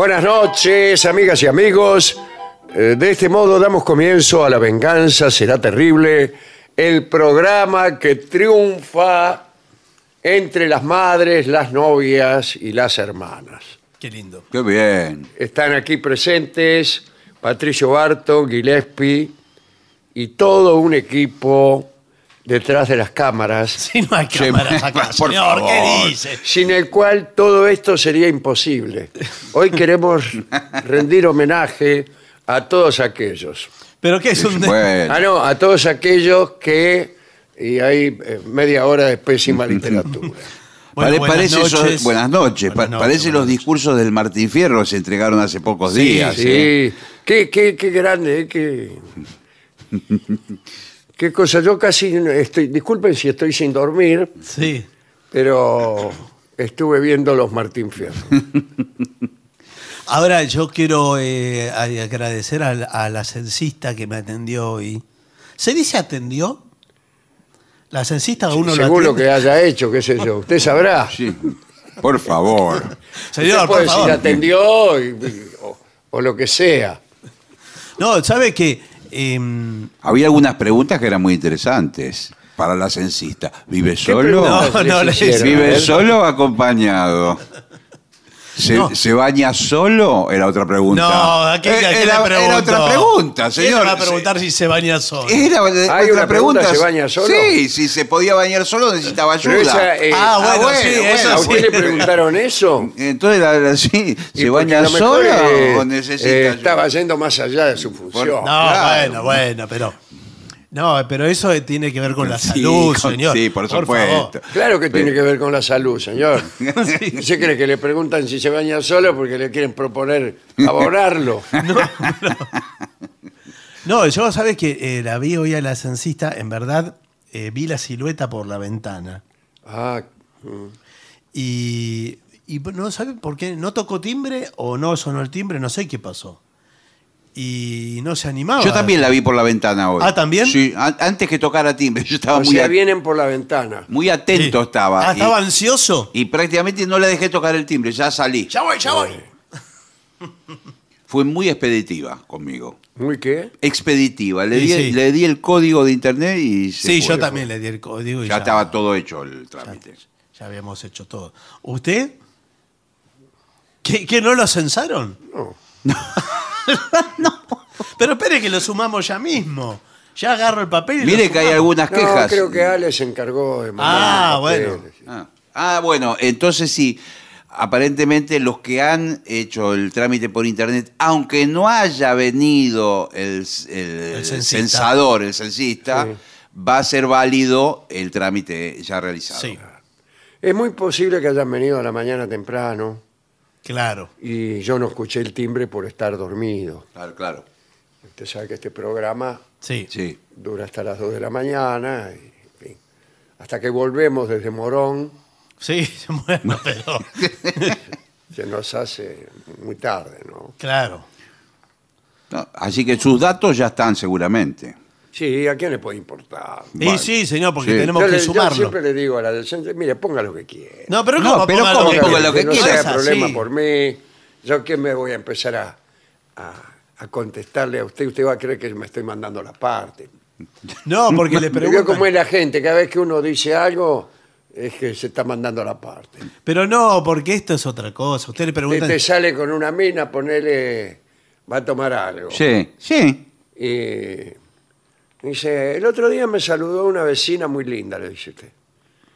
Buenas noches, amigas y amigos. Eh, De este modo damos comienzo a La Venganza Será Terrible, el programa que triunfa entre las madres, las novias y las hermanas. Qué lindo. Qué bien. Están aquí presentes Patricio Barto, Gillespie y todo un equipo detrás de las cámaras, Si no hay Sí, cámaras acá, por señor, ¿qué favor. dice? sin el cual todo esto sería imposible. Hoy queremos rendir homenaje a todos aquellos. ¿Pero qué es un... Bueno. Ah, no, a todos aquellos que... Y hay eh, media hora de pésima literatura. Bueno, Pare- buenas parece noches. buenas noches. Buenas Pa- noches, parece los buenas noches. discursos del Martín Fierro se entregaron hace pocos Sí, días. ¿eh? Sí, qué, qué, qué grande, eh, qué, qué cosa. Yo casi estoy, disculpen si estoy sin dormir, Sí. pero estuve viendo los Martín Fierro. Ahora yo quiero eh, a- agradecer a, la- a la censista que me atendió hoy. ¿Se dice atendió? La censista a uno Según lo lo que atiende. haya hecho, qué sé yo. Usted sabrá. Sí. Por favor. Señor, Usted por puede favor. decir atendió y- y- o, o lo que sea. No, ¿sabe qué? Em, Había algunas preguntas que eran muy interesantes para la censista. ¿Vive solo? No, no? ¿Vive solo o acompañado? ¿Se, No. se baña solo? Era otra pregunta. no, ¿a qué, Eh, a qué era, le era otra pregunta, ¿Quién señor. le va a preguntar si se baña solo? Era ¿Hay otra una pregunta, ¿se baña solo? Sí, si se podía bañar solo necesitaba ayuda. Esa, eh, Ah, bueno, sí, eso ¿A sí. usted le preguntaron eso? Entonces, la- la- sí, ¿se baña solo eh, o necesita eh, ayuda? estaba yendo más allá de su función. No, Claro. bueno, bueno, pero. No, pero eso tiene que ver con la Sí, salud, con- señor. sí, por supuesto. Claro que tiene que ver con la salud, señor. ¿Se cree que le preguntan si se baña solo porque le quieren proponer abonarlo? No, yo sabes que eh, la vi hoy a la censista, en verdad eh, vi la silueta por la ventana. Ah, Y, y no sabe por qué, no tocó timbre o no sonó el timbre, no sé qué pasó. Y no se animaba. Yo también la vi por la ventana hoy. Ah, ¿también? Sí, an- antes que tocara timbre. Yo estaba o muy, sea, vienen por la ventana. muy atento Sí. estaba. Ah, y, estaba ansioso. y prácticamente no le dejé tocar el timbre, ya salí. Ya voy, ya voy. Fue muy expeditiva conmigo. ¿Muy qué? Expeditiva. Le, Sí, di, sí. le di el código de internet y se Sí, fue. yo también le di el código y Ya estaba todo hecho el trámite. Ya habíamos hecho todo. ¿Usted? ¿Qué, qué, no lo censaron? No. Pero espere que lo sumamos ya mismo. Ya agarro el papel y lo Mire que hay sumamos. algunas No, quejas. creo que Ale se encargó de mandar Ah, los papeles. bueno. Ah. Ah, bueno, entonces sí. Aparentemente los que han hecho el trámite por internet, aunque no haya venido el, el- el censista. censador, el censista, Sí. va a ser válido el trámite ya realizado. Sí, Es muy posible que hayan venido a la mañana temprano claro. y yo no escuché el timbre por estar dormido. Claro, claro. Usted sabe que este programa Sí. Sí. dura hasta las 2 de la mañana, y, en fin, hasta que volvemos desde Morón, Sí, bueno, pero. se nos hace muy tarde, ¿no? claro. No, así que sus datos ya están seguramente. Sí, ¿a quién le puede importar? Y sí, señor, porque Sí. tenemos Yo, que le- yo sumarlo. siempre le digo a la del centro, mire, ponga lo que quiera. No, pero No, ¿cómo? pero Ponga ¿cómo? que Ponga lo que no quiera. sea problema por mí. Yo que me voy a empezar a, a- a contestarle a usted, usted va a creer que me estoy mandando la parte. No, porque le Pero preguntan. como es la gente, cada vez que uno dice algo, es que se está mandando la parte. Pero no, porque esto es otra cosa. Usted le Usted pregunta. te sale con una mina, ponele, va a tomar algo. Sí, sí. Y dice, el otro día me saludó una vecina muy linda, le dice usted.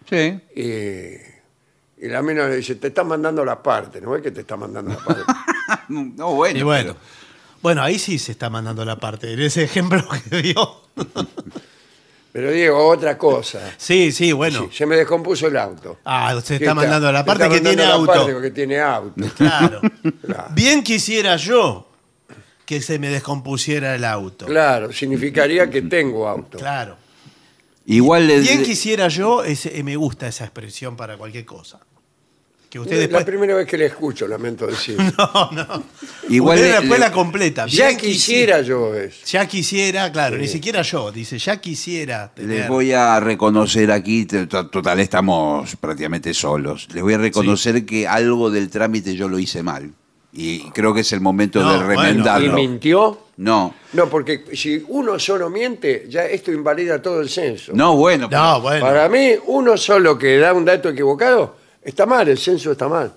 Sí. Y, y la mina le dice, te está mandando la parte, ¿no es que te está mandando la parte? No, bueno. Y bueno. Bueno, ahí sí se está mandando la parte. En ese ejemplo que dio. Pero Diego, otra cosa. Sí, sí, bueno. Sí, se me descompuso el auto. Ah, usted ¿Qué está mandando la Te parte está que tiene auto. parte porque tiene auto. Claro. Claro. Bien quisiera yo que se me descompusiera el auto. Claro, significaría que tengo auto. Claro. Igual le, Bien quisiera yo, ese- eh, me gusta esa expresión para cualquier cosa. Que usted La después. primera vez que le escucho, lamento decir. No, no. Igual usted le- después le- la completa. ya Bien quisiera yo eso. Ya quisiera, claro, Sí. ni siquiera yo. Dice, ya quisiera tener. Les voy a reconocer aquí, t- t- total estamos prácticamente solos, les voy a reconocer que algo del trámite yo lo hice mal. Y creo que es el momento No, de bueno, ¿Y remendarlo. mintió? No, No, porque si uno solo miente, ya esto invalida todo el censo. no, bueno. No, bueno. Para mí, uno solo que da un dato equivocado, está mal, el censo está mal.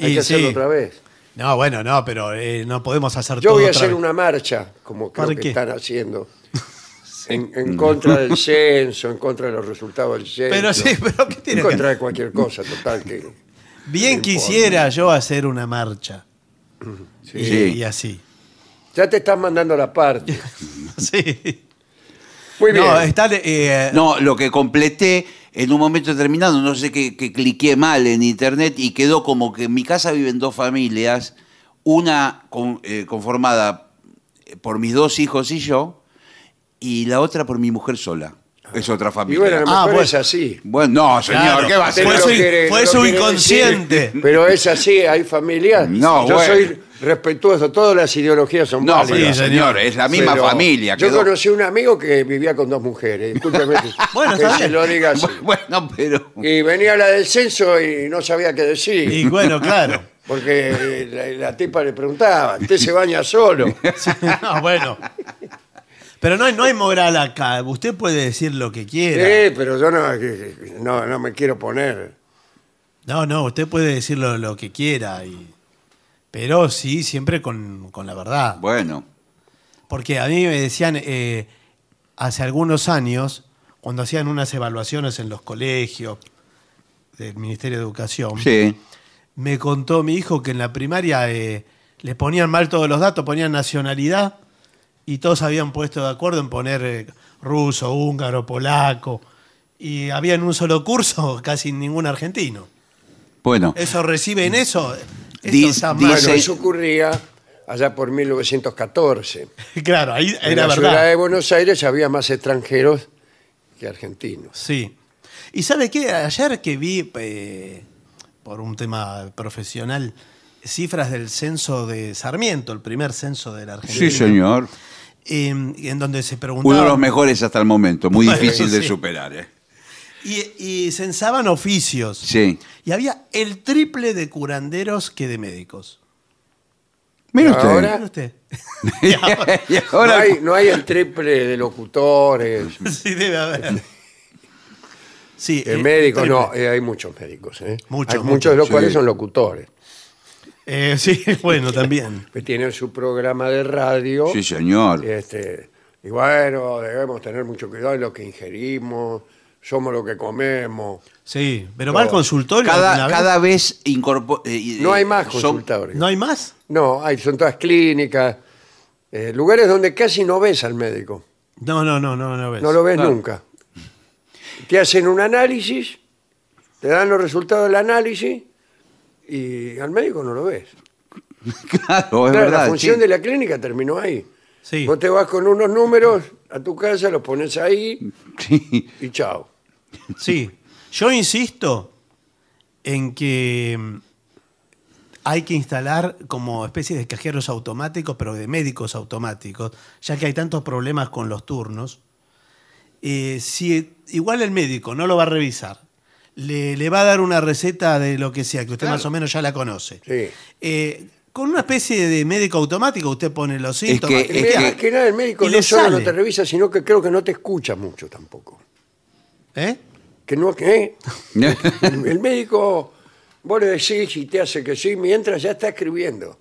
Hay Y que hacerlo sí. otra vez. No, bueno, no, pero eh, no podemos hacer Yo todo voy a otra hacer vez. una marcha, como creo ¿Para que qué? están haciendo, en, en contra del censo, en contra de los resultados del censo. Pero sí, pero ¿qué en tiene contra que de cualquier cosa, total que. Bien no quisiera yo hacer una marcha. Y, Sí. y así. Ya te estás mandando la parte. Sí. Muy bien. No, está. eh, No, lo que completé en un momento determinado, no sé que, que cliqué mal en internet y quedó como que en mi casa viven dos familias, una con- eh, conformada por mis dos hijos y yo, y la otra por mi mujer sola. Es otra y familia. bueno, a lo Ah, bueno. es así. Bueno, no, señor, Claro. ¿qué va a ser? Fue su- quiere- fue inconsciente. decir, pero es así, hay familias. No, Yo bueno. soy respetuoso, todas las ideologías son No, válidas. pero Sí, señor, es la misma Pero familia. Yo quedó- conocí un amigo que vivía con dos mujeres, discúlpeme Bueno, que se lo diga así. Bueno, pero... Y venía la del censo y no sabía qué decir. Y bueno, claro. Porque eh, la, la tipa le preguntaba, ¿usted se baña solo? No, bueno. Pero no hay, no hay moral acá. Usted puede decir lo que quiera. Sí, pero yo no, no, no me quiero poner. No, no, usted puede decir lo, lo que quiera. y- pero sí, siempre con, con la verdad. Bueno, Porque a mí me decían eh, hace algunos años, cuando hacían unas evaluaciones en los colegios del Ministerio de Educación, sí. me contó mi hijo que en la primaria eh, le ponían mal todos los datos, ponían nacionalidad y todos habían puesto de acuerdo en poner eh, ruso, húngaro, polaco. Y había en un solo curso casi ningún argentino. Bueno, ¿Eso reciben eso? Esto Dice- está mal. Bueno, eso ocurría allá por 1914. Claro, ahí En era la ciudad de Buenos Aires había más extranjeros que argentinos. Sí. ¿Y sabe qué? Ayer que vi, eh, por un tema profesional, cifras del censo de Sarmiento, el primer censo de la Argentina. sí, señor. Eh, en donde se preguntaba. Uno de los mejores hasta el momento, muy difícil de sí. superar. ¿eh? Y, y censaban oficios. Sí. Y había el triple de curanderos que de médicos. Mire usted. Ahora Mire usted. y no ahora hay, no hay el triple de locutores, Sí, debe haber. Sí, de eh, médicos, no, eh, hay muchos médicos. ¿eh? Muchos, Hay muchos, muchos de los sí. cuales son locutores, Eh, sí, bueno, también. que tienen su programa de radio. Sí, señor. Este, y bueno, debemos tener mucho cuidado en lo que ingerimos, somos lo que comemos. Sí, pero va al consultorio. Cada, vez? cada vez incorpora. No hay más son- consultorios. ¿No hay más? No, hay, son todas clínicas, eh, lugares donde casi no ves al médico. No, no, no, no, no ves. No lo ves Claro. nunca. Te hacen un análisis, te dan los resultados del análisis y al médico no lo ves. Claro, es Claro, verdad. la función sí. de la clínica terminó ahí. Sí. Vos te vas con unos números a tu casa, los pones ahí Sí. y chao. Sí, yo insisto en que mm, hay que instalar como especie de cajeros automáticos, pero de médicos automáticos, ya que hay tantos problemas con los turnos. Eh, si igual el médico no lo va a revisar, le, le va a dar una receta de lo que sea, que usted Claro. más o menos ya la conoce. Sí. Eh, con una especie de médico automático usted pone los síntomas. que- que es es que nada, el médico no solo no te revisa, sino que creo que no te escucha mucho tampoco. ¿Eh? Que no, que el médico, vos le decís y te hace que sí, mientras ya está escribiendo.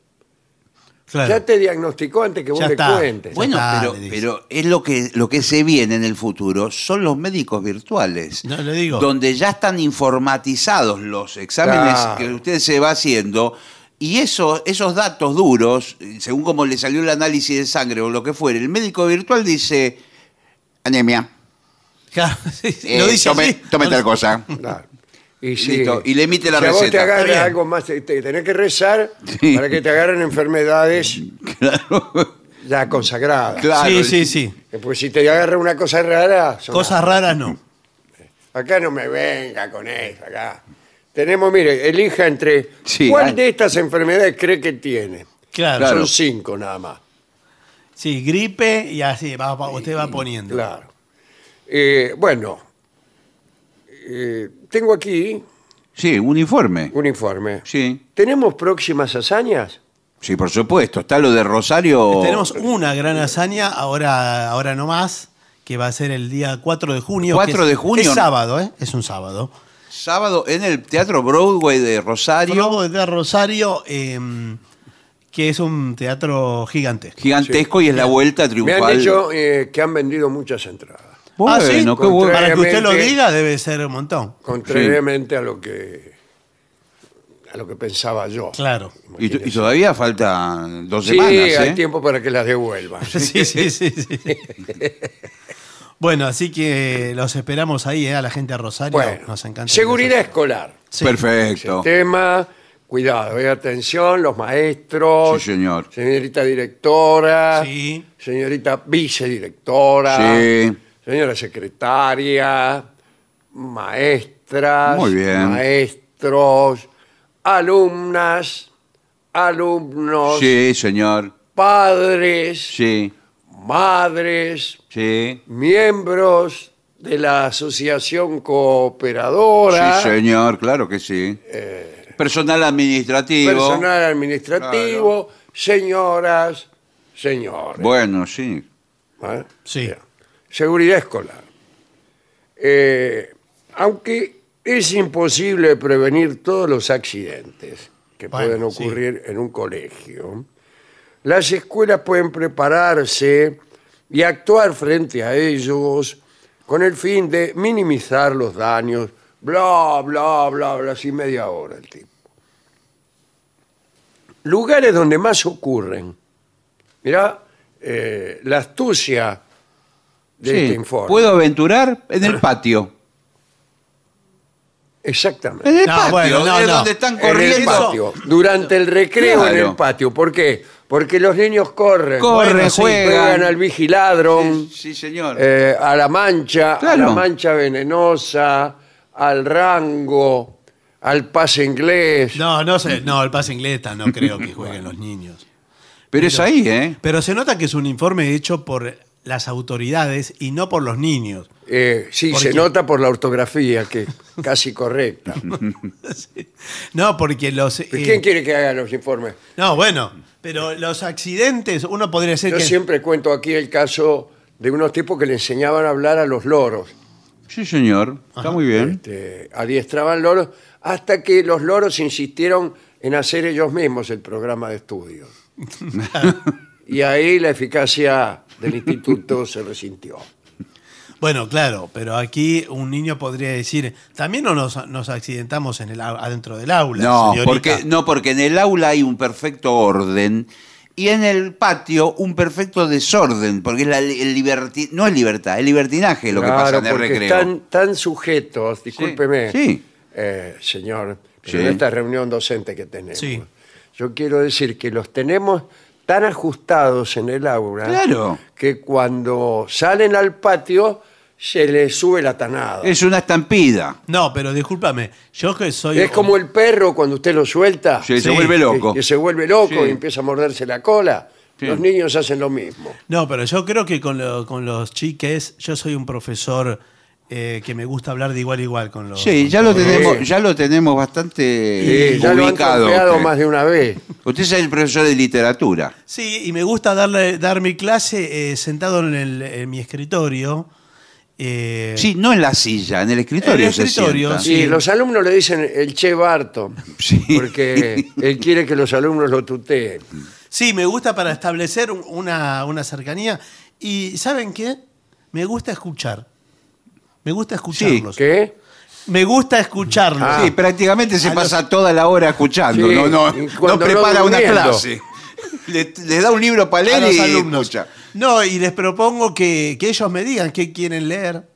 Claro. Ya te diagnosticó antes que vos Ya le está. cuentes. Bueno, está, pero, le dice. pero es lo que, lo que se viene en el futuro, son los médicos virtuales. No, le digo. Donde ya están informatizados los exámenes Claro. que usted se va haciendo. Y eso, esos datos duros, según como le salió el análisis de sangre o lo que fuere, el médico virtual dice anemia. Claro, sí, sí, eh, lo dice tome, así. tome tal cosa. Claro. Y, Listo, y le emite la si a vos te receta. Agarra algo más, te, te tenés que rezar Sí. para que te agarren enfermedades Claro. ya consagradas. Claro. Sí, sí, sí. Eh, Pues si te agarra una cosa rara, Cosas raras no. Acá no me venga con eso, acá. Tenemos, mire, elija entre Sí, cuál hay- de estas enfermedades cree que tiene. Claro. Son cinco nada más. Sí, gripe y así, va- va- usted va poniendo. Claro. Eh, bueno, eh, tengo aquí Sí, un informe. un informe. Sí. ¿Tenemos próximas hazañas? Sí, por supuesto. Está lo de Rosario. Tenemos una gran hazaña, ahora, ahora no más, que va a ser el día 4 de junio. 4 que es- de junio. Es sábado, ¿eh? Es un sábado. sábado en el Teatro Broadway de Rosario. Globo de Rosario, eh, que es un teatro gigante. Gigantesco y es la vuelta Me triunfal. han dicho eh, que han vendido muchas entradas. Bueno, ah, ¿sí? qué bueno. Para que usted lo diga, debe ser un montón. Contrariamente a lo que a lo que pensaba yo. Claro. Y, todavía faltan dos Sí, semanas. hay ¿eh? tiempo para que las devuelvan. Sí, sí, sí, sí. Bueno, así que los esperamos ahí, ¿eh? a la gente de Rosario. Bueno, Nos encanta. seguridad escolar. Sí. Perfecto. Tema, cuidado, eh, atención, los maestros. Sí, señor. Señorita directora. Sí. Señorita vicedirectora. Sí. Señora secretaria. Maestras. Muy bien. Maestros. Alumnas. Alumnos. Sí, señor. Padres. Sí, Madres. sí. Miembros de la asociación cooperadora. Sí, señor, claro que sí. Personal administrativo. personal administrativo, señoras, señores. Bueno, sí. ¿eh? Sí. Bien. Seguridad escolar. Eh, aunque es imposible prevenir todos los accidentes que Bueno, pueden ocurrir en un colegio, las escuelas pueden prepararse y actuar frente a ellos con el fin de minimizar los daños. Bla, bla, bla, bla, así media hora el tipo. Lugares donde más ocurren. Mirá, eh, la astucia de Sí. este informe. Puedo aventurar en el patio. Exactamente. En el No, patio, bueno, no, es no. donde están En el corriendo. patio, durante el recreo en el patio. ¿Por qué? Porque los niños corren. Corren, sí, juegan. al vigiladron, Sí, sí, señor. eh, a la mancha, a la mancha venenosa, al rango, al pase inglés. No, no sé. No, el pase inglés no creo que jueguen los niños. Pero es ahí, ¿eh? Pero se nota que es un informe hecho por las autoridades y no por los niños. Eh, sí, ¿Por se nota por la ortografía, que es casi correcta. No, porque los... eh, ¿Quién quiere que haga los informes? No, bueno, pero los accidentes, uno podría decir Yo que... siempre cuento aquí el caso de unos tipos que le enseñaban a hablar a los loros. Sí, señor. Está muy bien. Este, adiestraban loros hasta que los loros insistieron en hacer ellos mismos el programa de estudio. y ahí la eficacia del instituto se resintió. Bueno, claro, pero aquí un niño podría decir, también no nos, nos accidentamos en el, adentro del aula. No señorita". porque, no, porque en el aula hay un perfecto orden y en el patio un perfecto desorden, porque es la, el liberti- no es libertad, es libertinaje lo que pasa en el porque recreo. están tan sujetos, discúlpeme, Sí. eh, señor, pero Sí. en esta reunión docente que tenemos, Sí. yo quiero decir que los tenemos tan ajustados en el aula Claro. que cuando salen al patio se les sube la tanada. Es una estampida. No, pero discúlpame, yo que soy... Es como el perro cuando usted lo suelta, Sí, se Sí. vuelve loco. que se vuelve loco Sí. y empieza a morderse la cola. Sí. Los niños hacen lo mismo. No, pero yo creo que con, lo- con los chiques, yo soy un profesor eh, que me gusta hablar de igual a igual con los... Sí, con ya lo tenemos, ya lo tenemos bastante Sí, ya lo han ubicado. más de una vez. Usted es el profesor de literatura. Sí, y me gusta darle, dar mi clase eh, sentado en, el- en mi escritorio. eh, Sí, no en la silla, en el escritorio. En el se escritorio, sienta. Sí, los alumnos le dicen el Che Barton, Sí. porque él quiere que los alumnos lo tuteen. Sí, me gusta para establecer un- una, una cercanía. Y ¿saben qué? Me gusta escuchar. Me gusta escucharlos. ¿Qué? Me gusta escucharlos. Ah. Sí, prácticamente se A pasa toda la hora escuchando. Sí, no, no, y no prepara una durmiendo. clase. Le, le da un libro para a leer los y alumnos. escucha. No, y les propongo que, que ellos me digan qué quieren leer,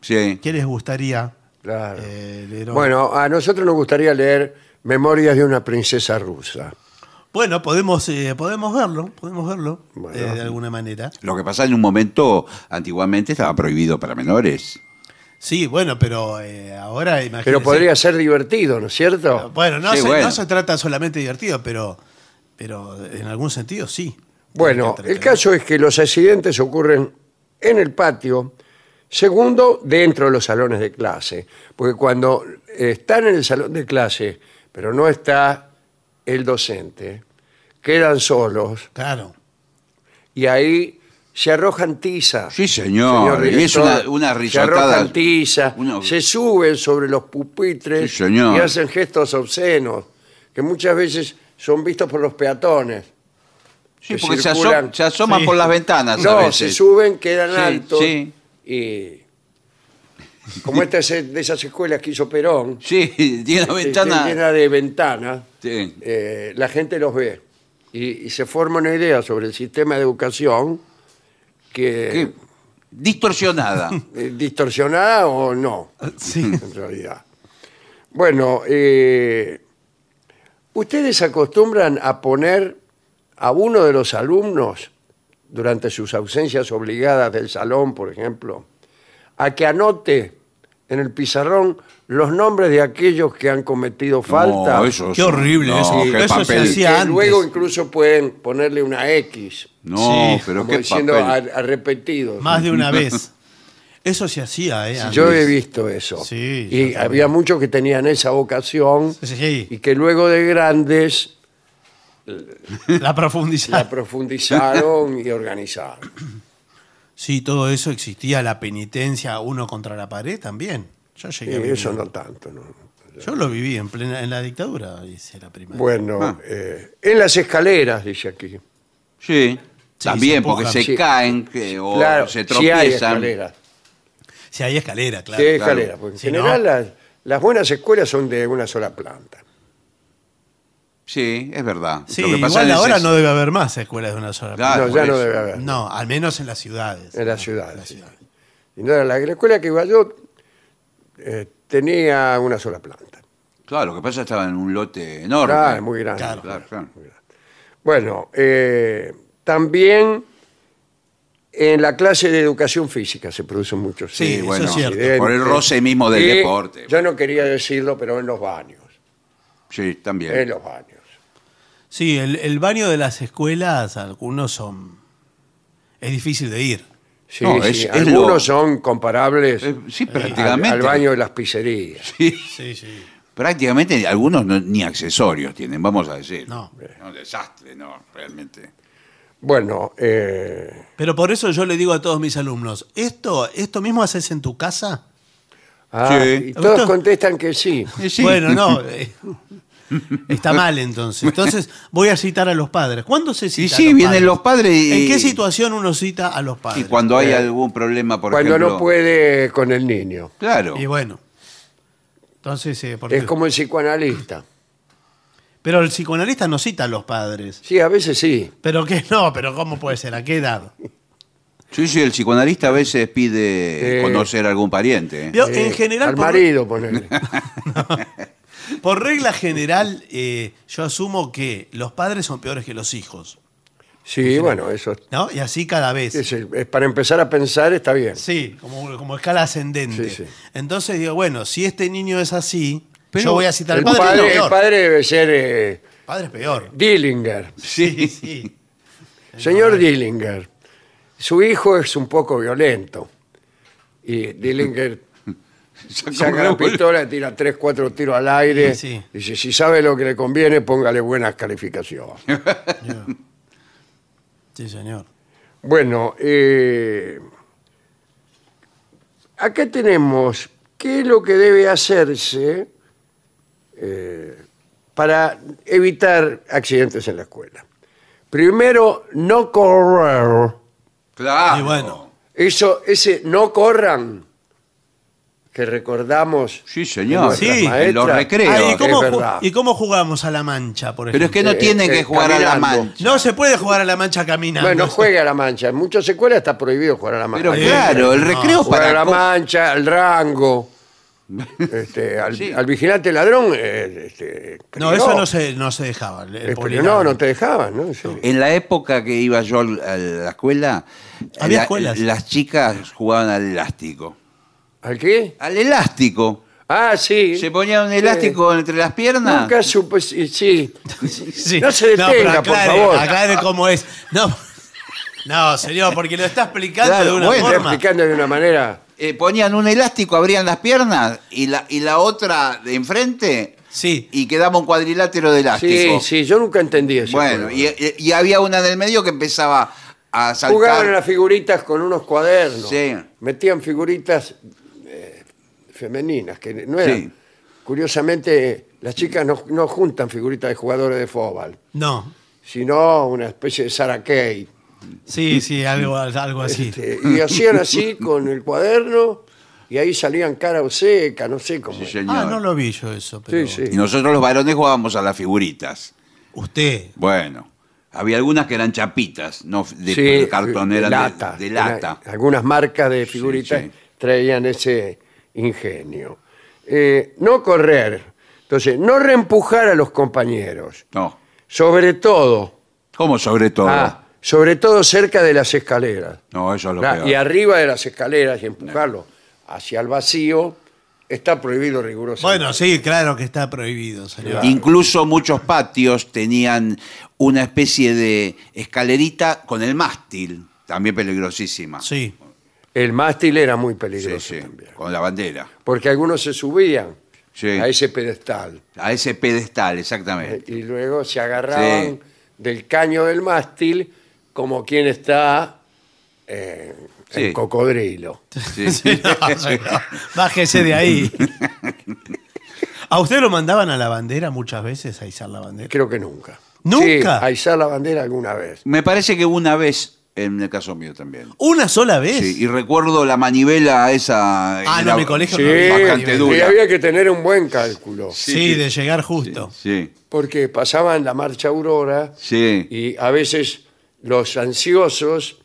Sí. qué les gustaría Claro. eh, leer. hoy. Bueno, a nosotros nos gustaría leer Memorias de una princesa rusa. Bueno, podemos, eh, podemos verlo, podemos verlo Bueno. eh, de alguna manera. Lo que pasa en un momento, antiguamente estaba prohibido para menores. Sí, bueno, pero eh, ahora imagínense. Pero podría ser divertido, ¿no es cierto? Bueno, no, Sí, se, bueno. no se trata solamente de divertido, pero, pero en algún sentido sí. Bueno, el caso es que los accidentes ocurren en el patio, segundo, dentro de los salones de clase, porque cuando están en el salón de clase, pero no está el docente, quedan solos Claro. y ahí se arrojan tiza. Sí, señor, y es una- una Se risotada. arrojan tiza, Uno- se suben sobre los pupitres Sí, señor. y hacen gestos obscenos, que muchas veces son vistos por los peatones. Sí, que porque se, aso- circulan. se asoman Sí. por las ventanas a No, veces. se suben, quedan Sí, altos. sí. Y como esta es de esas escuelas que hizo Perón, Sí, tiene la que- ventana. que llena de ventanas, Sí. eh, la gente los ve. Y, y se forma una idea sobre el sistema de educación que Qué distorsionada. eh, distorsionada o no, Sí. en realidad. Bueno, eh, ustedes acostumbran a poner a uno de los alumnos durante sus ausencias obligadas del salón, por ejemplo, a que anote en el pizarrón los nombres de aquellos que han cometido falta. No, eso Qué horrible no, eso. qué Eso se papel. hacía que antes. luego incluso pueden ponerle una X, No, Sí, pero como qué diciendo papel. a, a repetidos. Más de una vez. Eso se hacía, ¿eh? Yo antes. he visto eso. Sí, yo y también. había muchos que tenían esa vocación Sí, y que luego de grandes la profundizar. la profundizaron y organizaron. Sí, todo eso existía, la penitencia uno contra la pared también. Yo Y llegué a vivir. eso no tanto. ¿no? Yo lo viví en plena en la dictadura, hice la primaria. Bueno, Ah. eh, en las escaleras, dice aquí. Sí, Sí, también se porque empujan. se Sí. caen que- o claro, se sí hay tropiezan. escaleras. Si hay escalera, claro. sí hay claro. escaleras, porque en Si general no- las, las buenas escuelas son de una sola planta. Sí, es verdad. Sí, Lo que pasa igual es ahora es- no debe haber más escuelas de una sola Claro, no, por ya no eso. debe haber. No, al menos en las ciudades. En las ciudades, En las sí. Y no era la, la escuela que iba yo eh, tenía una sola planta. Claro, lo que pasa es que estaba en un lote enorme. Claro, muy grande. Claro. Claro, claro. Bueno, eh, también en la clase de educación física se producen muchos Sí, eso bueno, es cierto. por el roce mismo del Y deporte. Yo no quería decirlo, pero en los baños. Sí, también. En los baños. Sí, el, el baño de las escuelas, algunos son. Es difícil de ir. Sí, No, sí, es- es algunos lo- son comparables Eh, sí, al, prácticamente. al baño de las pizzerías. Sí. Sí, sí. Prácticamente algunos no- ni accesorios tienen, vamos a decir. No. Un desastre, no, realmente. Bueno, eh, Pero por eso yo le digo a todos mis alumnos, ¿esto, esto mismo haces en tu casa? ah, Sí. y todos contestan que sí. Y sí. Bueno, no. eh, está mal entonces. Entonces voy a citar a los padres. ¿Cuándo se cita? Y a sí, los vienen padres? los padres y- ¿En qué situación uno cita a los Y padres? cuando hay Eh, algún problema, por Cuando ejemplo. no puede con el niño. Claro. Y bueno. Entonces, eh, porque- Es como el psicoanalista. Pero el psicoanalista no cita a los padres. Sí, a veces sí. Pero que no, pero ¿cómo puede ser? ¿A qué edad? Sí, sí, el psicoanalista a veces pide Sí. conocer a algún pariente. ¿eh? Vio, Eh, en general, Al por, marido, ponele. por regla general, eh, yo asumo que los padres son peores que los hijos. Sí, bueno, eso ¿No? Y así cada vez. es, para empezar a pensar está bien. Sí, como, como escala ascendente. Sí, sí. Entonces digo, bueno, si este niño es así, Pero yo voy a citar El al padre. padre, no, el peor. padre debe ser eh, Padre es peor. Dillinger. Sí, sí. Señor Dillinger, su hijo es un poco violento. Y Dillinger saca la pistola y tira tres, cuatro tiros al aire. Sí. Dice, si sabe lo que le conviene, póngale buenas calificaciones. Sí, señor. Bueno, eh, acá tenemos qué es lo que debe hacerse eh, para evitar accidentes en la escuela. Primero, no correr. Claro. Y bueno. Eso, ese no corran que recordamos. Sí, señor. Sí, en los recreos. Ah, ¿y, cómo, ju- verdad. ¿Y cómo jugamos a la mancha, por Pero es ejemplo? que no Eh, tienen eh, que jugar a la mancha. No se puede jugar a la mancha caminando. Bueno, juegue a la mancha. En muchas escuelas está prohibido jugar a la mancha. Pero Eh, claro, el no. recreo Jugar para. a la mancha, al rango. Este, al, Sí. al vigilante ladrón. eh, este, No, eso no se, no se dejaba. el- no, no te dejaban, ¿no? Sí. En la época que iba yo a la escuela, Había la- escuelas. las chicas jugaban al elástico. ¿Al qué? Al elástico. Ah, sí. Se ponía un elástico entre las piernas. Nunca supe, sí. sí. Sí. No se detenga, pero por favor. Aclare cómo es. No, no, señor, porque lo está explicando Claro, de una bueno, Está forma. explicando de una manera. Eh, ponían un elástico, abrían las piernas y la, y la otra de enfrente Sí. y quedaba un cuadrilátero de Sí, elástico. sí, yo nunca entendí eso. Bueno, y, y- había una en el medio que empezaba a saltar. Jugaban a las figuritas con unos cuadernos. Sí. Metían figuritas femeninas, que no eran. Sí. Curiosamente, las chicas no, no juntan figuritas de jugadores de fútbol, No. sino una especie de Sarah Kay. Sí, sí, algo, algo así. Este, y hacían así con el cuaderno y ahí salían cara o seca, no sé cómo. Sí, señor. Ah, no lo vi yo eso. Pero Sí, sí. Y nosotros los varones jugábamos a las figuritas. Usted. Bueno, había algunas que eran chapitas, no de Sí, cartón, de eran de- lata. de, lata. Algunas marcas de figuritas sí. traían ese ingenio. Eh, no correr. Entonces, no reempujar a los compañeros. No. Sobre todo, ¿Cómo sobre todo? ah, sobre todo cerca de las escaleras. no, eso es lo Ah, peor. y arriba de las escaleras y empujarlo hacia el vacío está prohibido rigurosamente. Bueno, sí, claro que está prohibido, señor. Incluso muchos patios tenían una especie de escalerita con el mástil, también peligrosísima. Sí. El mástil era muy peligroso sí, también. con la bandera. Porque algunos se subían Sí. a ese pedestal A ese pedestal, exactamente. y luego se agarraban Sí. del caño del mástil como quien está eh, Sí. en cocodrilo. Sí. Sí, no, señor. Bájese de ahí. ¿A usted lo mandaban a la bandera muchas veces a izar la bandera? Creo que nunca. ¿Nunca? Sí, a izar la bandera alguna vez. Me parece que una vez, en el caso mío también. ¿Una sola vez? Sí, y recuerdo la manivela esa. Ah, no, mi colegio Sí, no bastante dura. y había que tener un buen cálculo. Sí, de llegar justo. Sí, Porque pasaban la marcha Aurora sí. y a veces los ansiosos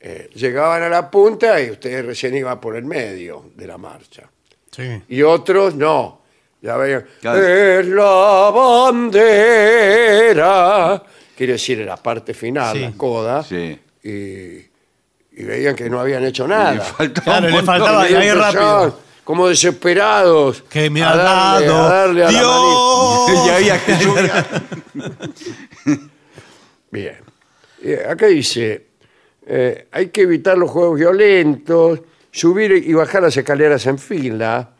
eh, llegaban a la punta y usted recién iba por el medio de la marcha. Sí. Y otros no. Ya veían, Claro. es la bandera. Quiere decir, en la parte final, Sí. la coda. Sí. Y, y veían que no habían hecho nada. Le faltaba Claro, le faltaba- Y ahí rápido. Como desesperados. Que me a ha darle- dado a darle a la manija. Dios. Y había que subir. Bien. Acá dice, eh, hay que evitar los juegos violentos, subir y bajar las escaleras en fila,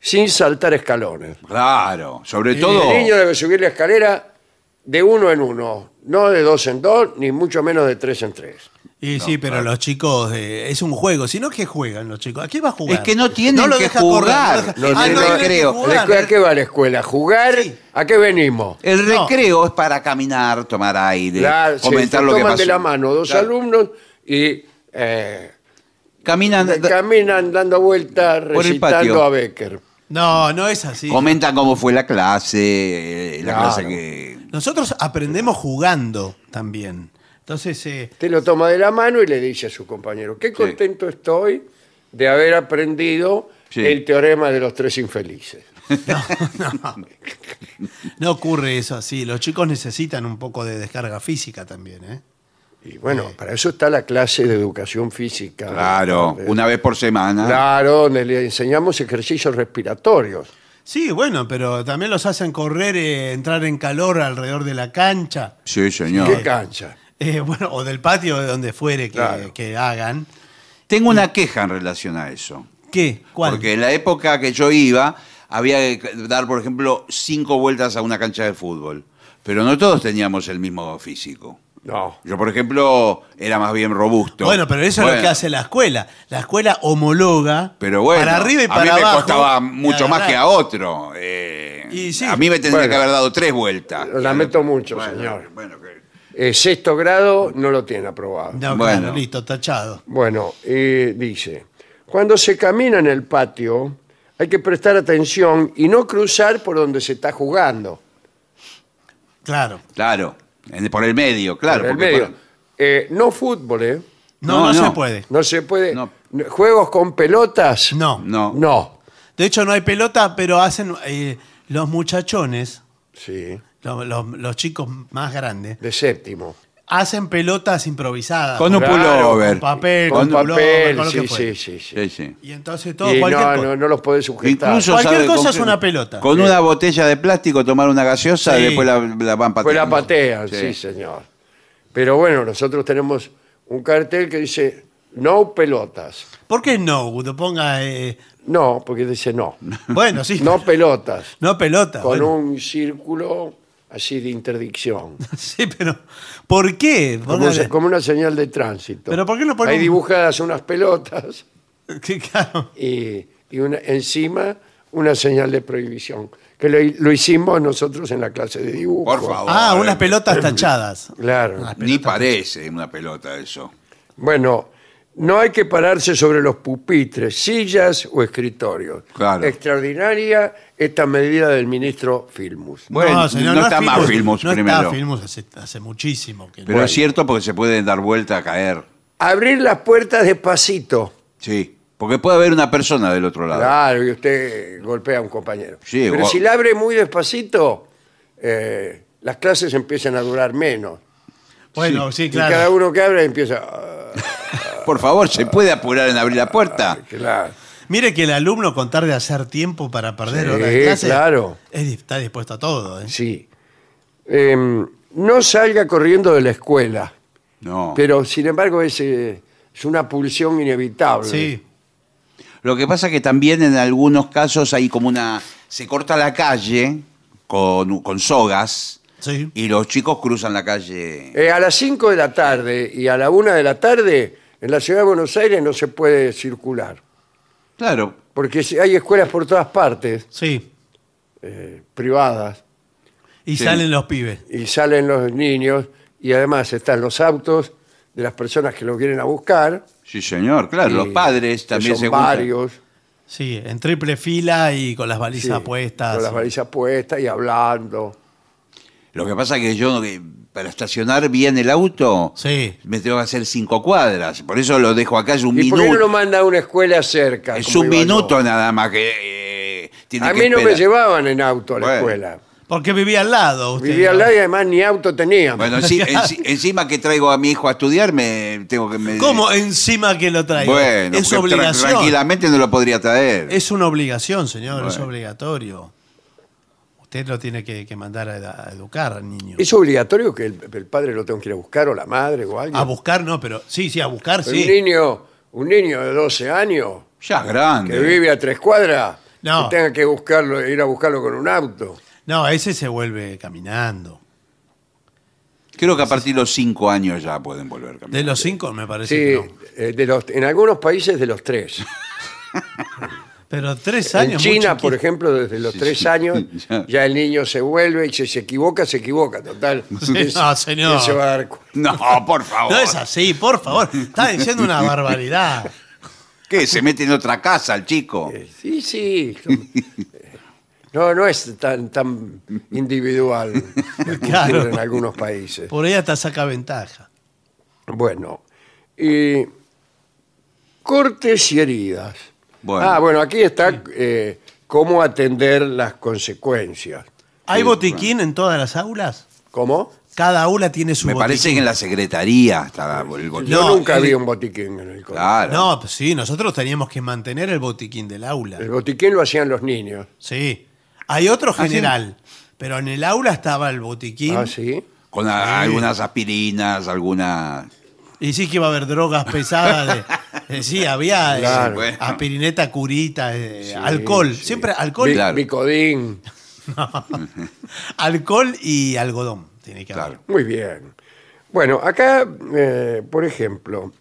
sin saltar escalones. Claro, sobre El todo. niño debe subir la escalera de uno en uno, no de dos en dos, ni mucho menos de tres en tres. Y sí, pero los chicos, eh, es un juego. Si no, ¿qué juegan los chicos? ¿A qué va a jugar? Es que no tienen lo que deja jugar. correr, No deja- Ah, no tienen que creo. ¿La jugar. escuela- ¿A qué va la escuela? ¿Jugar? Sí. ¿A qué venimos? El No. recreo es para caminar, tomar aire, se- comentar se lo que toman pasó. de la mano dos Claro. alumnos y eh, Caminan, caminan dando vueltas Por el patio. recitando a Becker. No, no es así. comentan cómo fue la clase, eh, la Claro. clase que... Nosotros aprendemos jugando también. Entonces, eh, Usted lo toma de la mano y le dice a su compañero, qué contento estoy de haber aprendido Sí. el teorema de los tres infelices. no ocurre eso así. Los chicos necesitan un poco de descarga física también, ¿eh? Y bueno, para eso está la clase de educación física. Claro, Eh, una vez por semana. Claro, donde le enseñamos ejercicios respiratorios. Sí, bueno, pero también los hacen correr, eh, entrar en calor alrededor de la cancha, Sí, señor. ¿Qué cancha? eh, bueno, o del patio, de donde fuere que, Claro. que hagan. Tengo una queja en relación a eso. ¿Qué? ¿Cuál? Porque en la época que yo iba, había que dar, por ejemplo, cinco vueltas a una cancha de fútbol. Pero no todos teníamos el mismo físico. No. Yo, por ejemplo, era más bien robusto. Bueno, pero eso es lo que hace la escuela. La escuela homologa Pero bueno, para arriba y a para mí me abajo. costaba mucho más que a otro. eh, Y sí. A mí me tendría Bueno. que haber dado tres vueltas. Lo lamento mucho, Bueno, señor. Bueno, que- Eh, sexto grado no lo tiene aprobado. No, Bueno. claro, listo, tachado. Bueno, eh, dice, cuando se camina en el patio hay que prestar atención y no cruzar por donde se está jugando. Claro. claro, en- por el medio, claro. por el porque medio. por- Eh, no fútbol, ¿eh? No, No, no, no. se puede. No se puede. No. ¿Juegos con pelotas? No. No. No. De hecho, no hay pelota, pero hacen eh, los muchachones, Sí, lo- lo- los chicos más grandes, de séptimo. Hacen pelotas improvisadas. Con un Claro, pullover. con papel, Con con, pullover, papel, con lo que sí, fuere. sí, sí, sí. Sí. Y entonces todo, Y cualquier no, cosa. no, no los podés sujetar. Incluso Cualquier sabe cosa con es una pelota. Con Sí. una botella de plástico tomar una gaseosa Sí. y después la, la van pateando. Pues la patean, sí. señor. Pero bueno, nosotros tenemos un cartel que dice no pelotas. ¿Por qué no? Uno ponga. eh, No, porque dice no. bueno, sí. No pelotas. No pelota. Con bueno. un círculo así de interdicción. Sí, pero. ¿Por qué? Como, se- como una señal de tránsito. ¿Pero por qué no pone Hay un- dibujadas unas pelotas que, claro. y, y una, encima una señal de prohibición. Que lo, lo hicimos nosotros en la clase de dibujo. Por favor. Ah, unas pelotas tachadas. Claro. Ni parece una pelota eso. Bueno, no hay que pararse sobre los pupitres, sillas o escritorios. Claro. Extraordinaria esta medida del ministro Filmus. Bueno, señor, no es está más Filmus no primero. está Filmus hace, hace muchísimo. Que no. Pero es cierto porque se pueden dar vuelta a caer. Abrir las puertas despacito. Sí. Porque puede haber una persona del otro lado. Claro, y usted golpea a un compañero. Sí, Pero o- si la abre muy despacito, eh, las clases empiezan a durar menos. Bueno, sí, Y cada claro. uno que abre empieza... Por favor, ¿se puede apurar en abrir la puerta? claro. Mire que el alumno, con tal de hacer tiempo para perder Sí, horas de clase, claro. es está dispuesto a todo. ¿eh? Sí. Em, no salga corriendo de la escuela, No. pero sin embargo es, eh, es una pulsión inevitable. Sí. Lo que pasa que también en algunos casos hay como una... Se corta la calle con, con sogas Sí. y los chicos cruzan la calle. Eh, a las 5 de la tarde y a la 1 de la tarde en la ciudad de Buenos Aires no se puede circular, Claro. porque si- hay escuelas por todas partes, Sí. eh, privadas, Y Sí. salen los pibes. y salen los niños y además están los autos de las personas que los vienen a buscar. Sí, señor. Claro, y los padres que también son se juntan. varios, Sí, en triple fila y con las balizas sí, puestas. con las balizas puestas y hablando. Lo que pasa que yo, eh, para estacionar bien el auto, Sí. me tengo que hacer cinco cuadras. Por eso lo dejo acá, es un ¿Y por qué no lo minuto. manda a una escuela cerca? Es un yo? minuto nada más que eh, tiene A que mí no me llevaban en auto a la Bueno. escuela. Porque vivía al lado. Usted, Vivía al lado y además ni auto teníamos. Bueno, enci- encima que traigo a mi hijo a estudiar, me tengo que... Me, ¿Cómo encima que lo traigo? Bueno, es tra- obligación. tranquilamente no lo podría traer. Es una obligación, señor, es obligatorio. Usted lo tiene que, que mandar a, a educar al niño. ¿Es obligatorio que el, el padre lo tenga que ir a buscar o la madre o alguien? A buscar no, pero sí, sí, a buscar Pero sí. Un niño, un niño de 12 años Ya es que grande. vive a tres cuadras, No. que tenga que buscarlo, ir a buscarlo con un auto. No, ese se vuelve caminando. Creo que a partir de los cinco años ya pueden volver a De los cinco me parece Sí, que no. eh, de los, en algunos países de los tres. Pero tres En años. muy China, por ejemplo, desde los tres años, Ya. ya el niño se vuelve y si se equivoca, se equivoca. Total. Sí, no, señor. ¿quién se va a dar cu- No, por favor. No es así, por favor. Está diciendo una barbaridad. ¿Qué? ¿Se mete en otra casa el chico? Eh, Sí, sí. No, no es tan, tan individual la Claro. en algunos países. Por ahí hasta saca ventaja. Bueno, y cortes y heridas. Bueno. Ah, bueno, aquí está eh, cómo atender las consecuencias. ¿Hay Sí, botiquín en todas las aulas? ¿Cómo? Cada aula tiene su Me botiquín. parece que en la secretaría está el botiquín. Yo No, nunca el- vi un botiquín en el colegio. Claro. No, pues sí, nosotros teníamos que mantener el botiquín del aula. El botiquín lo hacían los niños. Sí. Hay otro ¿Ah, sí? general, pero en el aula estaba el botiquín. Ah, sí. Con a- algunas aspirinas, algunas... Y sí que iba a haber drogas pesadas. de- de- sí, había eh, Claro. Bueno. aspirineta, curita, eh, alcohol. sí. Siempre alcohol, Claro. Bicodín. alcohol y algodón. Tiene que haber. Claro. Muy bien. Bueno, acá, eh, por ejemplo,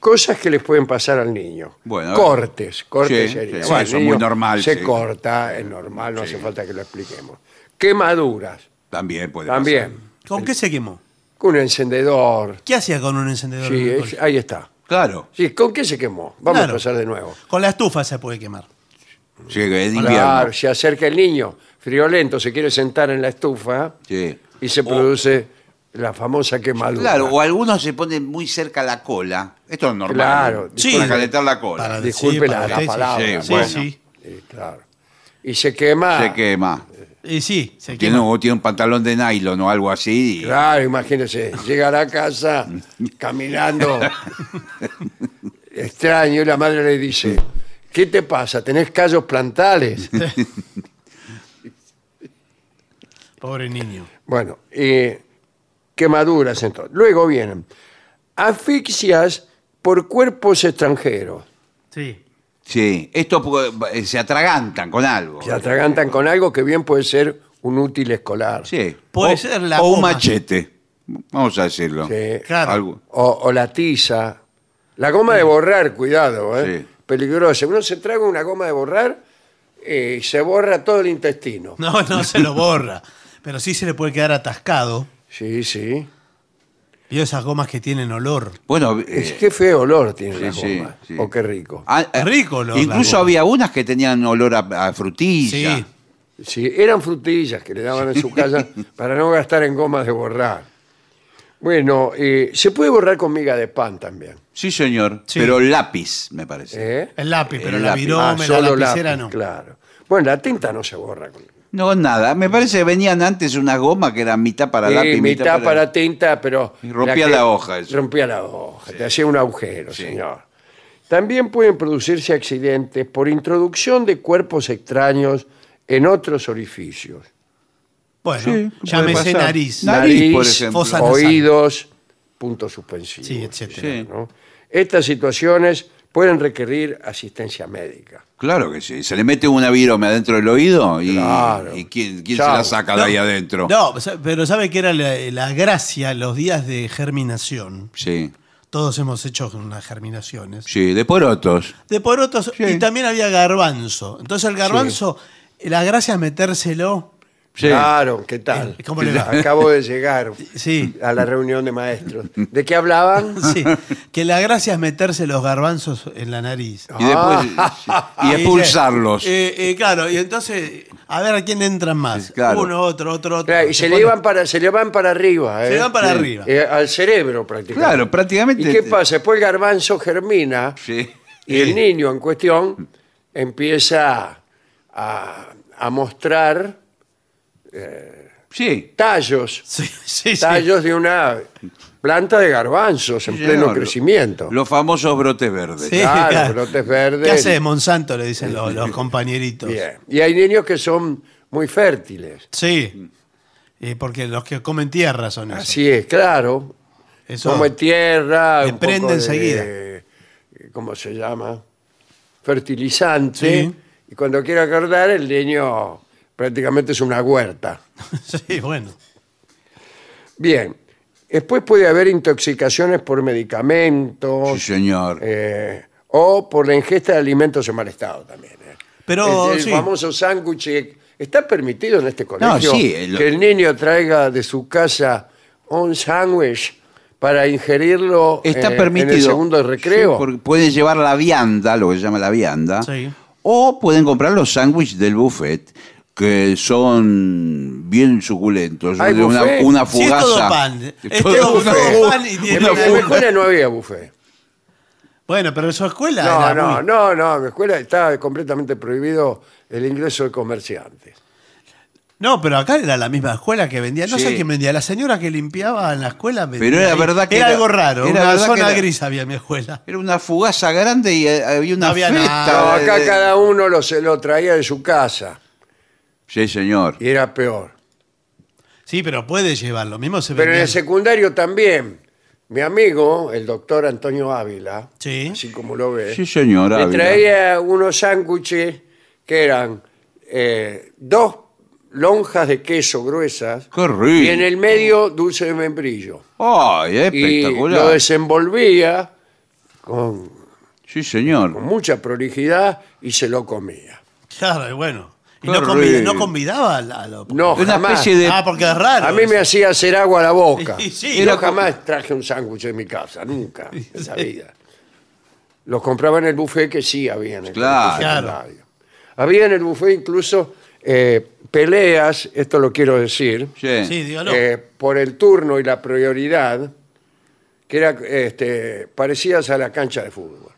cosas que les pueden pasar al niño. Bueno, a ver. cortes, cortes Sí, sí, Bueno, eso es muy normal, Se sí. corta, es normal, no Sí. hace falta que lo expliquemos. Quemaduras, También puede también. ¿Con qué se quemó? Un encendedor. ¿Qué hacía con un encendedor? Sí, en el es- colegio? ahí está. Claro. Sí, ¿con qué se quemó? Vamos Claro. a pasar de nuevo. Con la estufa se puede quemar. Sí, que es de Claro, invierno. se acerca el niño, friolento, se quiere sentar en la estufa Sí. y se O- produce la famosa quemadura. Claro, o algunos se ponen muy cerca la cola. Esto es normal. Claro, ¿no? sí. Para calentar la cola. Para- Disculpe sí, la, para la palabra. Sí, Sí, bueno. sí. Sí, claro. Y se quema. Se quema. Y sí, se Tiene, quema. o tiene un pantalón de nylon o algo así. y- Claro, imagínese, llega a la casa caminando extraño y la madre le dice, ¿qué te pasa? ¿Tenés callos plantales? Pobre niño. Bueno, eh, quemaduras entonces. Luego vienen asfixias por cuerpos extranjeros. Sí. Sí, esto eh, se atragantan con algo. Se atragantan con algo que bien puede ser un útil escolar. Sí. Puede o, ser la o un goma. machete. Vamos a decirlo. Sí. Claro. Algo. O, o la tiza. La goma de borrar, cuidado, ¿eh? Sí. peligrosa. Uno se traga una goma de borrar eh, y se borra todo el intestino. No, no se lo borra. Pero sí se le puede quedar atascado. Sí, sí. Vio esas gomas que tienen olor. Bueno, Es eh, qué feo olor tiene sí, la sí, goma. sí. O qué rico. ah, eh, Rico olor, la Incluso goma. había unas que tenían olor a, a frutilla. Sí. Sí, eran frutillas que le daban en su casa para no gastar en gomas de borrar. Bueno, eh, se puede borrar con miga de pan también. Sí, señor. Sí. Pero lápiz, me parece. ¿eh? El lápiz, pero El la lápiz. virome, Ah, la solo lapicera lápiz, no. Claro. Bueno, la tinta no se borra. Con... No, nada. Me parece que venían antes unas gomas que eran mitad para Sí, lápiz, mitad para... tinta, pero... Y rompía la hoja, eso. Rompía la hoja, te hacía un agujero, Sí. señor. También pueden producirse accidentes por introducción de cuerpos extraños en otros orificios. Bueno, Sí, puede llámese pasar. nariz. Nariz, por ejemplo. fosa nasal. oídos, puntos suspensivos. Sí, etcétera. Sí. ¿no? Estas situaciones pueden requerir asistencia médica. Claro que sí. Se le mete una virome adentro del oído y, Claro. y ¿quién, quién se la saca de ahí adentro? No, pero ¿sabe qué era la, la gracia los días de germinación? Sí, Todos hemos hecho unas germinaciones. sí, de porotos. De porotos Sí. y también había garbanzo. Entonces el garbanzo, la gracia es metérselo. Sí. Claro, ¿qué tal? Eh, ¿cómo le va? Acabo de llegar Sí. a la reunión de maestros. ¿De qué hablaban? Sí, que la gracia es meterse los garbanzos en la nariz. Y después sí, y Y expulsarlos. Eh, eh, claro, y entonces, a ver a quién entran más. Claro. Uno, otro, otro, otro. Claro, y se, le van para, se le van para arriba. Se ¿eh? van para Sí. arriba. Eh, al cerebro prácticamente. Claro, prácticamente- ¿Y qué pasa? Después el garbanzo germina Sí. y el niño en cuestión empieza a, a mostrar Sí. tallos, Sí, sí, sí. tallos de una planta de garbanzos en Sí, pleno señor. crecimiento. Los famosos brotes verdes. Sí, Claro, claro. brotes verdes. ¿Qué hace Monsanto? Le dicen los, los compañeritos. Bien. Y hay niños que son muy fértiles. Sí. Eh, porque los que comen tierra son esos. Así es, claro. Eso- Como en tierra, un prende de- enseguida. ¿Cómo se llama? Fertilizante. Sí. Y cuando quiere acordar, el niño prácticamente es una huerta. sí, bueno. Bien. Después puede haber intoxicaciones por medicamentos Sí, señor. eh, o por la ingesta de alimentos en mal estado también. eh. Pero, el, el sí. famoso sándwich. ¿Está permitido en este colegio sí, el- que el niño traiga de su casa un sándwich para ingerirlo Está eh, permitido. en el segundo recreo? Sí, porque pueden llevar la vianda, lo que se llama la vianda. Sí. O pueden comprar los sándwiches del buffet, que son bien suculentos. ¿Hay De una, buffet? una Sí, es fugaza. todo pan. Es Todo pan y tiene en, mi- en mi una- escuela no había buffet. Bueno, pero en su escuela No, era no, muy- no, no. En mi escuela estaba completamente prohibido el ingreso de comerciantes. No, pero acá era la misma escuela que vendía. No Sí. sé quién vendía. La señora que limpiaba en la escuela vendía. Pero era ahí. verdad que era, era- algo raro. era una verdad que zona era- gris había en mi escuela. Era una fugaza grande y eh, había una No había feta. nada. No, de- acá de- cada uno lo, se lo traía de su casa Sí, señor. y era peor. Sí, pero puede llevar. Lo mismo se Pero en vendía. el secundario también. Mi amigo, el doctor Antonio Ávila, Sí. así como lo ve, Sí, señor. me Ávila. traía unos sándwiches que eran eh, dos lonjas de queso gruesas Qué rico. y en el medio dulce de membrillo. ¡Ay, Y espectacular! lo desenvolvía con, Sí, señor. con mucha prolijidad y se lo comía. Claro, y bueno. Y Qué no, no convidaba a la- a lo- No, Una jamás. especie de- Ah, porque es raro. A mí me hacía hacer agua a la boca. Y sí, Yo era como- jamás traje un sándwich de mi casa, nunca, en la vida. Los compraba en el buffet que sí había en el Claro. secundario. Había en el buffet incluso eh, peleas, esto lo quiero decir, Sí. Sí, dígalo. eh, por el turno y la prioridad, que eran este, parecidas a la cancha de fútbol.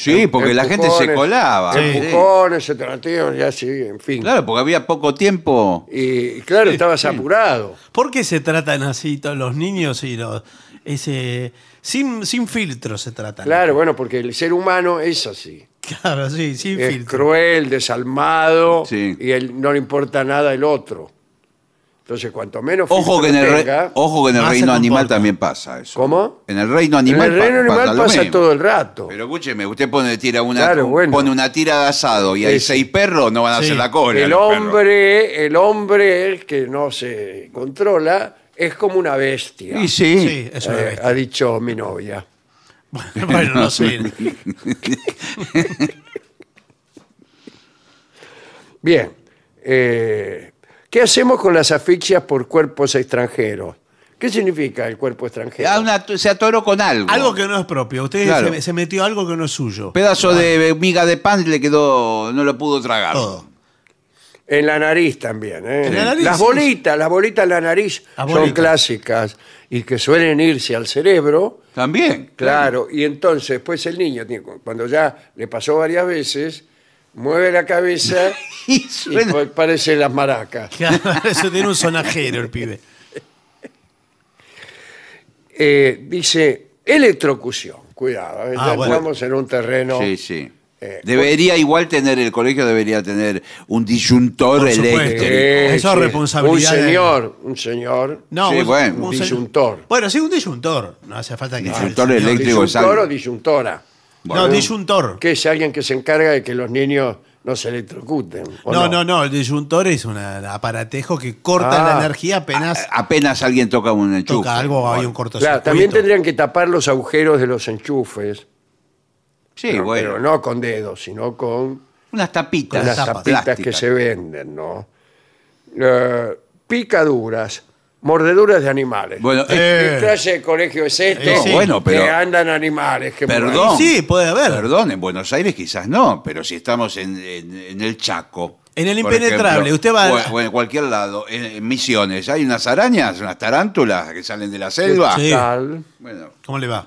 Sí, porque la gente se colaba. Empujones, se trataban y así, en fin. Claro, porque había poco tiempo. Y, y claro, estabas apurado. ¿Por qué se tratan así todos los niños y los. Ese, sin, sin filtro se tratan? Claro, bueno, porque el ser humano es así. Claro, sí, sin es filtro. cruel, desalmado Sí. y él no le importa nada el otro. Entonces, cuanto menos Ojo que en el, re- tenga, ojo que en el reino animal también pasa eso. ¿Cómo? En el reino en animal el reino pa- animal pasa todo el rato. Pero escúcheme, usted pone, tira una, Claro, bueno. pone una tira de asado y hay Es- seis perros, no van a Sí. hacer la cola. el hombre, el hombre que no se controla es como una bestia. Y sí. Sí, es una eh, ha dicho mi novia. Bueno, no sé. Bien. eh, ¿Qué hacemos con las asfixias por cuerpos extranjeros? ¿Qué significa el cuerpo extranjero? Ah, una- se atoró con algo. Algo que no es propio. Usted Claro. se, se metió algo que no es suyo. Pedazo de miga de pan le quedó, no lo pudo tragar. Todo. En la nariz también. ¿eh? En la nariz, las sí. bolitas, las bolitas en la nariz Las son bolitas. clásicas y que suelen irse al cerebro. También. Claro, y entonces después el niño, tiene- cuando ya le pasó varias veces, mueve la cabeza Y y suena- pa- parece las maracas. Claro, eso tiene un sonajero el pibe. Eh, dice electrocución, cuidado, ¿eh? Ah, ya bueno. entramos en un terreno. Sí, sí. Eh, debería igual tener, el colegio debería tener un disyuntor Por supuesto. eléctrico. Eh, Eso es responsabilidad Un de- señor, un señor. No, Sí, un- bueno, un disyuntor. Bueno, sí, un disyuntor. No hace falta que sea el Disyuntor señor. eléctrico. es disyuntor algo. o disyuntora. No, disyuntor. Que es alguien que se encarga de que los niños no se electrocuten. ¿o No, no, no, el disyuntor es un aparatejo que corta Ah. la energía apenas Apenas alguien toca un enchufe. toca algo, hay un Claro, cortocircuito. también tendrían que tapar los agujeros de los enchufes. Sí, pero, bueno. pero no con dedos, sino con Unas tapitas. las tapas. tapitas que se venden, ¿no? Eh, picaduras, mordeduras de animales. Bueno, Eh, ¿Qué clase de colegio es este? Eh, sí. bueno, pero- Que andan animales. Que Perdón. Sí, puede haber. Perdón, en Buenos Aires quizás no, pero si estamos en, en- en el Chaco. En el por impenetrable, ejemplo, usted va a- O, o en cualquier lado, en, en Misiones, hay unas arañas, unas tarántulas que salen de la selva. Sí. Tal, Bueno, ¿Cómo le va?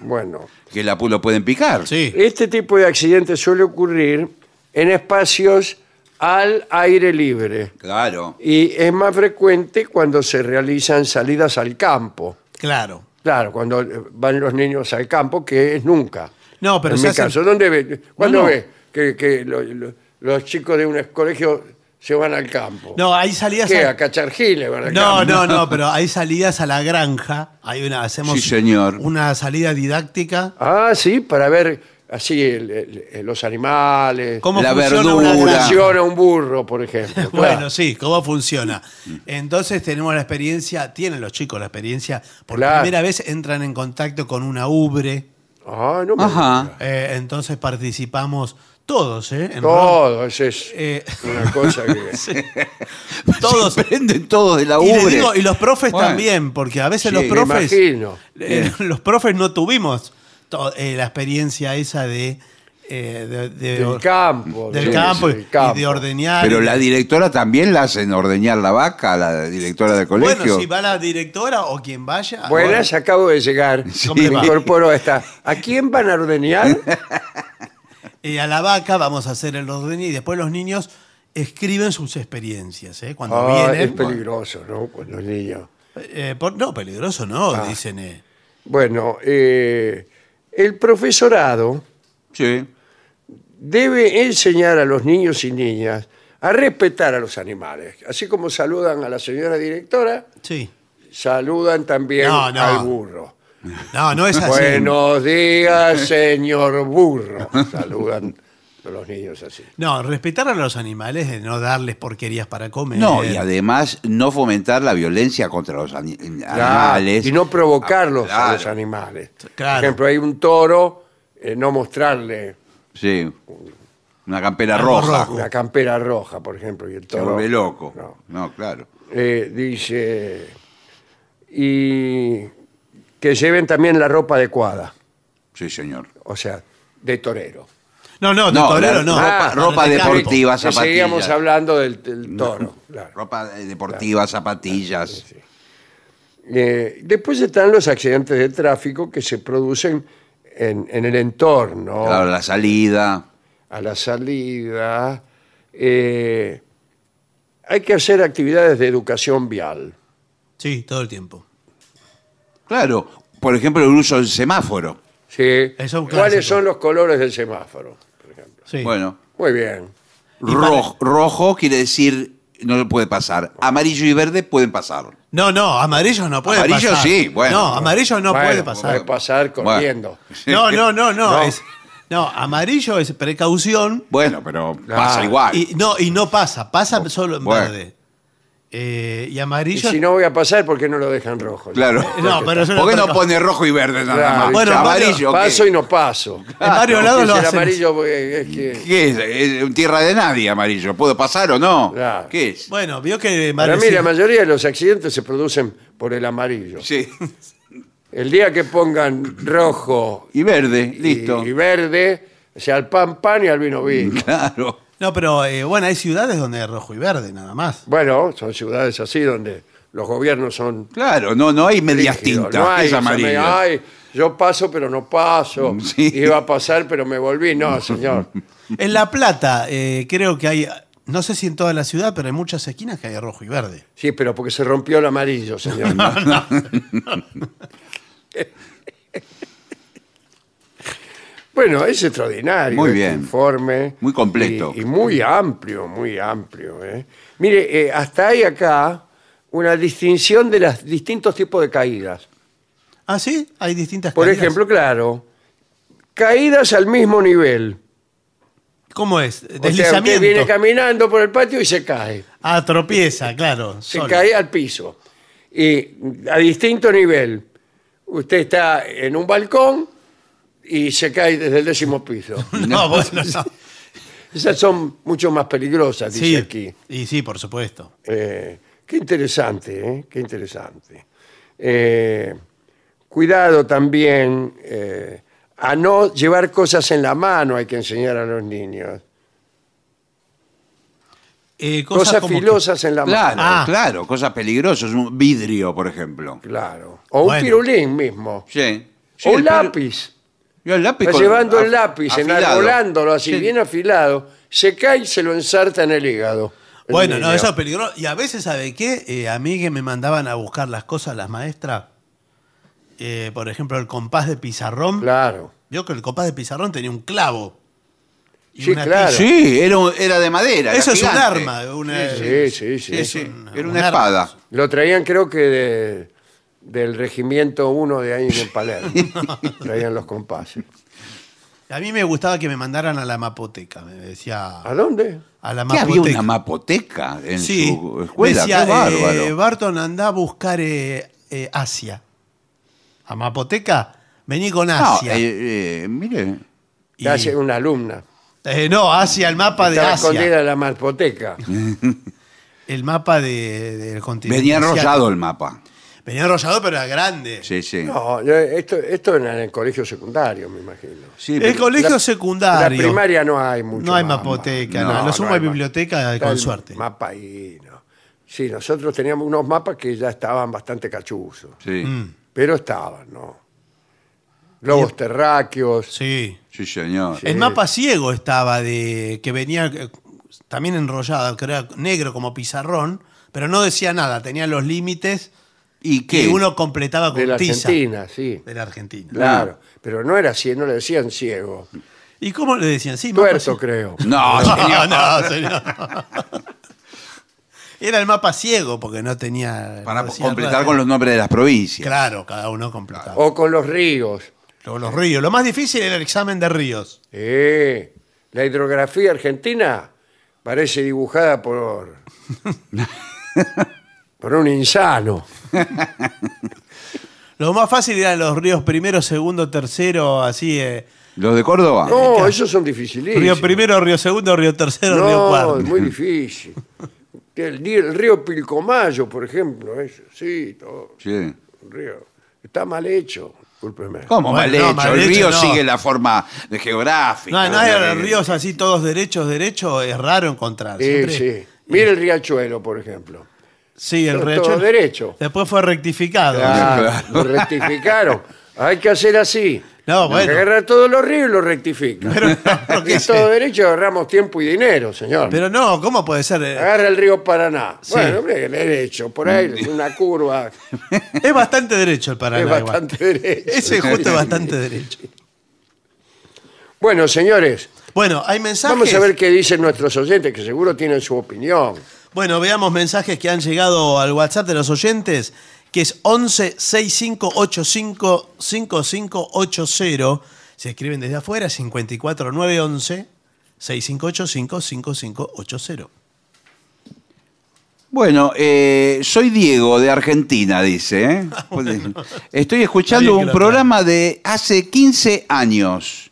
bueno. que la, lo pueden picar. Sí. Este tipo de accidentes suele ocurrir en espacios al aire libre Claro. y es más frecuente cuando se realizan salidas al campo. Claro. Claro, cuando van los niños al campo, que es nunca. No, pero en se mi hacen- caso, ¿dónde ve? ¿Cuándo No, no. ve que, que lo- lo- los chicos de un colegio se van al campo. No, hay salidas ¿Qué? a- A cachar giles van al No, campo. no, no, pero hay salidas a la granja. Hay una, hacemos Sí, señor. una salida didáctica. Ah, sí, para ver así el- el- los animales. ¿Cómo La funciona una verdura. granja? Funciona un burro, por ejemplo. Bueno, sí, cómo funciona. Entonces tenemos la experiencia, tienen los chicos la experiencia, por Claro. primera vez entran en contacto con una ubre, Ah, no me Ajá. eh, entonces participamos todos, ¿eh? En Todo, eso es Eh, una cosa que... todos. Se prenden todos de la Y, ubre. digo, y los profes Bueno. también, porque a veces Sí, los me profes, imagino. eh, los profes no tuvimos to- eh, la experiencia esa de, eh, de- de- Del campo. del sí, campo, sí, y- del campo. y de ordeñar. Pero la directora también la hacen ordeñar la vaca, la directora del colegio. Bueno, si va la directora o quien vaya. Buenas, acabo de llegar. Sí. Me incorporo a esta. ¿A quién van a ordeñar? Eh, a la vaca vamos a hacer el orden y después los niños escriben sus experiencias. ¿eh? Cuando Ah, es vienen. peligroso, ¿no? Pues los niños. eh, por- no, peligroso no, Ah. dicen. eh. Bueno, eh, el profesorado Sí. debe enseñar a los niños y niñas a respetar a los animales. Así como saludan a la señora directora, Sí. saludan también No, no. al burro. No, no es así. Buenos días, señor burro. Saludan a los niños así. No, respetar a los animales, de no darles porquerías para comer. No, y además no fomentar la violencia contra los ani- Claro, animales. y no provocarlos Ah, a los animales. Claro. Por ejemplo, hay un toro, eh, no mostrarle Sí. Una campera Algo roja. rojo. una campera roja, por ejemplo, y el Se toro. vuelve loco. No. No, claro. Eh, dice, y que lleven también la ropa adecuada, Sí, señor. o sea, de torero. No, no, de No, torero la- no. ropa- Ah, deportiva, Que zapatillas. seguíamos hablando del, del toro. claro. Ropa eh, deportiva, zapatillas. Eh, después están los accidentes de tráfico que se producen en, en el entorno, Claro, la salida. a la salida. Eh, hay que hacer actividades de educación vial. Sí, todo el tiempo. Claro. Por ejemplo, el uso del semáforo. ¿sí? ¿Cuáles son los colores del semáforo? Sí. Bueno, Muy bien. rojo, rojo quiere decir no le puede pasar. Amarillo y verde pueden pasar. No, no, amarillo no puede Amarillo pasar. sí, bueno. No, amarillo no Bueno, puede pasar. Puede pasar corriendo. No, no, no, no. No. es- no, amarillo es precaución Bueno, pero pasa igual. y no, y no pasa, pasa solo en Bueno. verde. Eh, y Y amarillo. si no voy a pasar, ¿por qué no lo dejan rojo? Claro. No, pero eso ¿Por qué no pone rojo y verde nada Claro, más? Bueno, amarillo. ¿qué? Paso y no paso. en varios lados lo Es el hacen. amarillo es que... ¿Qué es? Es un tierra de nadie amarillo. ¿Puedo pasar o no? Claro. ¿Qué es? Bueno, vio que Para mí la mayoría de los accidentes se producen por el amarillo. Sí. El día que pongan rojo Y verde, y, listo. y verde, o sea, al pan pan y al vino vino. Claro. No, pero eh, bueno, hay ciudades donde hay rojo y verde, nada más. Bueno, son ciudades así donde los gobiernos son Claro, no, no hay medias rígidos. tintas. No hay, es amarillo. "Ay, yo paso pero no paso. Sí. Iba a pasar pero me volví. No, señor. En La Plata, eh, creo que hay, no sé si en toda la ciudad, pero hay muchas esquinas que hay rojo y verde. Sí, pero porque se rompió el amarillo, señor. Bueno, es extraordinario Muy este bien. informe. Muy completo. Y, y muy amplio, muy amplio. ¿eh? Mire, eh, hasta hay acá una distinción de los distintos tipos de caídas. Ah, sí, hay distintas Por caídas. ejemplo, claro, caídas al mismo nivel. ¿Cómo es? O sea, Deslizamiento. usted viene caminando por el patio y se cae. ah, tropieza, claro. Se solo. cae al piso. Y a distinto nivel. Usted está en un balcón y se cae desde el décimo piso. No, bueno, no. Esas son mucho más peligrosas, dice Sí, aquí. y sí, por supuesto. Eh, qué interesante, ¿eh? Qué interesante. Eh, cuidado también eh, a no llevar cosas en la mano, hay que enseñar a los niños. Eh, Cosas, que- filosas en la Claro, mano. Ah. claro, cosas peligrosas. Un vidrio, por ejemplo. Claro. O un pirulín mismo. Sí. Sí, o un lápiz. Yo el lápiz Está con- llevando af- el lápiz, afilado. enarbolándolo así, Sí. bien afilado. Se cae y se lo ensarta en el hígado. el Bueno, no, niño. eso es peligroso. Y a veces, ¿sabe qué? Eh, a mí que me mandaban a buscar las cosas las maestras, eh, por ejemplo, el compás de pizarrón. Claro. Vio que el compás de pizarrón tenía un clavo. y Sí, una claro. Sí, era, un- era de madera. Eso era es un gigante. arma. Una, Sí, sí, sí. Sí, sí, un- era un una arma. espada. Lo traían creo que de- del regimiento 1 de ahí en Palermo. traían los compases. A mí me gustaba que me mandaran a la mapoteca. Me decía. ¿A dónde? A la ¿Qué mapoteca. había una mapoteca en Sí. su escuela? Decía, Qué bárbaro. eh, Barton, anda a buscar eh, eh, Asia. A Mapoteca, vení con no, Asia. eh, eh, mire. Y- hace una alumna. eh, no, Asia, el mapa de Estaba Asia. escondida en la malpoteca. El mapa de- del continente. Venía asiático. enrollado el mapa. Venía enrollado, pero era grande. Sí, sí. No, yo- esto, esto en el colegio secundario, me imagino. Sí, el pero- colegio La- En secundario. la primaria no hay mucho no hay mapa. mapoteca, No, no. Lo sumo hay biblioteca Está con el suerte. Mapa ahí, no. Sí, nosotros teníamos unos mapas que ya estaban bastante cachuzos. Sí, Mm. Pero estaban, ¿no? Globos terráqueos. Sí. sí, señor. El mapa ciego estaba de. que venía eh, también enrollado, que era negro como pizarrón, pero no decía nada, tenía los límites ¿Y que qué? uno completaba con De la tiza. Argentina, sí. De la Argentina. Claro. Pero no era ciego, no le decían ciego. ¿Y cómo le decían? Sí, mapa Tuerto, ciego. creo. No, señor. no, señor. Era el mapa ciego porque no tenía. Para no completar nada. con los nombres de las provincias. Claro, cada uno completaba. O con los ríos. Luego los ríos. Lo más difícil era el examen de ríos. Eh, la hidrografía argentina parece dibujada por, por un insano. Lo más fácil eran los ríos primero, segundo, tercero, así. eh, ¿Los de Córdoba? No, esos son dificilísimos. río primero, río segundo, río tercero, río No, cuarto. es muy difícil. El, el río Pilcomayo, por ejemplo, eso, sí, todo. Sí. un río. Está mal hecho, discúlpeme. ¿Cómo Bueno, mal no, hecho? mal el hecho río no. sigue la forma de geográfica. No, no hay ríos así todos derechos, derechos, es raro encontrar. Sí, Siempre- sí. Mire el riachuelo, por ejemplo. Sí, el Todo derecho. Después fue rectificado. Lo rectificaron. Hay que hacer así. No, Hay bueno. que agarrar todos los ríos y los rectifica. Pero, no, ¿qué es sé? todo derecho, agarramos tiempo y dinero, señor. Pero no, ¿cómo puede ser? Agarra el río Paraná. Sí. Bueno, hombre, derecho, por ahí, una curva. Es bastante derecho el Paraná. es igual. bastante derecho. Ese justo es bastante derecho. Bueno, señores, Bueno, hay mensajes. vamos a ver qué dicen nuestros oyentes, que seguro tienen su opinión. Bueno, veamos mensajes que han llegado al WhatsApp de los oyentes, que es 11 6585 5580. Se escriben desde afuera, 54911 6585 5580. Bueno, eh, soy Diego de Argentina, dice. ¿eh? Estoy escuchando Está bien que un programa de hace 15 años.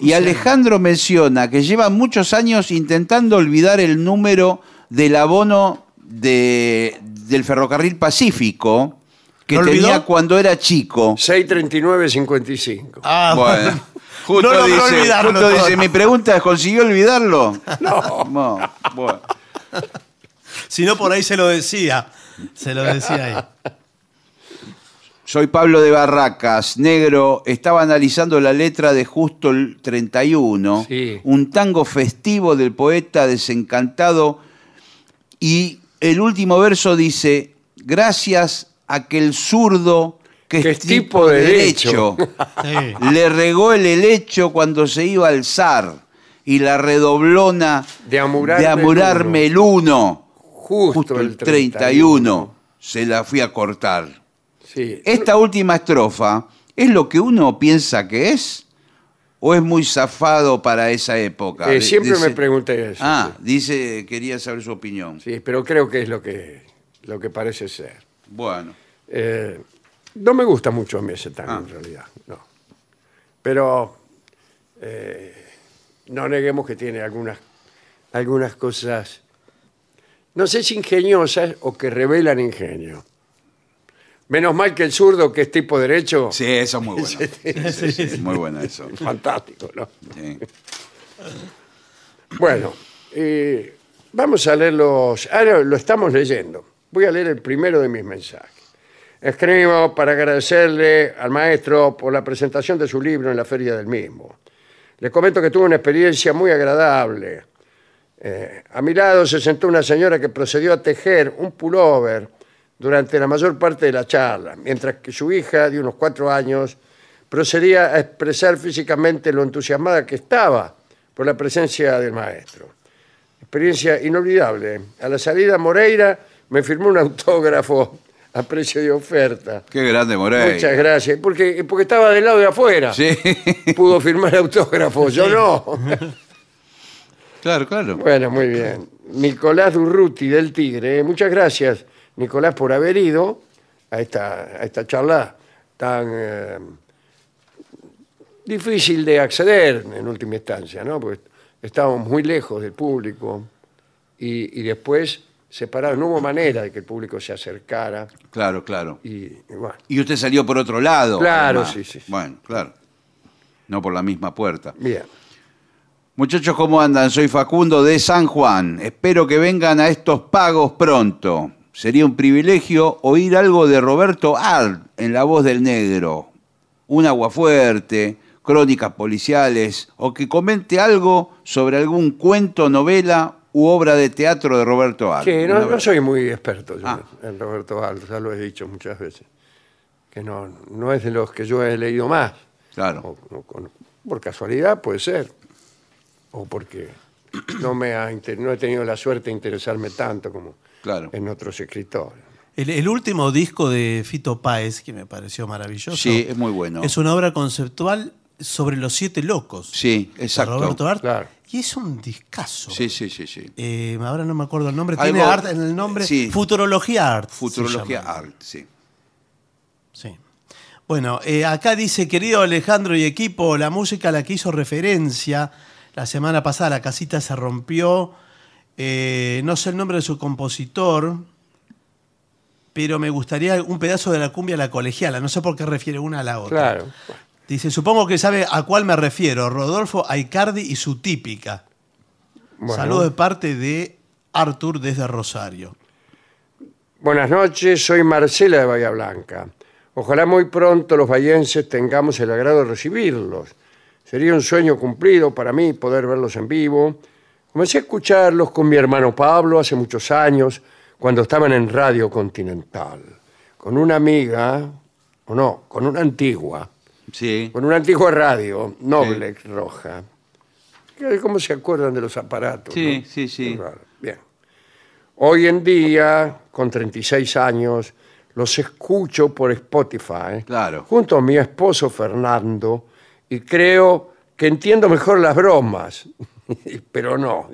Y Alejandro menciona que lleva muchos años intentando olvidar el número del abono de- del ferrocarril Pacífico que ¿Lo tenía olvidó? cuando era chico. 639-55. Ah, Bueno, justo no logró dice, olvidarlo justo dice, mi pregunta es, ¿consiguió olvidarlo? No. bueno. Si no, por ahí se lo decía. Se lo decía ahí. Soy Pablo de Barracas, negro. Estaba analizando la letra de Justo el 31, Sí. un tango festivo del poeta desencantado. Y el último verso dice: Gracias a que el zurdo, que, Que es tipo de derecho, Sí. le regó el helecho cuando se iba a alzar. Y la redoblona De amurarme de amurarme el uno. Justo, Justo el 31 se la fui a cortar. Sí. Esta última estrofa, ¿es lo que uno piensa que es? ¿O es muy zafado para esa época? Eh, siempre dice- me pregunté eso. Ah, dice, quería saber su opinión. Sí, pero creo que es lo que, lo que parece ser. Bueno, Eh, no me gusta mucho a mí ese tango, Ah. en realidad. No. Pero eh, no neguemos que tiene algunas, algunas cosas, no sé si ingeniosas o que revelan ingenio. Menos mal que el zurdo, que es tipo derecho, sí, eso es muy bueno. Sí, sí, sí, muy bueno eso. fantástico, ¿no? Sí. Bueno, eh, vamos a leer los... Ahora lo estamos leyendo. Voy a leer el primero de mis mensajes. Escribo para agradecerle al maestro por la presentación de su libro en la feria del mismo. Les comento que tuve una experiencia muy agradable. Eh, a mi lado se sentó una señora que procedió a tejer un pullover durante la mayor parte de la charla, mientras que su hija, de unos cuatro años, procedía a expresar físicamente lo entusiasmada que estaba por la presencia del maestro. Experiencia inolvidable. A la salida Moreira me firmó un autógrafo a precio de oferta. Qué grande Morey. Muchas gracias. Porque, porque estaba del lado de afuera. Sí. Pudo firmar autógrafos, yo no. claro, claro. Bueno, muy bien. Nicolás Durruti del Tigre. Muchas gracias, Nicolás, por haber ido a esta, a esta charla tan eh, difícil de acceder en última instancia, ¿no? Porque estábamos muy lejos del público y, y después separados. No hubo manera de que el público se acercara. Claro, claro. Y, y bueno, Y usted salió por otro lado. Claro, sí, sí, sí. Bueno, claro. No por la misma puerta. bien. Muchachos, ¿cómo andan? Soy Facundo de San Juan. Espero que vengan a estos pagos pronto. Sería un privilegio oír algo de Roberto Art en la voz del negro. Un agua fuerte, crónicas policiales o que comente algo sobre algún cuento, novela u obra de teatro de Roberto Art. Sí, no, soy muy experto yo Ah. en Roberto Aldo, ya lo he dicho muchas veces. Que no, no es de los que yo he leído más. Claro. O- o con- por casualidad puede ser. O porque no, me ha, no he tenido la suerte de interesarme tanto como Claro. en otros escritores. El, el último disco de Fito Páez, que me pareció maravilloso. Sí, es muy bueno. Es una obra conceptual sobre los siete locos. Sí, de exacto. Roberto Art. Claro. Y es un discazo. Sí, sí, sí, sí. Eh, ahora no me acuerdo el nombre. Algo- Tiene art en el nombre. sí. Futurología Art. Futurología. Art, sí. Sí. Bueno, eh, acá dice, querido Alejandro y equipo, la música a la que hizo referencia la semana pasada, la casita se rompió. Eh, no sé el nombre de su compositor, pero me gustaría un pedazo de la cumbia a la colegiala. No sé por qué refiere una a la otra. Claro. Dice, supongo que sabe a cuál me refiero. Rodolfo Aicardi y su típica. Bueno. Saludo de parte de Artur desde Rosario. Buenas noches, soy Marcela de Bahía Blanca. Ojalá muy pronto los bahienses tengamos el agrado de recibirlos. Sería un sueño cumplido para mí poder verlos en vivo. Comencé a escucharlos con mi hermano Pablo hace muchos años, cuando estaban en Radio Continental, con una amiga, o no, con una antigua, Sí. con una antigua radio, Noblex Roja. ¿Cómo se acuerdan de los aparatos? Sí, no? sí, sí. Qué raro. Bien. Hoy en día, con 36 años, los escucho por Spotify. Claro. Junto a mi esposo Fernando, y creo que entiendo mejor las bromas, pero no.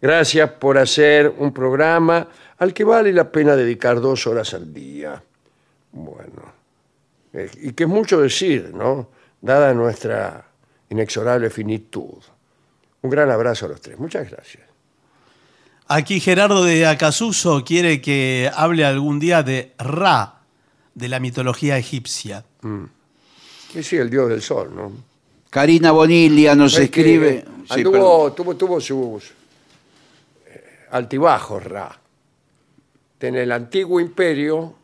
Gracias por hacer un programa al que vale la pena dedicar dos horas al día. Bueno, eh, y que es mucho decir, ¿no? Dada nuestra inexorable finitud. Un gran abrazo a los tres. Muchas gracias. Aquí Gerardo de Acasuso quiere que hable algún día de Ra, de la mitología egipcia. Que sí, el dios del sol, ¿no? Karina Bonilla nos Es que escribe. Sí, anduvo- perdón. tuvo, tuvo sus eh, altibajos, Ra. En el antiguo imperio,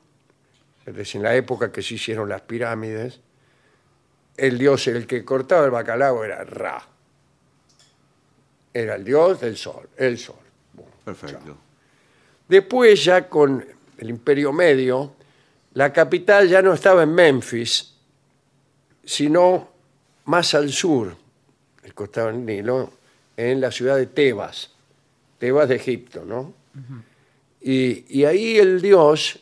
es decir, en la época que se hicieron las pirámides, el dios, el que cortaba el bacalao era Ra. Era el dios del sol, el sol. Bueno, Perfecto. Después, ya con el Imperio Medio, la capital ya no estaba en Memphis, sino más al sur, el costado del Nilo, en la ciudad de Tebas, Tebas de Egipto, ¿no? y, y ahí el dios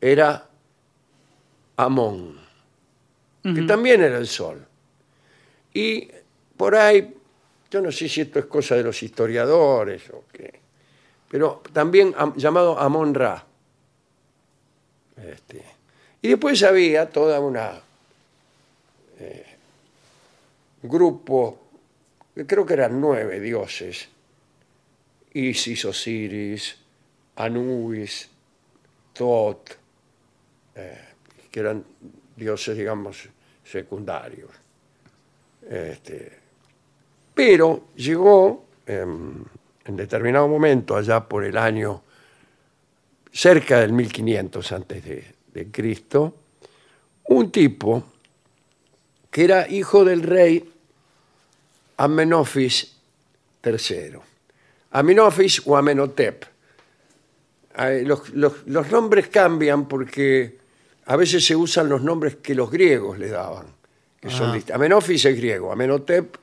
era Amón, que también era el sol. Y por ahí, yo no sé si esto es cosa de los historiadores o qué, pero también am- llamado Amón Ra. Este, y después había toda una eh, grupo, creo que eran nueve dioses, Isis, Osiris, Anubis, Tot, eh, que eran dioses, digamos, secundarios. Este, pero llegó em, en determinado momento, allá por el año cerca del 1500 antes de, de Cristo, un tipo que era hijo del rey Amenofis III. Amenofis o Amenhotep. Los, los- los nombres cambian porque a veces se usan los nombres que los griegos le daban. Que Ah. Amenofis es griego, Amenhotep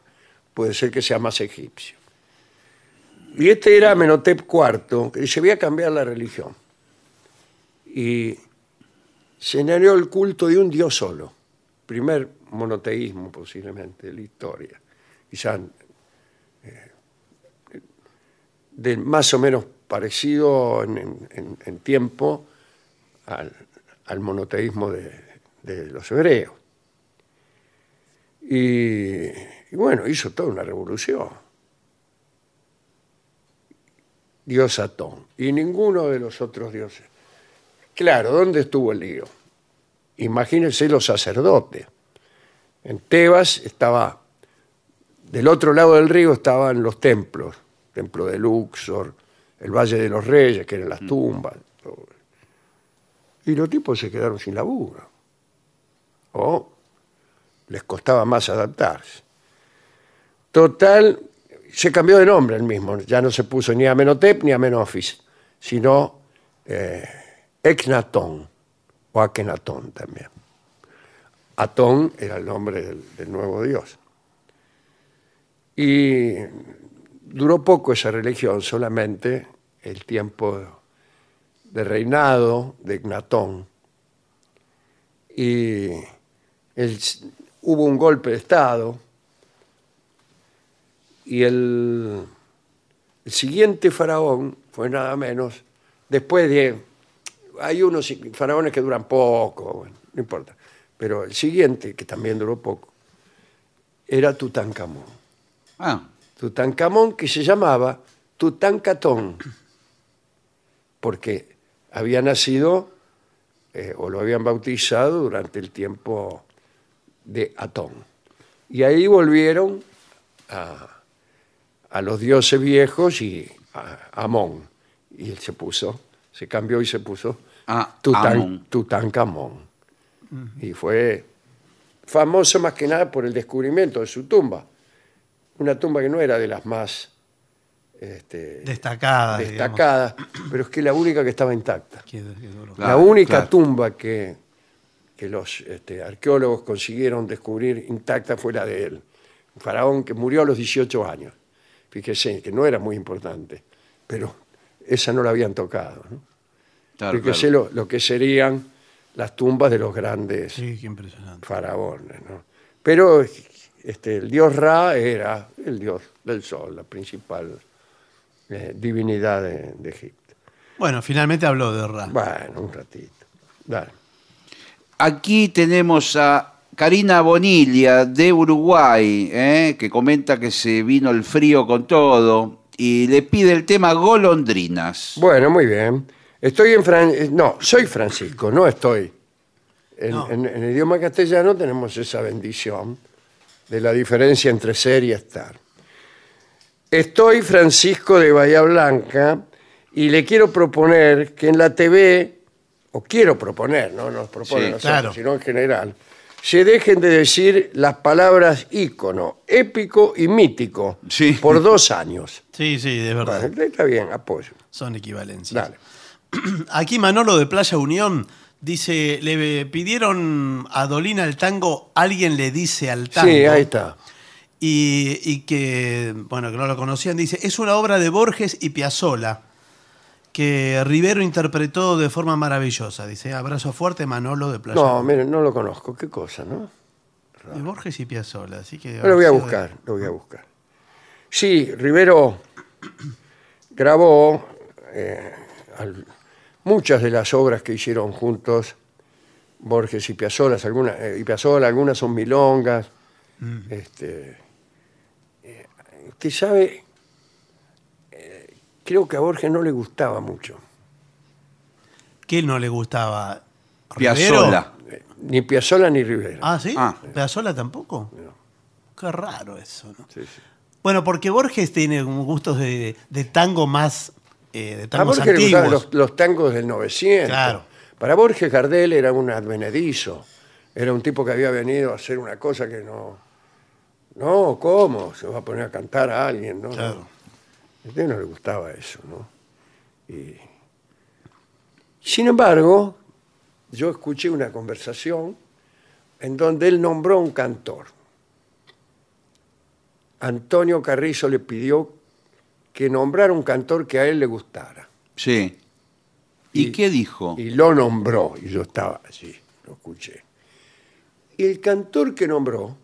puede ser que sea más egipcio. Y este era Amenhotep IV, que se voy a cambiar la religión. Y se generó el culto de un dios solo. Primer monoteísmo posiblemente de la historia. Quizá eh, de más o menos parecido en, tiempo al, al monoteísmo de, de los hebreos. Y, y bueno, hizo toda una revolución. Dios Atón. Y ninguno de los otros dioses. Claro, ¿dónde estuvo el lío? Imagínense los sacerdotes. En Tebas estaba, del otro lado del río estaban los templos, templo de Luxor, el Valle de los Reyes, que eran las tumbas. todo. Y los tipos se quedaron sin laburo. O les costaba más adaptarse. Total, se cambió de nombre el mismo, ya no se puso ni Amenhotep ni Amenofis, sino eh, Eknatón o Akenatón también. Atón era el nombre del, del nuevo dios. Y duró poco esa religión, solamente el tiempo de reinado de Ignatón. Y hubo un golpe de Estado y el, el siguiente faraón fue nada menos, después de... Hay unos faraones que duran poco, bueno, no importa, pero el siguiente, que también duró poco, era Tutankamón. Ah, Tutankamón que se llamaba Tutankatón, porque había nacido eh, o lo habían bautizado durante el tiempo de Atón. Y ahí volvieron a, a los dioses viejos y a Amón. Y él se puso, se cambió y se puso Ah, Tutan- Amón. Tutankamón. Y fue famoso más que nada por el descubrimiento de su tumba. Una tumba que no era de las más este, destacadas, pero es que la única que estaba intacta. Qué- qué duro. Claro, la única claro. tumba que, que los este, arqueólogos consiguieron descubrir intacta fue la de él. Un faraón que murió a los 18 años. Fíjese que no era muy importante, pero esa no la habían tocado. ¿no? claro, Fíjese claro. Lo, lo que serían las tumbas de los grandes Sí, qué impresionante. faraones. ¿no? Pero este, el dios Ra era el dios del sol, la principal eh, divinidad de, de Egipto. Bueno, finalmente habló de Ra. Bueno, un ratito. Dale. Aquí tenemos a Karina Bonilla de Uruguay, ¿eh? que comenta que se vino el frío con todo y le pide el tema golondrinas. Bueno, muy bien. Estoy en Fran... eh, No, soy Francisco, no estoy. En, No. en- en el idioma castellano tenemos esa bendición de la diferencia entre ser y estar. Estoy Francisco de Bahía Blanca y le quiero proponer que en la TV, o quiero proponer, no nos propone Sí, nosotros, claro. sino en general, se dejen de decir las palabras ícono, épico y mítico Sí. por dos años. Sí, sí, de verdad. Está bien, apoyo. Son equivalencias. Dale. Aquí Manolo de Playa Unión dice, le pidieron a Dolina el tango, alguien le dice al tango. Sí, ahí está. Y, y que, bueno, que no lo conocían, dice, es una obra de Borges y Piazzolla que Rivero interpretó de forma maravillosa. Dice, abrazo fuerte Manolo de Playa No, Unión". miren, no lo conozco. ¿Qué cosa, no? De Borges y Piazzolla, así que... Lo voy a buscar, lo voy a buscar. Sí, Rivero grabó eh, al- muchas de las obras que hicieron juntos Borges y Piazzolla, algunas, eh, y Piazzolla, algunas son milongas. Este, eh, usted sabe, eh, creo que a Borges no le gustaba mucho. ¿Qué no le gustaba? Piazzolla. Eh, Ni Piazzolla ni Rivera. Ah, ¿sí? Ah. ¿Piazzolla tampoco? Qué raro eso, ¿no? Sí, sí. Bueno, porque Borges tiene un gustos de, de tango más... eh, de A tangos Borges le gustaban antiguos. los, los tangos del 900. Claro. Para Borges Gardel era un advenedizo. Era un tipo que había venido a hacer una cosa que no... No, ¿cómo? Se va a poner a cantar a alguien, ¿no? Claro. A usted no le gustaba eso, ¿no? Y... Sin embargo, yo escuché una conversación en donde él nombró a un cantor. Antonio Carrizo le pidió que nombrara un cantor que a él le gustara. Sí. ¿Y, Y- qué dijo? Y lo nombró, y yo estaba allí, lo escuché. Y el cantor que nombró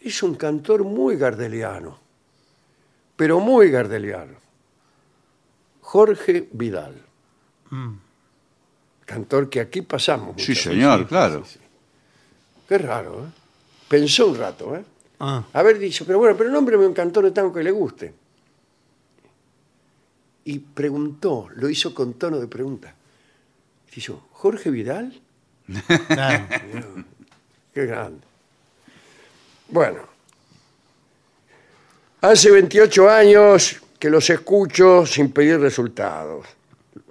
es un cantor muy gardeliano, pero muy gardeliano. Jorge Vidal. Cantor que aquí pasamos. sí, señor, veces. claro. Qué raro, ¿eh? Pensó un rato, ¿eh? Ah, Haber dicho, pero bueno, pero nómbreme un cantor de tango que le guste. Y preguntó, lo hizo con tono de pregunta. Dijo, ¿Jorge Vidal? claro. Qué grande. Bueno, hace 28 años que los escucho sin pedir resultados.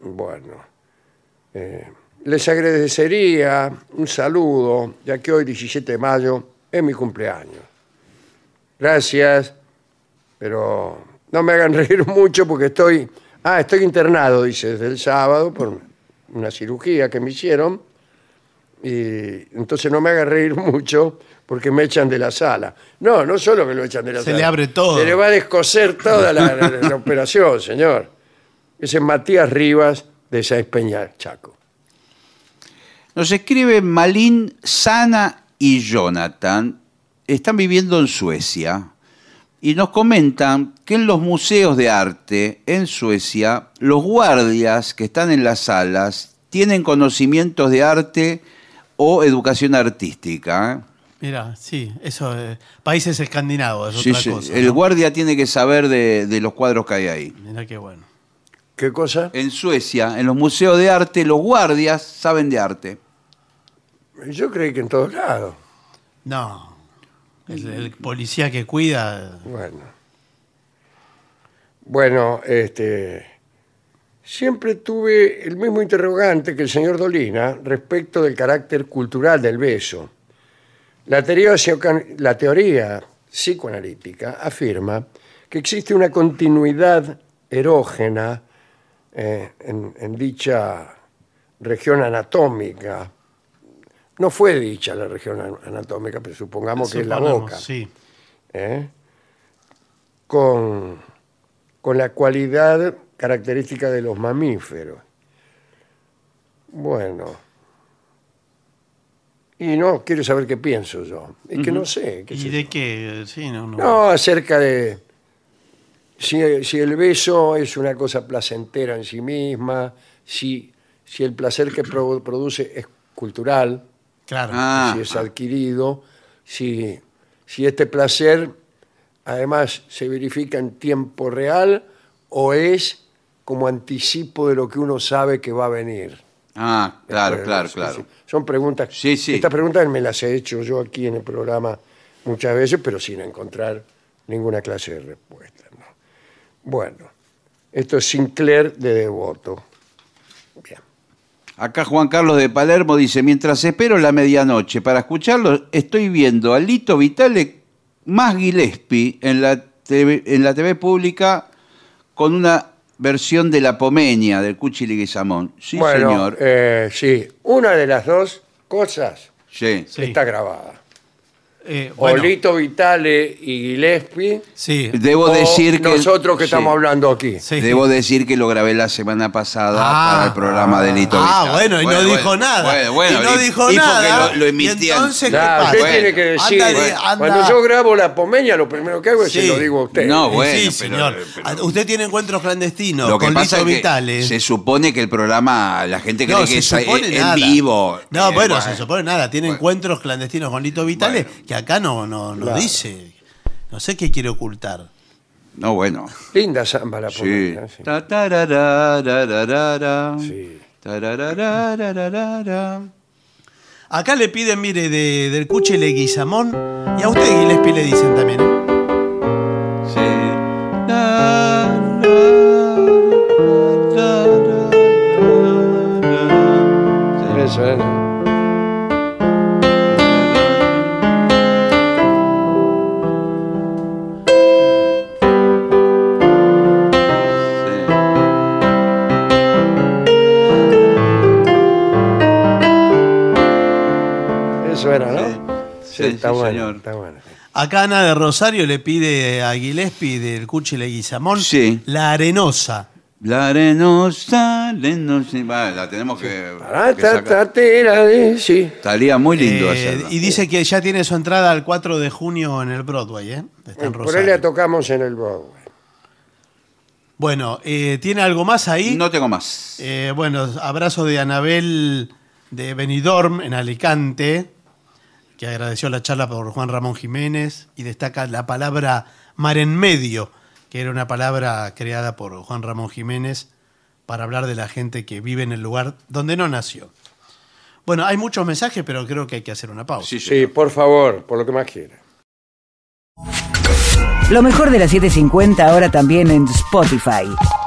Bueno, eh, les agradecería un saludo, ya que hoy, 17 de mayo, es mi cumpleaños. Gracias, pero no me hagan reír mucho porque estoy... Ah, estoy internado, dice, desde el sábado por una cirugía que me hicieron y entonces no me haga reír mucho porque me echan de la sala. No, no solo que lo echan de la Se sala. le abre todo. Se le va a descoser toda la, la- la operación, señor. Ese es Matías Rivas de Sáenz Peña, Chaco. Nos escribe Malin, Sana y Jonathan. Están viviendo en Suecia y nos comentan que en los museos de arte en Suecia, los guardias que están en las salas tienen conocimientos de arte o educación artística. ¿eh? Mira, sí, eso, eh, países escandinavos, es Sí, otra sí, cosa. El ¿no? guardia tiene que saber de, de los cuadros que hay ahí. Mira qué bueno. ¿Qué cosa? En Suecia, en los museos de arte, los guardias saben de arte. Yo creí que en todos lados. No, el, el policía que cuida, Bueno. Bueno, este. Siempre tuve el mismo interrogante que el señor Dolina respecto del carácter cultural del beso. La teoría, la teoría psicoanalítica afirma que existe una continuidad erógena eh, en, en dicha región anatómica. No fue dicha la región an- anatómica, pero supongamos que es la suponemos, boca. Sí. ¿eh? con, con la cualidad característica de los mamíferos. Bueno. Y no, quiero saber qué pienso yo. Es que no sé. qué sé ¿Y yo. de qué? Sí, no, no. No, acerca de si, si el beso es una cosa placentera en sí misma, si, si el placer que pro- produce es cultural, Claro. Ah. si es adquirido, si, si este placer además se verifica en tiempo real o es como anticipo de lo que uno sabe que va a venir. Ah, claro, claro, sí, claro. sí. Son preguntas. Sí, sí. Estas preguntas me las he hecho yo aquí en el programa muchas veces, pero sin encontrar ninguna clase de respuesta. ¿no? Bueno, esto es Sinclair de Devoto. Acá Juan Carlos de Palermo dice, mientras espero la medianoche para escucharlo, estoy viendo a Lito Vitale más Gillespie en la TV, en la TV pública con una versión de La Pomeña, del Cuchi Leguizamón. Sí, bueno, señor. eh, sí, una de las dos cosas. Sí. está grabada. Eh, bueno, Olito Vitale y Gillespie. sí. Debo o decir que... nosotros que sí. estamos hablando aquí. Sí. Debo decir que lo grabé la semana pasada Ah. para el programa de Lito Ah, Vitale. bueno, y no dijo nada. Bueno, bueno, y no y- dijo y porque nada. lo, emitían. entonces, ¿qué pasa? usted Bueno, tiene que decir, anda anda- cuando yo grabo la pomeña, lo primero que hago es se Sí. lo digo a usted. No, bueno, sí, pero- señor. pero- Ah, Usted tiene encuentros clandestinos Lo que con pasa Lito es que Vitale. se supone que el programa, la gente cree no, que es supone en nada. vivo. No, Eh, bueno, se supone nada. Tiene encuentros clandestinos con Lito Vitale Bueno. Que acá no, no, no Claro. dice. No sé qué quiere ocultar. No, bueno. Linda samba la Sí. pomeña. Sí. Sí. Acá le piden, mire, de, del Cuche Leguizamón. Y a usted, Gillespie, le dicen también. ¿eh? Sí, está sí, bueno, señor. está bueno. Acá Ana de Rosario le pide a Gillespie del Cuchi Leguizamón Sí. la arenosa. La arenosa, la tenemos que, Ah, que ta, sacar. ta, tera de- sí. Estaría muy lindo Eh, hacerlo. y dice que ya tiene su entrada al 4 de junio en el Broadway, ¿eh? Está en Por ahí Rosario. la tocamos en el Broadway. Bueno, eh, ¿tiene algo más ahí? No tengo más. Eh, bueno, abrazo de Anabel de Benidorm en Alicante, que agradeció la charla por Juan Ramón Jiménez y destaca la palabra mar en medio, que era una palabra creada por Juan Ramón Jiménez para hablar de la gente que vive en el lugar donde no nació. Bueno, hay muchos mensajes, pero creo que hay que hacer una pausa. Sí, Sí, por favor, por lo que más quiera. Lo mejor de la 750 ahora también en Spotify.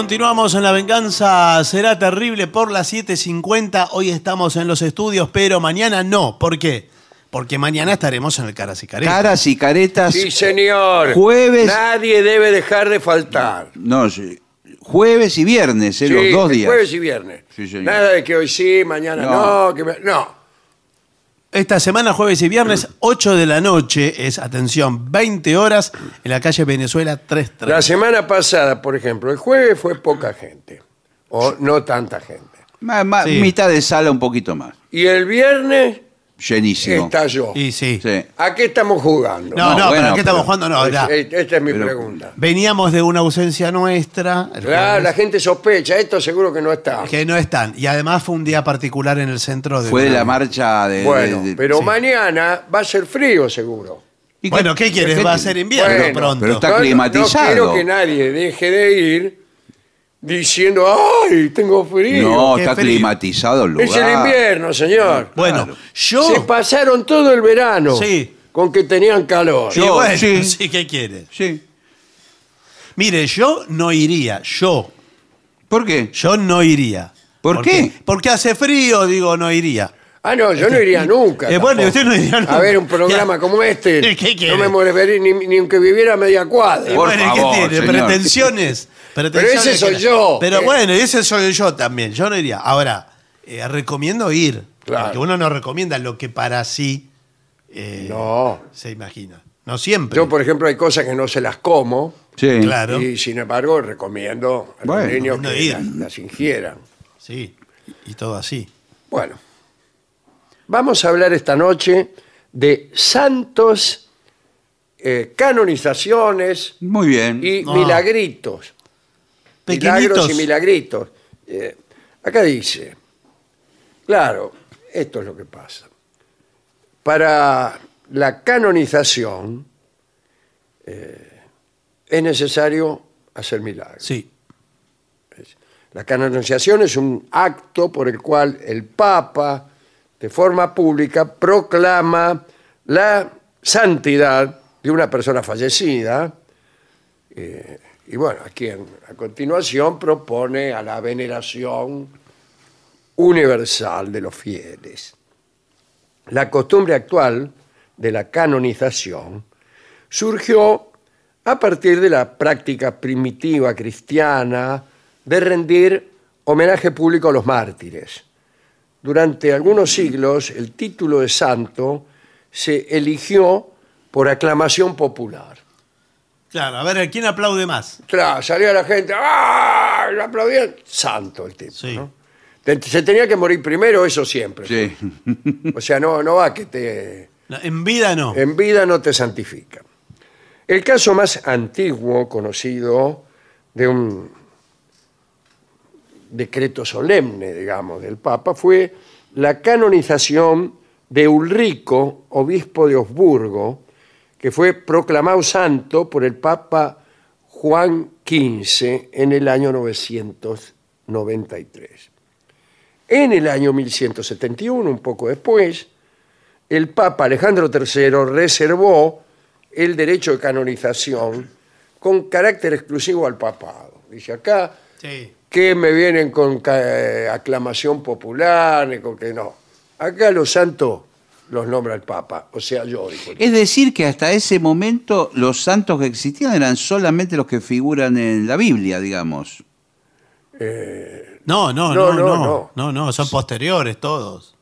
Continuamos en La Venganza Será Terrible por las 7.50. Hoy estamos en los estudios, pero mañana no. ¿Por qué? Porque mañana estaremos en el Caras y Caretas. Caras y caretas. Sí, señor. Jueves. Nadie debe dejar de faltar. No, sí, jueves y viernes, eh, Sí, los dos días. Jueves y viernes. Sí, señor. Nada de que hoy sí, mañana no. No. que me- no. Esta semana, jueves y viernes, 8 de la noche, es, atención, 20 horas en la calle Venezuela 33. La semana pasada, por ejemplo, el jueves fue poca gente. O no tanta gente. Ma- ma- Sí. Mitad de sala, un poquito más. Y el viernes Llenísimo. estalló. Y sí. Sí. ¿A qué estamos jugando? No, no, No, ¿pero bueno, qué estamos pero- jugando? No, ya. Es- Esta es mi Pero- pregunta. Veníamos de una ausencia nuestra. el Claro, jueves, la gente sospecha, esto seguro que no está. Que no están. Y además fue un día particular en el centro de. Fue de la marcha de. Bueno, de- de- pero sí. mañana va a ser frío seguro. ¿Y Bueno, ¿qué quieres? Va a ser invierno Bueno, pronto. pero está No, no- climatizado. No quiero que nadie deje de ir diciendo, ¡ay, tengo frío! No, qué está frío. climatizado el lugar. es el invierno, señor. Bueno, Claro. yo. Se pasaron todo el verano Sí. con que tenían calor. Y Yo, bueno, sí. sí, ¿qué quieres? Sí. Mire, yo no iría. Yo. ¿Por qué? Yo no iría. ¿Por qué? Porque hace frío, digo, no iría. Ah, no, yo no iría nunca. Eh, bueno, usted no iría nunca. A ver, un programa Ya. como este. ¿Qué quiere? no me movería ni, ni aunque viviera a media cuadra. Por bueno, ¿y favor, ¿qué tiene? señor. Pretensiones. pretensiones ese soy que- yo. Pero Eh. bueno, ese soy yo también. Yo no iría. Ahora, eh, recomiendo ir. Claro. Porque uno no recomienda lo que para sí eh, No. se imagina. No siempre. Yo, por ejemplo, hay cosas que no se las como. Sí. Claro. Y sin embargo, recomiendo a Bueno, los niños no que ir. las, las ingieran. Sí. Y todo así. Bueno, vamos a hablar esta noche de santos, eh, canonizaciones Muy bien. y No. milagritos. Pequeñitos. Milagros y milagritos. Eh, acá dice, claro, esto es lo que pasa. Para la canonización eh, es necesario hacer milagros. Sí. La canonización es un acto por el cual el Papa, de forma pública, proclama la santidad de una persona fallecida eh, y bueno, a quien a continuación propone a la veneración universal de los fieles. La costumbre actual de la canonización surgió a partir de la práctica primitiva cristiana de rendir homenaje público a los mártires. Durante algunos siglos el título de santo se eligió por aclamación popular. Claro, a ver, ¿quién aplaude más? Claro, salía la gente, ¡ah! Lo aplaudían. Santo el tipo. Sí. ¿no? Te- Se tenía que morir primero, eso siempre. Sí. O sea, no, no va que te. No, En vida no. En vida no te santifica. El caso más antiguo conocido de un decreto solemne, digamos, del Papa fue la canonización de Ulrico, obispo de Osburgo, que fue proclamado santo por el Papa Juan 15 en el año 993. En el año 1171, un poco después, el Papa Alejandro III reservó el derecho de canonización con carácter exclusivo al papado. Dice acá Sí. Que me vienen con eh, aclamación popular, ni con que no. Acá los santos los nombra el Papa, o sea, yo. Es decir, que hasta ese momento los santos que existían eran solamente los que figuran en la Biblia, digamos. No, No, no, no, no, no, no. no, no, son posteriores todos.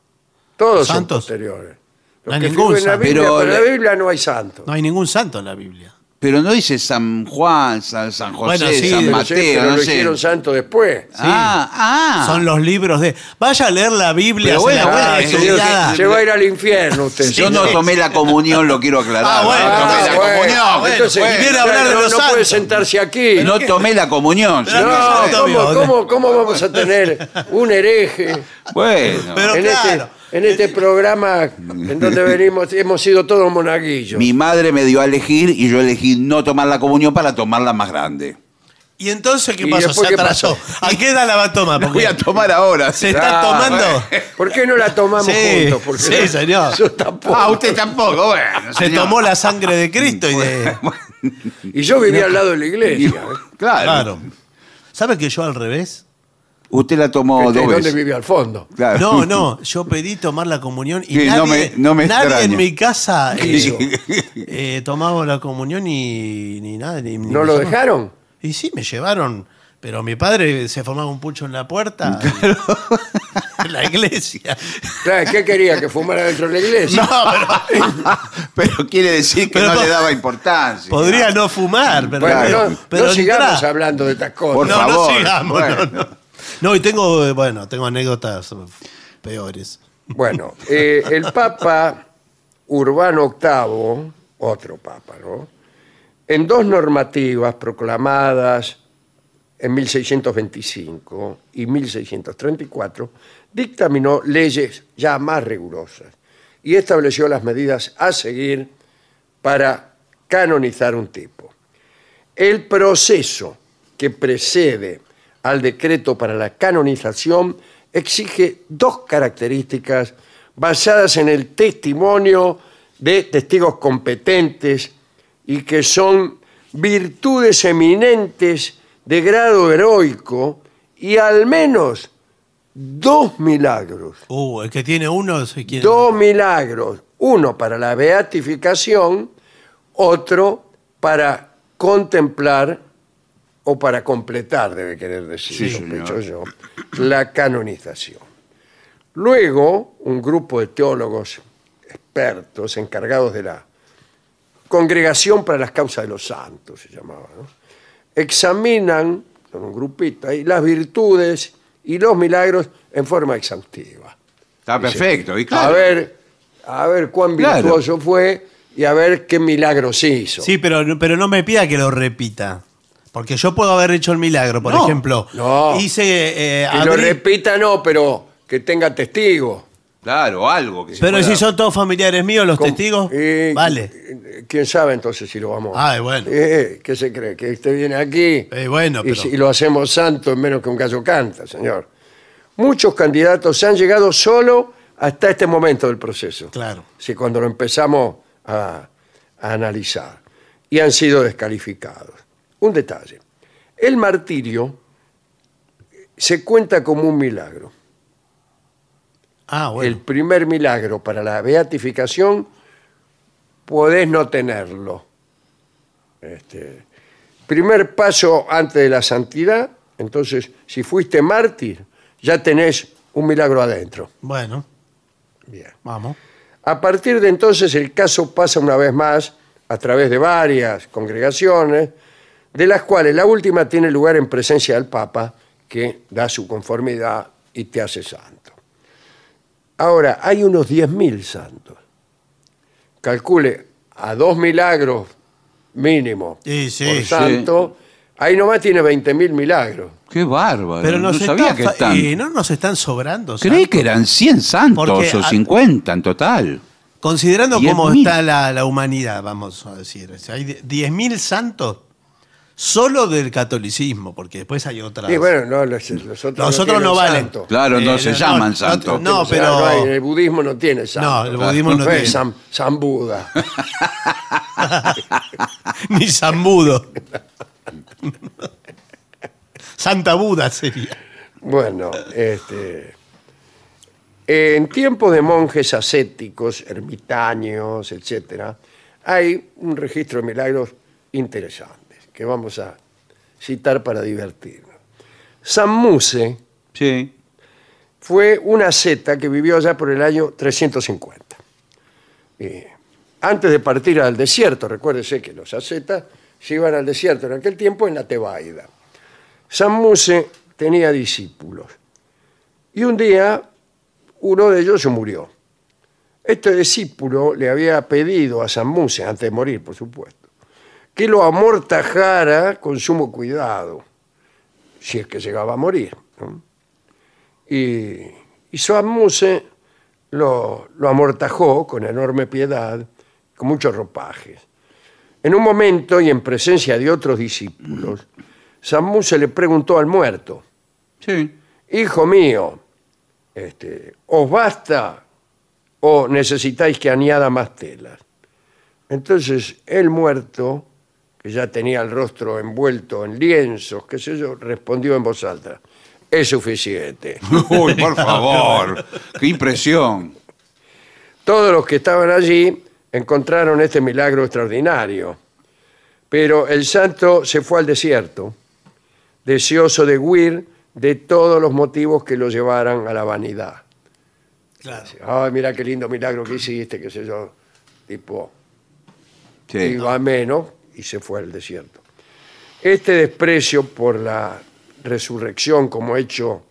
Todos son santos. posteriores. No Los hay que ningún figuran en la santo. Biblia, Pero pero en la Biblia no hay santos. No hay ningún santo en la Biblia. Pero no dice San Juan, San, San José, Bueno, sí, San Pero Mateo, sí, pero no lo sé. hicieron santo después. Ah, ah. Son los libros de. Vaya a leer la Biblia, Pero se la bueno, buena ah, estudiada. Se va a ir al infierno usted. Yo no señor. tomé la comunión, lo quiero aclarar. Ah, bueno, no tomé la bueno, comunión. bueno, entonces, pues, viene a hablar de no, los no puede sentarse aquí. No tomé la comunión. Señor. No, santo ¿cómo, cómo, cómo vamos a tener un hereje Bueno. Pero en, claro. En este programa en donde venimos, hemos sido todos monaguillos? Mi madre me dio a elegir y yo elegí no tomar la comunión para tomarla más grande. ¿Y entonces qué ¿Y pasó? después Se qué atrasó. pasó? ¿A qué edad la va a tomar? La voy a tomar ahora. se está Ah, tomando. ¿Por qué no la tomamos Sí, juntos? Porque sí, señor. Yo tampoco. Ah, usted tampoco, bueno. Se señor. tomó la sangre de Cristo y de. Y yo vivía al lado de la iglesia. Claro. Claro. ¿Sabe que yo al revés? Usted la tomó Este, dos ¿Dónde veces. vivía al fondo? Claro. No, no, yo pedí tomar la comunión y Sí, nadie, no me- no me nadie extraña. en mi casa hizo? eh, tomaba la comunión y ni nada. Ni, ni ¿No me lo llamaron. dejaron? Y sí, me llevaron. Pero mi padre se formaba un pucho en la puerta. en la iglesia. Claro, ¿Qué quería? ¿Que fumara dentro de la iglesia? No, pero Pero quiere decir que Pero no po- le daba importancia. podría no fumar. Pero, Bueno, pero, no, pero no sigamos hablando de estas cosas. Por no, favor, no sigamos. bueno. No, no. Y tengo, eh, bueno, tengo anécdotas peores. Bueno, eh, el Papa Urbano VIII, otro Papa, ¿no? En dos normativas proclamadas en 1625 y 1634, dictaminó leyes ya más rigurosas y estableció las medidas a seguir para canonizar un tipo. El proceso que precede al decreto para la canonización exige dos características basadas en el testimonio de testigos competentes y que son virtudes eminentes de grado heroico y al menos dos milagros. Uh, el que tiene uno se quiere. Dos milagros, uno para la beatificación, otro para contemplar o para completar, debe querer decir, Sí, sospecho señor. yo, la canonización. Luego, un grupo de teólogos expertos encargados de la Congregación para las Causas de los Santos, se llamaba, ¿no? examinan, con un grupito ahí, las virtudes y los milagros en forma exhaustiva. Está perfecto. Y A claro, ver, a ver cuán Claro. virtuoso fue y a ver qué milagros hizo. Sí, pero, pero no me pida que lo repita. Porque yo puedo haber hecho el milagro, por No, ejemplo. no. Hice. eh, que lo abrí- repita no, pero que tenga testigo. claro, algo que se Pero pueda- si son todos familiares míos los ¿Cómo? testigos, Eh, vale. eh, ¿Quién sabe entonces si lo vamos Ay, bueno. Eh, ¿Qué se cree? ¿Que usted viene aquí Eh, bueno, y, pero- si- y lo hacemos santo en menos que un gallo canta, señor? Muchos candidatos han llegado solo hasta este momento del proceso. Claro. Sí, cuando lo empezamos a, a analizar. Y han sido descalificados. Un detalle. El martirio se cuenta como un milagro. Ah, El bueno. primer milagro para la beatificación podés no tenerlo. Este, primer paso antes de la santidad, entonces si fuiste mártir, ya tenés un milagro adentro. Bueno, Bien. vamos. A partir de entonces el caso pasa una vez más a través de varias congregaciones, de las cuales la última tiene lugar en presencia del Papa, que da su conformidad y te hace santo. Ahora, hay unos 10.000 santos. Calcule a dos milagros mínimo Sí, sí, por sí. santo, ahí nomás tiene 20.000 milagros. Qué bárbaro. Pero no nos, sabía están que fa- están. y no nos están sobrando. Creí santos. que eran 100 santos Porque o a- 50 en total. Considerando cómo está la, la humanidad, vamos a decir. hay 10.000 santos, solo del catolicismo, porque después hay otras. Y bueno, no, los, los otros Los no, otros no valen. santo. Claro, no se llaman santos. No, O sea, pero. no hay- el budismo no tiene santo. No, el budismo no es tiene. San, San Buda. Ni San Budo. Santa Buda sería. Bueno, este, en tiempos de monjes ascéticos, ermitaños, etcétera, hay un registro de milagros interesantes que vamos a citar para divertirnos. San Muse Sí. fue una asceta que vivió allá por el año 350. Eh, antes de partir al desierto, recuérdese que los ascetas se iban al desierto en aquel tiempo en la Tebaida. San Muse tenía discípulos y un día uno de ellos se murió. Este discípulo le había pedido a San Muse, antes de morir, por supuesto, que lo amortajara con sumo cuidado, si es que llegaba a morir. ¿no? Y, y San Muse lo, lo amortajó con enorme piedad, con muchos ropajes. En un momento y en presencia de otros discípulos, San Muse le preguntó al muerto, Sí. Hijo mío, este, ¿os basta o necesitáis que añada más telas? Entonces el muerto, que ya tenía el rostro envuelto en lienzos, qué sé yo, respondió en voz alta, es suficiente. Uy, por favor. Qué impresión. Todos los que estaban allí encontraron este milagro extraordinario, pero el santo se fue al desierto, deseoso de huir de todos los motivos que lo llevaran a la vanidad. Claro. Ay, mira qué lindo milagro que hiciste, qué sé yo, tipo, Sí. iba a menos y se fue al desierto. Este desprecio por la resurrección como hecho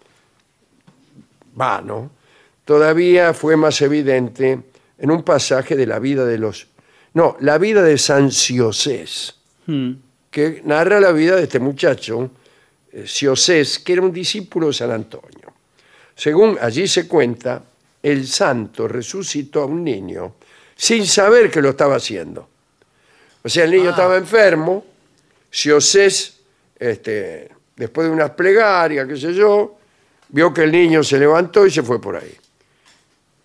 vano, todavía fue más evidente en un pasaje de la vida de los... No, la vida de San Ciosés, que narra la vida de este muchacho, eh, Ciosés, que era un discípulo de San Antonio. Según allí se cuenta, el santo resucitó a un niño sin saber que lo estaba haciendo. O sea, el niño estaba enfermo, Ciosés, este, después de unas plegarias, qué sé yo, vio que el niño se levantó y se fue por ahí.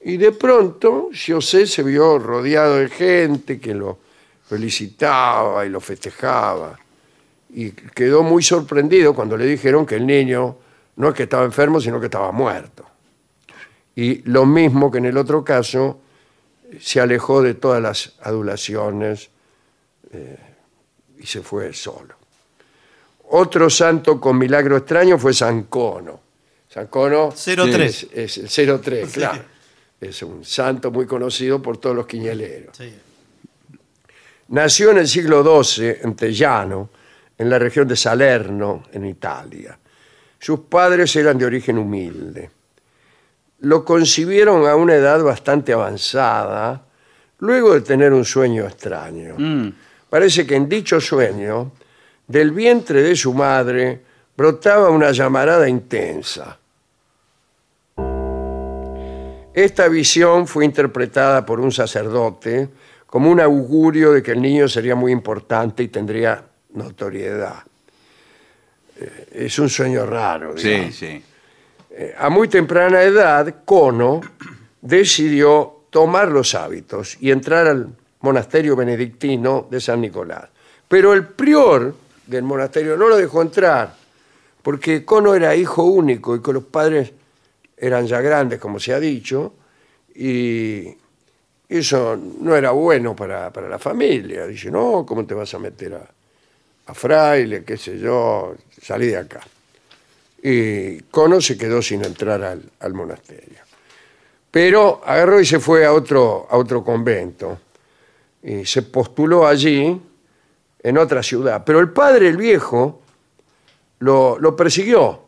Y de pronto Ciosés se vio rodeado de gente que lo felicitaba y lo festejaba. Y quedó muy sorprendido cuando le dijeron que el niño no es que estaba enfermo, sino que estaba muerto. Y lo mismo que en el otro caso, se alejó de todas las adulaciones eh, y se fue solo. Otro santo con milagro extraño fue San Cono. San Cono 03. es, es el 03, claro. Es un santo muy conocido por todos los quiñeleros. Sí. Nació en el siglo XII en Tellano, en la región de Salerno, en Italia. Sus padres eran de origen humilde. Lo concibieron a una edad bastante avanzada, luego de tener un sueño extraño. Parece que en dicho sueño, del vientre de su madre brotaba una llamarada intensa. Esta visión fue interpretada por un sacerdote como un augurio de que el niño sería muy importante y tendría notoriedad. Eh, Es un sueño raro. Sí, digamos. sí. Eh, A muy temprana edad, Cono decidió tomar los hábitos y entrar al monasterio benedictino de San Nicolás. Pero el prior del monasterio no lo dejó entrar, porque Cono era hijo único y que los padres eran ya grandes, como se ha dicho, y eso no era bueno para, para la familia. Dice, no, ¿cómo te vas a meter a, a fraile, qué sé yo? Salí de acá y Cono se quedó sin entrar al, al monasterio. Pero agarró y se fue a otro, a otro convento y se postuló allí, en otra ciudad. Pero el padre, el viejo, lo, lo persiguió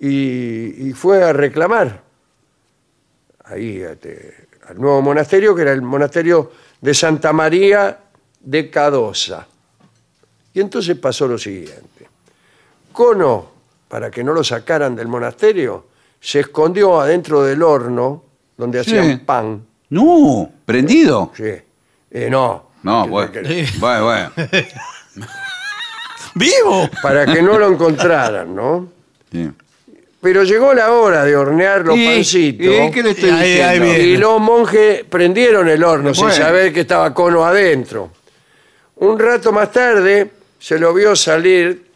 y, y fue a reclamar ahí este, al nuevo monasterio, que era el monasterio de Santa María de Cadosa. Y entonces pasó lo siguiente. Cono, para que no lo sacaran del monasterio, se escondió adentro del horno donde Sí. hacían pan. No, prendido. Sí. Eh, no. No, bueno. Bueno, bueno. ¡Vivo! para que no lo encontraran, ¿no? Sí. Pero llegó la hora de hornear los ¿Y- pancitos. y qué le estoy Ahí- ahí diciendo? viene. Y los monjes prendieron el horno sin saber que estaba cono adentro. Un rato más tarde se lo vio salir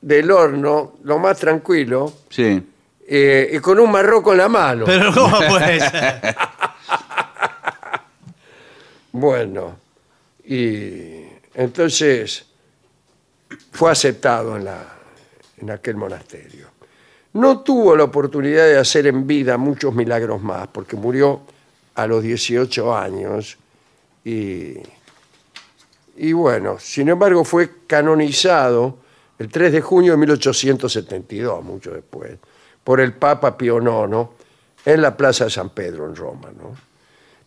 del horno, lo más tranquilo, Sí. eh, y con un marroco en la mano. Pero ¿cómo puede ser? Bueno, y entonces fue aceptado en, la, en aquel monasterio. No tuvo la oportunidad de hacer en vida muchos milagros más, porque murió a los 18 años y, y bueno, sin embargo fue canonizado el 3 de junio de 1872, mucho después, por el Papa Pío IX en la Plaza de San Pedro en Roma. ¿no?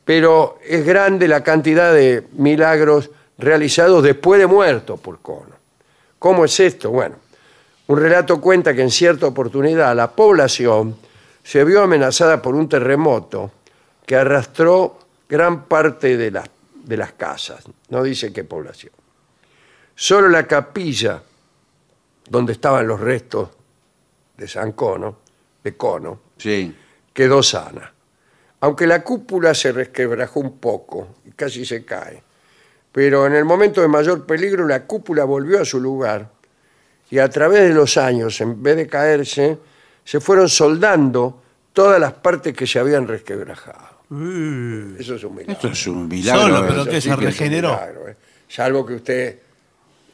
Pero es grande la cantidad de milagros realizados después de muerto por Cono. ¿Cómo es esto? Bueno, un relato cuenta que en cierta oportunidad la población se vio amenazada por un terremoto que arrastró gran parte de, las- de las casas. No dice qué población. Solo la capilla donde estaban los restos de San Cono, de Cono, Sí. quedó sana. Aunque la cúpula se resquebrajó un poco y casi se cae. Pero en el momento de mayor peligro la cúpula volvió a su lugar y a través de los años, en vez de caerse, se fueron soldando todas las partes que se habían resquebrajado. Eso es un milagro. Esto es un milagro. Solo, ¿eh? pero que sí se regeneró. milagro, ¿eh? Salvo que usted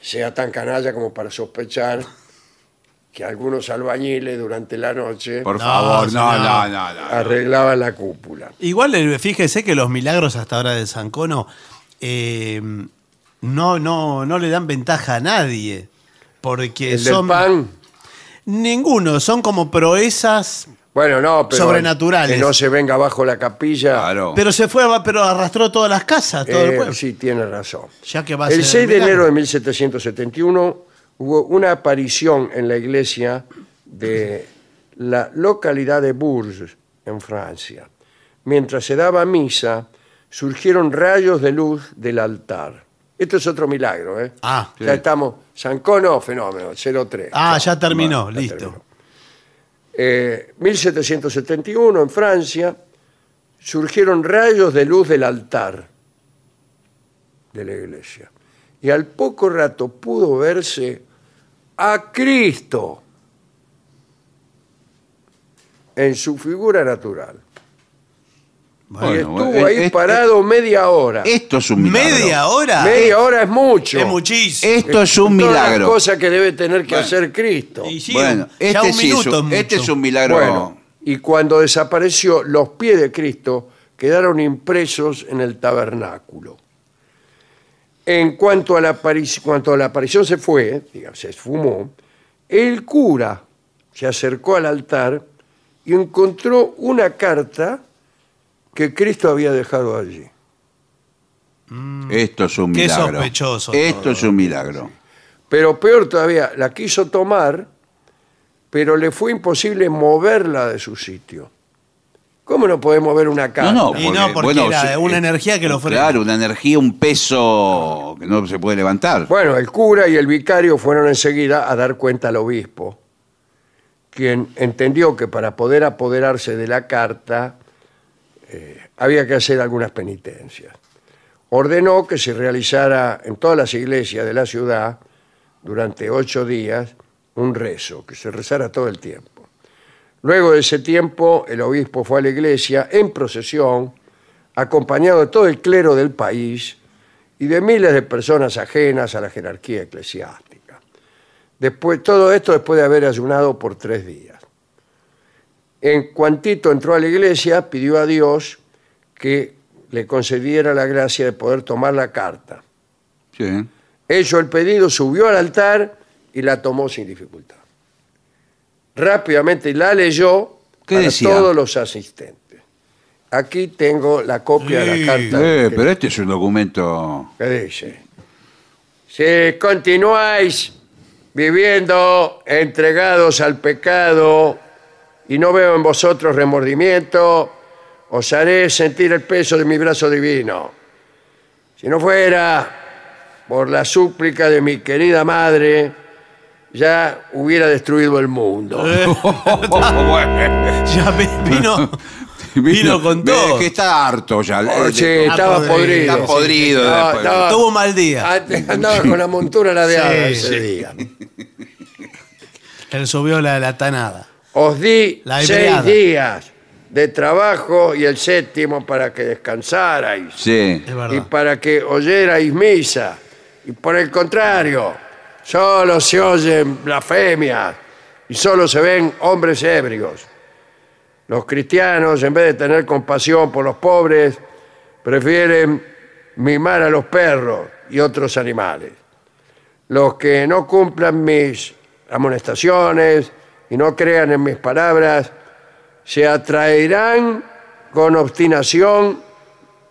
sea tan canalla como para sospechar que algunos albañiles durante la noche Por No, favor, no, no, no, no. arreglaban la cúpula. Igual eh, fíjese que los milagros hasta ahora de San Cono eh, no, no, no le dan ventaja a nadie. Porque El del son. pan, Ninguno, son como proezas. bueno, no, pero Sobrenaturales. que no se venga abajo la capilla. Claro. Pero se fue, pero arrastró todas las casas, todo el Eh, pueblo. sí, tiene razón. Ya que va a El ser 6 de milagro. enero de 1771 hubo una aparición en la iglesia de la localidad de Bourges, en Francia. Mientras se daba misa, surgieron rayos de luz del altar. Esto es otro milagro, ¿eh? Ah, ya estamos. San Cono, fenómeno, 03. Ah, ya terminó, Ya listo. terminó. Eh, 1771, en Francia, surgieron rayos de luz del altar de la iglesia. Y al poco rato pudo verse a Cristo en su figura natural. y estuvo ahí es- parado media hora. Esto es un milagro. ¿Media hora? media hora es mucho. Es muchísimo. Esto es un Todas las milagro. cosas que debe tener que Bueno. hacer Cristo. Y sí, Bueno, ya este un sí es minuto un, es este mucho. es un milagro. Bueno, y cuando desapareció, los pies de Cristo quedaron impresos en el tabernáculo. En cuanto a la, aparici- cuanto a la aparición se fue, digamos, se esfumó, el cura se acercó al altar y encontró una carta que Cristo había dejado allí. Esto es un Qué milagro. sospechoso Esto todo. es un milagro. Pero peor todavía, la quiso tomar, pero le fue imposible moverla de su sitio. ¿Cómo no puede mover una carta? No, no, Y no, porque era una energía que lo frena. Claro, una energía, un peso que no se puede levantar. Bueno, el cura y el vicario fueron enseguida a dar cuenta al obispo, quien entendió que para poder apoderarse de la carta eh, había que hacer algunas penitencias. Ordenó que se realizara en todas las iglesias de la ciudad durante ocho días un rezo, que se rezara todo el tiempo. Luego de ese tiempo, el obispo fue a la iglesia en procesión, acompañado de todo el clero del país y de miles de personas ajenas a la jerarquía eclesiástica. Después, todo esto después de haber ayunado por tres días. En cuantito entró a la iglesia, pidió a Dios que le concediera la gracia de poder tomar la carta. Sí. Hecho el pedido, subió al altar y la tomó sin dificultad. Rápidamente la leyó ¿Qué para decía? todos los asistentes. Aquí tengo la copia de la carta. Eh, pero este es un documento. ¿Qué dice? Si continuáis viviendo entregados al pecado y no veo en vosotros remordimiento, os haré sentir el peso de mi brazo divino. Si no fuera por la súplica de mi querida madre, ya hubiera destruido el mundo. Eh, ya vi- vino, vino con Ve todo. que está harto ya. Eh, sí, de- estaba podrido. podrido. Está podrido Estaba- después. estaba- Tuvo un mal día. Antes andaba con la montura ladeada Sí, ese sí. día. Él subió la, la tanada. Os di La seis hebreada. días de trabajo y el séptimo para que descansarais Sí. Es y para que oyerais misa. Y por el contrario, solo se oyen blasfemias y solo se ven hombres ebrios. Los cristianos, en vez de tener compasión por los pobres, prefieren mimar a los perros y otros animales. Los que no cumplan mis amonestaciones y no crean en mis palabras, se atraerán con obstinación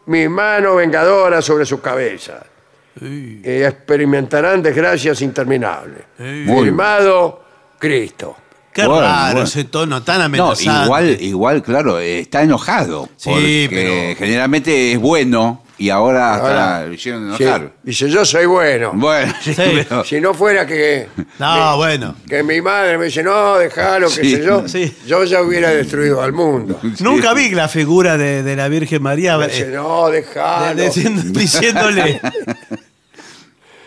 mi mano vengadora sobre su cabeza experimentarán desgracias interminables. Firmado Cristo. Qué Bueno, raro bueno. ese tono tan No, amenazante. igual, igual, claro, eh, está enojado. Sí, porque pero- generalmente es bueno y ahora hasta Ahora, lo hicieron sí, enojar. dice, yo soy bueno. Bueno, sí, Sí. pero- Si no fuera que, No, bueno. que mi madre me dice, no, déjalo, que Sí, sé yo, sí. yo ya hubiera destruido al mundo. Nunca vi la figura de, de la Virgen María Me eh, dice, no, de- déjalo. diciéndole,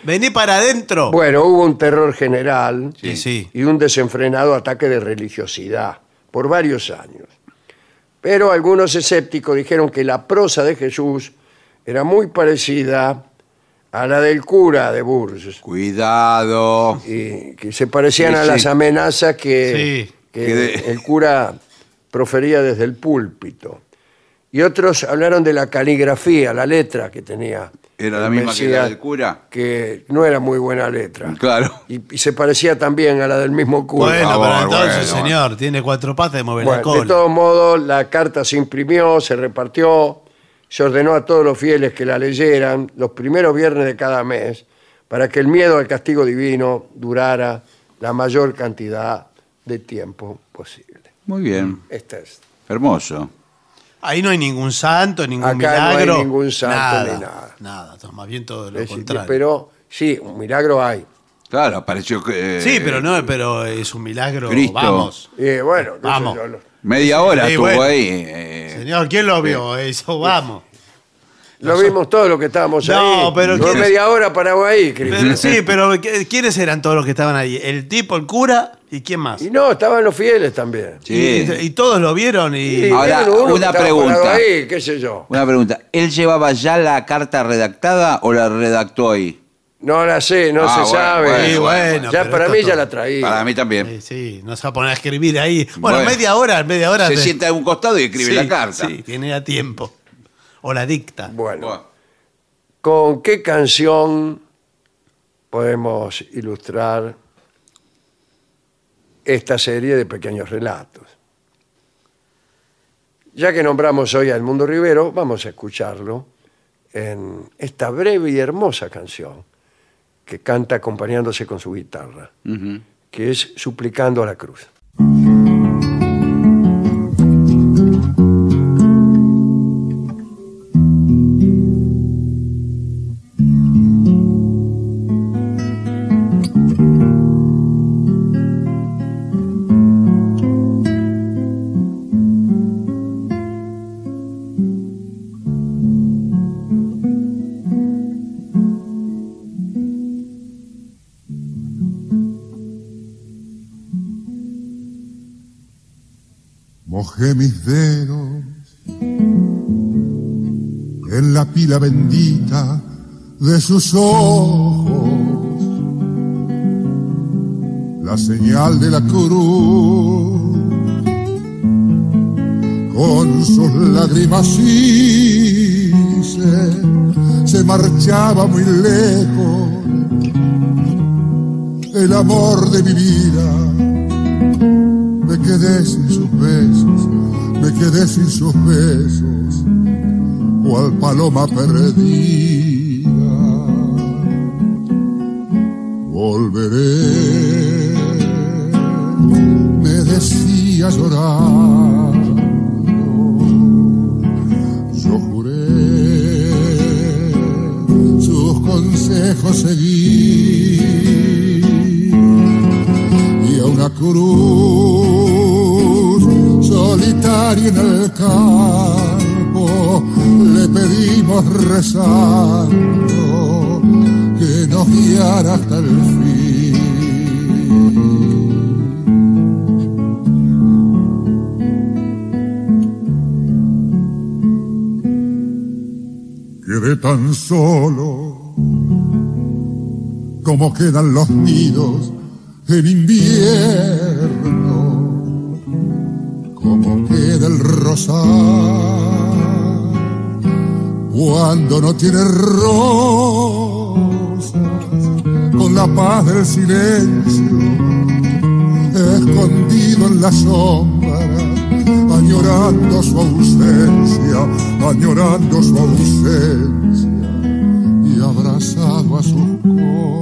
vení para adentro. Bueno, hubo un terror general Sí, sí. y un desenfrenado ataque de religiosidad por varios años. Pero algunos escépticos dijeron que la prosa de Jesús era muy parecida a la del cura de Bourges Cuidado. y que se parecían Sí, a sí. las amenazas que, Sí. que Que de- el cura profería desde el púlpito. Y otros hablaron de la caligrafía, la letra que tenía. Era la misma que la del cura. Que no era muy buena letra. Claro. Y, y se parecía también a la del mismo cura. bueno, favor, pero entonces, bueno. señor, tiene cuatro patas de mover la Bueno, cola. de todos modos, la carta se imprimió, se repartió, se ordenó a todos los fieles que la leyeran los primeros viernes de cada mes para que el miedo al castigo divino durara la mayor cantidad de tiempo posible. Muy bien. Esta es. Hermoso. Ahí no hay ningún santo, ningún Acá no hay milagro. ningún santo nada, ni nada. Nada, más bien todo lo es contrario. pero sí, un milagro hay. Claro, apareció que. eh, sí, pero no, pero es un milagro. Cristo. Vamos. Y bueno, Vamos. yo, Media hora estuvo bueno. ahí. eh, Señor, ¿quién lo vio? Eso, vamos. lo vimos todos los que estábamos No, ahí. pero Por ¿quién- media hora parado ahí, Cristo. Pero, sí, pero ¿qui- ¿quiénes eran todos los que estaban ahí? El tipo, el cura y quién más. Y no, estaban los fieles también. sí. Y, y todos lo vieron y... Y Ahora, vieron uno que una estaba pregunta. parado Ahí, qué sé yo. Una pregunta. ¿Él llevaba ya la carta redactada o la redactó ahí? No la sé, no Ah, se bueno, sabe. bueno, Sí, bueno, ya pero para esto mí todo- ya la traía. Para mí también. Sí, sí, no se va a poner a escribir ahí. Bueno, Bueno. media hora, media hora. Se de- sienta en un costado y escribe Sí, la carta. Sí, tiene ya tiempo. O la dicta. Bueno, Bueno, ¿con qué canción podemos ilustrar esta serie de pequeños relatos? Ya que nombramos hoy a Edmundo Rivero, vamos a escucharlo en esta breve y hermosa canción que canta acompañándose con su guitarra, que es Suplicando a la Cruz. Mojé mis dedos en la pila bendita de sus ojos, la señal de la cruz, con sus lágrimas se marchaba muy lejos el amor de mi vida quedé sin sus besos, me quedé sin sus besos, cual paloma perdida. Volveré, me decía llorando, yo juré sus consejos seguir cruz, solitario en el campo, le pedimos rezando que nos guiara hasta el fin. Quedé tan solo como quedan los nidos en invierno, cuando no tiene rosas, con la paz del silencio, escondido en la sombra, añorando su ausencia, añorando su ausencia y abrazado a sus cosas.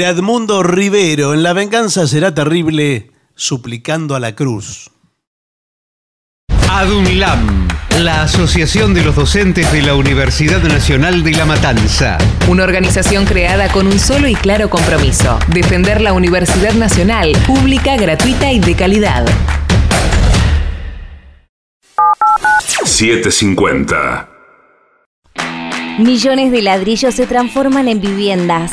Era Edmundo Rivero, en La venganza será terrible, suplicando a la cruz. ADUNLAM, la Asociación de los Docentes de la Universidad Nacional de La Matanza. Una organización creada con un solo y claro compromiso, defender la Universidad Nacional, pública, gratuita y de calidad. 750. Millones de ladrillos se transforman en viviendas.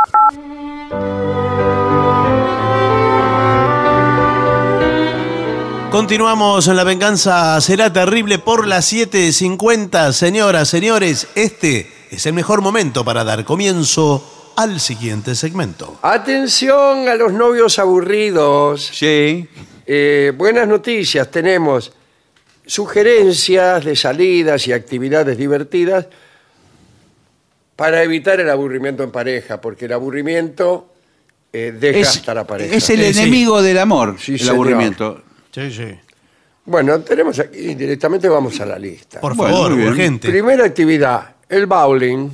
Continuamos en La venganza será terrible por las 7.50. Señoras, señores, este es el mejor momento para dar comienzo al siguiente segmento. Atención a los novios aburridos. Sí. Eh, buenas noticias, tenemos sugerencias de salidas y actividades divertidas para evitar el aburrimiento en pareja, porque el aburrimiento eh, desgasta a la pareja. es el sí. enemigo del amor, Sí, el señor. aburrimiento. Sí, sí. Bueno, tenemos aquí, directamente vamos a la lista. Por Bueno, favor, muy bien. urgente. Primera actividad, el bowling.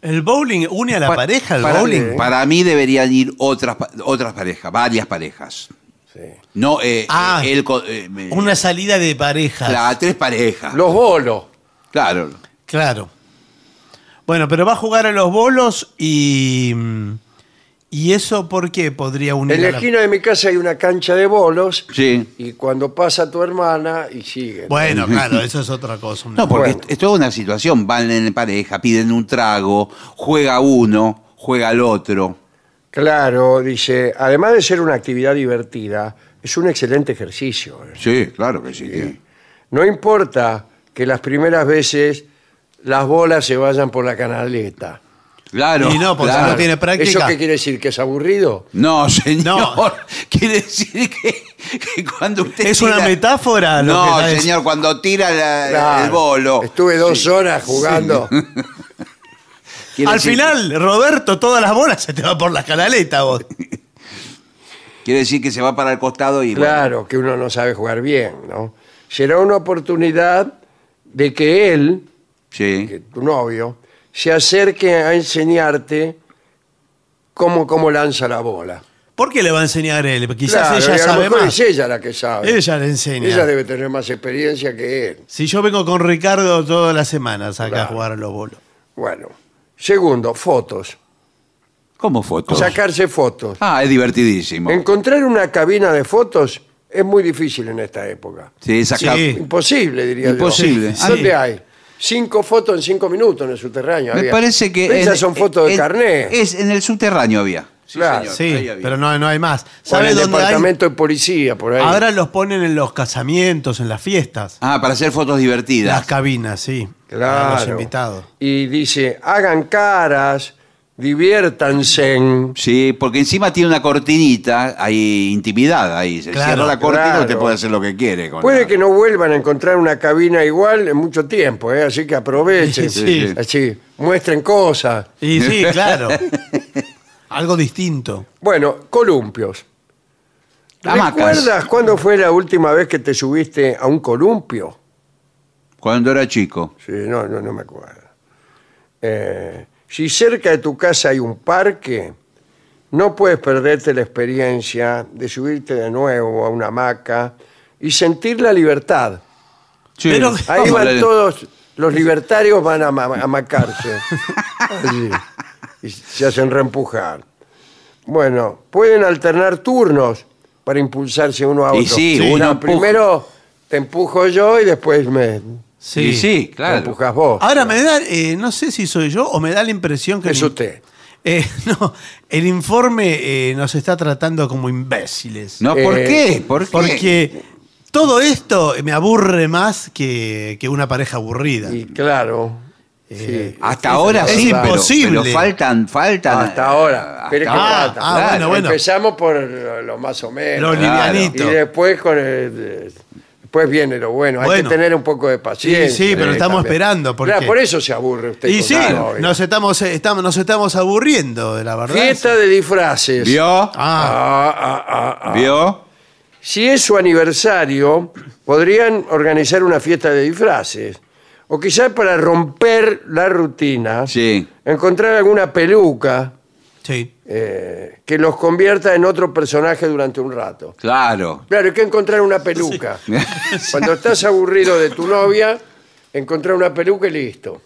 ¿El bowling une a la Pa- pareja? ¿El para, bowling? para mí deberían ir otras, pa- otras parejas, varias parejas. Sí. No, eh, Ah, eh, él co- eh, me- Una salida de parejas. la- tres parejas. Los bolos. Claro. Claro. Bueno, pero va a jugar a los bolos y. mm, ¿Y eso por qué podría unir En la a la- esquina de mi casa hay una cancha de bolos Sí. y cuando pasa tu hermana y sigue. Bueno, claro, eso es otra cosa. No, porque Bueno. es, es toda una situación. Van en pareja, piden un trago, juega uno, juega el otro. Claro, dice, además de ser una actividad divertida, es un excelente ejercicio. ¿eh? Sí, claro que sí. que- No importa que las primeras veces las bolas se vayan por la canaleta. Claro. Y no, porque claro. no tiene práctica. ¿Eso qué quiere decir? ¿Que es aburrido? No, señor. No. Quiere decir que, que cuando usted. ¿Es una metáfora lo No, que señor, cuando tira la- Claro. el bolo. Estuve dos horas jugando. Al decir- final, Roberto, todas las bolas se te van por la canaleta, vos. Quiere decir que se va para el costado y. bueno, Claro, que uno no sabe jugar bien, ¿no? Será una oportunidad de que él, sí. que tu novio, se acerque a enseñarte cómo, cómo lanza la bola. ¿Por qué le va a enseñar él? Quizás Claro, y ella a lo sabe mejor más. es ella la que sabe. Ella le enseña. Ella debe tener más experiencia que él. Si yo vengo con Ricardo todas las semanas acá Claro. a jugar a los bolos. Bueno. Segundo, fotos. ¿Cómo fotos? Sacarse fotos. Ah, es divertidísimo. Encontrar una cabina de fotos es muy difícil en esta época. Sí, saca- Sí. Imposible, diría Imposible. yo. ¿Dónde Sí. hay? Cinco fotos en cinco minutos en el subterráneo. Me había. parece que. Esas en- son fotos de en- carnet. Es en el subterráneo había. Sí, Claro. señor, Sí, ahí había. pero no, no hay más. O en ¿Sabe el dónde hay? departamento de policía, por ahí. Ahora los ponen en los casamientos, en las fiestas. Ah, para hacer fotos divertidas. Las cabinas, sí. Para Claro. los invitados. Y dice, hagan caras, diviértanse. Sí, porque encima tiene una cortinita, hay intimidad ahí. Se Claro, cierra la cortina claro. usted puede hacer lo que quiere. con Puede la- que no vuelvan a encontrar una cabina igual en mucho tiempo, ¿eh? así que aprovechen. Sí, sí. Así, muestren cosas. Y sí, claro. Algo distinto. Bueno, columpios. Hamacas. ¿Recuerdas cuándo fue la última vez que te subiste a un columpio? Cuando era chico. Sí, no, no, no me acuerdo. Eh, si cerca de tu casa hay un parque, no puedes perderte la experiencia de subirte de nuevo a una hamaca y sentir la libertad. Sí. Pero- Ahí ¿Cómo van todos, los libertarios van a, ama- a amacarse. Allí. y se hacen reempujar. Bueno, pueden alternar turnos para impulsarse uno a otro. Y sí, No, uno empuja- primero te empujo yo y después me, Sí. Y sí, claro. empujas vos. Ahora me da, eh, no sé si soy yo o me da la impresión que... Es el- usted. Eh, no, el informe eh, nos está tratando como imbéciles. No, ¿por Eh, qué? ¿Por qué? Porque todo esto me aburre más que, que una pareja aburrida. Y claro. Eh, sí. Hasta ahora es sí, pero- imposible. Pero, faltan, faltan. Hasta ahora. Hasta Pero es que ahora, falta. Ah, bueno, bueno. Empezamos por lo, lo más o menos. Lo Claro. Y después con el- después viene lo bueno. Hay que tener un poco de paciencia. Sí, sí, pero eh, estamos también. esperando, porque- Claro, por eso se aburre usted. Y con sí, nos estamos, eh, estamos, nos estamos aburriendo, de la verdad. Fiesta de disfraces. ¿Vio? Ah, Ah, ah, ah, ah. ¿Vio? Si es su aniversario, podrían organizar una fiesta de disfraces. O quizás para romper la rutina, Sí. encontrar alguna peluca sí. eh, que los convierta en otro personaje durante un rato. Claro. Claro, hay que encontrar una peluca. Cuando estás aburrido de tu novia, encontrar una peluca y listo.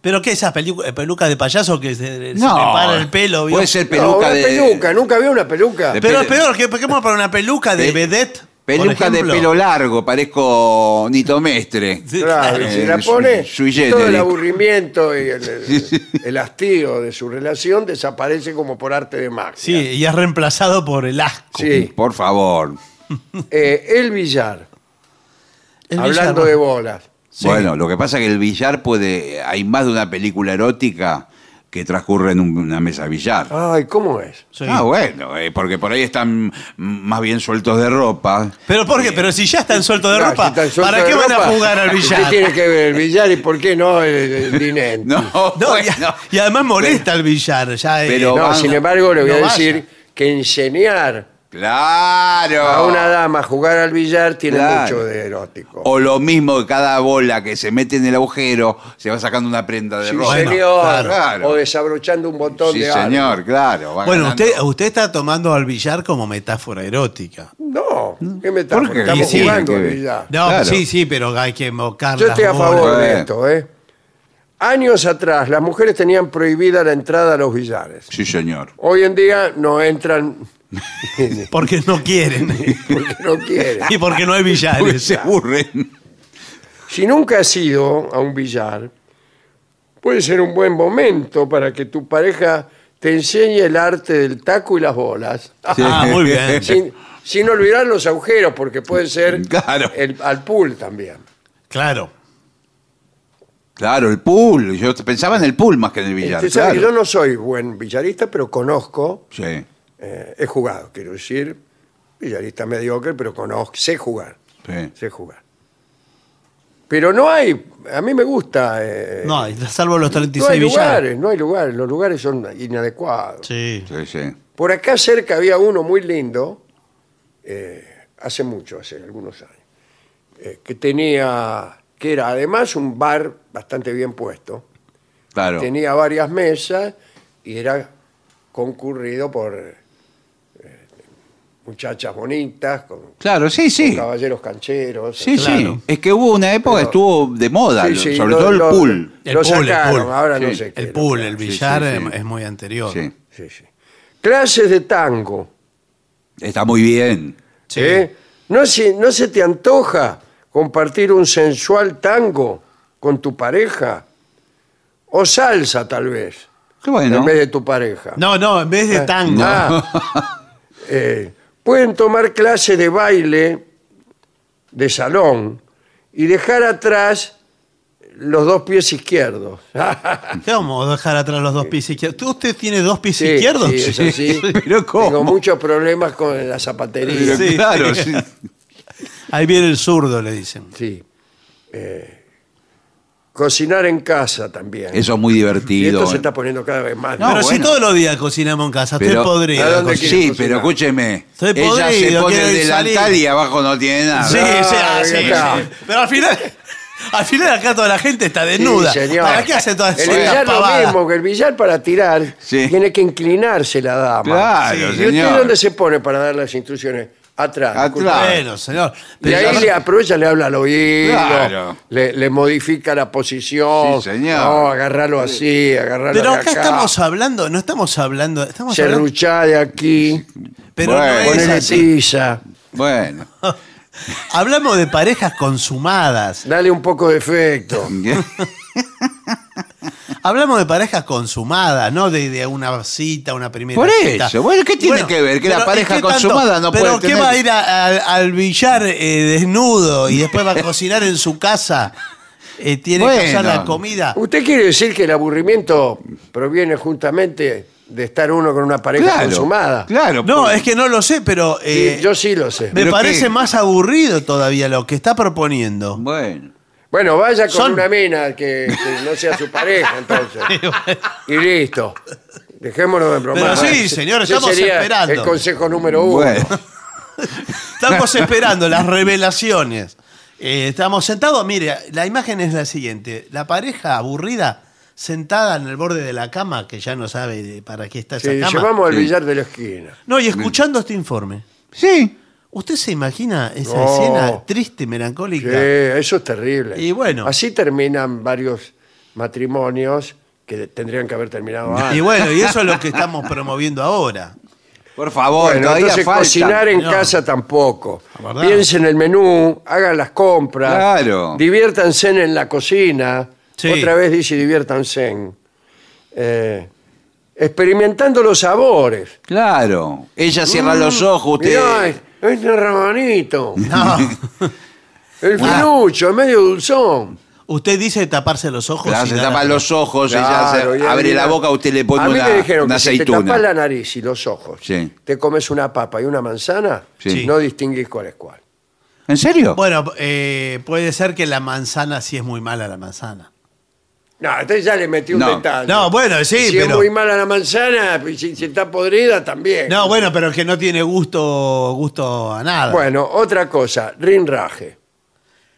¿Pero qué esas pelu- eh, pelucas de payaso que se, se No, le para el pelo? ¿vio? puede ser No, peluca una de. peluca, nunca vi una peluca. De Pero es pe- peor, que ¿por qué vamos para una peluca de vedette? Peluca de pelo largo, parezco Nito Mestre. Sí, Claro, y si Eh, la pone, todo el aburrimiento y el, el- el hastío de su relación desaparece como por arte de magia. Sí, y es reemplazado por el asco. Sí. Por favor. Eh, el billar, El hablando de bolas. Sí. Bueno, lo que pasa es que el billar puede. Hay más de una película erótica que transcurre en un- una mesa de billar. Ay, ¿cómo es? Sí. Ah, bueno, eh, porque por ahí están más bien sueltos de ropa. Pero ¿por qué? Pero si ya están sueltos de ropa, si están sueltos ¿para de qué van a jugar al ¿Qué billar? tiene que ver el billar y por qué no el, el dinero? No, No, y, bueno. y además molesta el billar. Ya, eh, Pero No, van- sin embargo, le voy no a vaya. decir que enseñar Claro. a una dama jugar al billar tiene Claro. mucho de erótico. O lo mismo que cada bola que se mete en el agujero se va sacando una prenda de Sí, ropa. señor. claro. O desabrochando un botón Sí, de algo. señor, claro. va Bueno, ganando. usted, usted está tomando al billar como metáfora erótica. No, ¿qué metáfora? ¿Por qué? Estamos Y sí, jugando al billar. No, Claro. sí, sí, pero hay que mocar Yo las estoy a bolas. favor de Bueno. esto, ¿eh? Años atrás, las mujeres tenían prohibida la entrada a los billares. Sí, señor. Hoy en día no entran Porque no quieren. porque no quieren. y porque no hay Porque billares. se aburren. Si nunca has ido a un billar, puede ser un buen momento para que tu pareja te enseñe el arte del taco y las bolas. Ah, muy bien. sin, sin olvidar los agujeros, porque puede ser Claro. el- al pool también. Claro. Claro, el pool. Yo pensaba en el pool más que en el billar. Claro. yo no soy buen billarista, pero conozco, Sí. Eh, he jugado, quiero decir, billarista mediocre, pero conozco, sé jugar, sí. sé jugar. Pero no hay, a mí me gusta. eh, No, salvo los no 36 hay billares. lugares, no hay lugares, los lugares son inadecuados. Sí. Sí, sí. Por acá cerca había uno muy lindo, eh, hace mucho, hace algunos años, eh, que tenía, que era además un bar bastante bien puesto, Claro. tenía varias mesas y era concurrido por muchachas bonitas, con, Claro, sí, con sí. caballeros cancheros. Sí, Claro. sí. Es que hubo una época que estuvo de moda, Sí, lo- sí, sobre lo- todo el lo- pool. El Lo pool, el sacaron, pool. ahora no Sí, sé qué. El pool, el billar sí, es- sí. es muy anterior. Sí. Sí, sí. Clases de tango. Está muy bien. Sí. ¿eh? ¿No, se, ¿No se te antoja compartir un sensual tango con tu pareja? O salsa, tal vez, Qué bueno. en vez de tu pareja. No, no, en vez de tango. Ah, eh, pueden tomar clase de baile de salón y dejar atrás los dos pies izquierdos. ¿Cómo dejar atrás los dos pies izquierdos? ¿Usted tiene dos pies Sí, izquierdos? sí, es así. Pero ¿cómo? Tengo muchos problemas con la zapatería. Sí. claro, sí. Ahí viene el zurdo, le dicen. Sí. Eh, cocinar en casa también. Eso es muy y divertido. esto se está poniendo cada vez más. No, pero si bueno. todos los días cocinamos en casa, Pero- estoy podrido. ¿A dónde de quiere Sí, cocinar? pero escúcheme. Estoy Ella se podrido, pone quiero el ir delantal salir. y abajo no tiene nada. Sí, Ah, sí, ah, sí. Pero al final, al final acá toda la gente está desnuda. Sí, señor. ¿Para qué hace todas El billar lo pavadas? mismo, que el billar para tirar Sí. tiene que inclinarse la dama. Claro, ¿Y usted señor. dónde se pone para dar las instrucciones? Atrás. Atrás. Bueno, señor. Y Pero ahí ya- le aprovecha, le habla al oído, Claro. le, le modifica la posición. Sí, señor. No, agarrarlo así, agarrarlo pero de acá acá. estamos hablando, no estamos hablando, estamos hablando, Serruchá de aquí, pero Bueno. no es ponele así. tiza, Bueno. Hablamos de parejas consumadas. dale un poco de efecto. Hablamos de parejas consumadas, no de, de una cita, una primera Por cita. eso, bueno, ¿qué tiene que ver? Que la pero, pareja ¿y qué tanto? consumada no pero puede ¿qué tener- va a ir a- a- al billar eh, desnudo y después va a cocinar en su casa? Eh, tiene que hacer la comida. ¿Usted quiere decir que el aburrimiento proviene justamente de estar uno con una pareja Claro, consumada? Claro. No, porque- es que no lo sé, pero Sí, eh, yo sí lo sé. me ¿Pero parece qué? más aburrido todavía lo que está proponiendo. Bueno. Bueno, vaya con Son- una mina que, que no sea su pareja, entonces. Y listo. Dejémonos de bromar. Pero sí, señor, Ese estamos sería esperando. El consejo número uno. Bueno. Estamos esperando las revelaciones. Eh, estamos sentados, mire, la imagen es la siguiente. La pareja aburrida sentada en el borde de la cama, que ya no sabe de para qué está esa Sí, cama. llevamos al Sí. billar de la esquina. No, y escuchando este informe. Sí. ¿Usted se imagina esa No. escena triste, Sí, melancólica? eso es terrible. Y bueno. Así terminan varios matrimonios que tendrían que haber terminado antes. Y bueno, y eso es lo que estamos promoviendo ahora. Por favor, Bueno, todavía entonces falta. cocinar en No. casa tampoco. La verdad. Piensen en el menú, hagan las compras. Claro. Diviértanse en la cocina. Sí. Otra vez dice diviértanse. Eh, experimentando los sabores. Claro. Ella cierra los ojos, usted. Mirá, este rabanito. No. El finucho, es medio dulzón. Usted dice taparse los ojos. Claro, y se tapa los ojos, Claro, y ella se abre la boca, usted le pone a mí una, me dijeron una que si te aceituna. tapas la nariz y los ojos, Sí. te comes una papa y una manzana, Sí. no distinguís cuál es cuál. ¿En serio? Bueno, eh, puede ser que la manzana sí es muy mala la manzana. No, entonces ya le metí un No. detalle. No, bueno, sí, si es pero- muy mala la manzana, y si, si está podrida, también. No, bueno, pero que no tiene gusto, gusto a nada. Bueno, otra cosa, rinraje.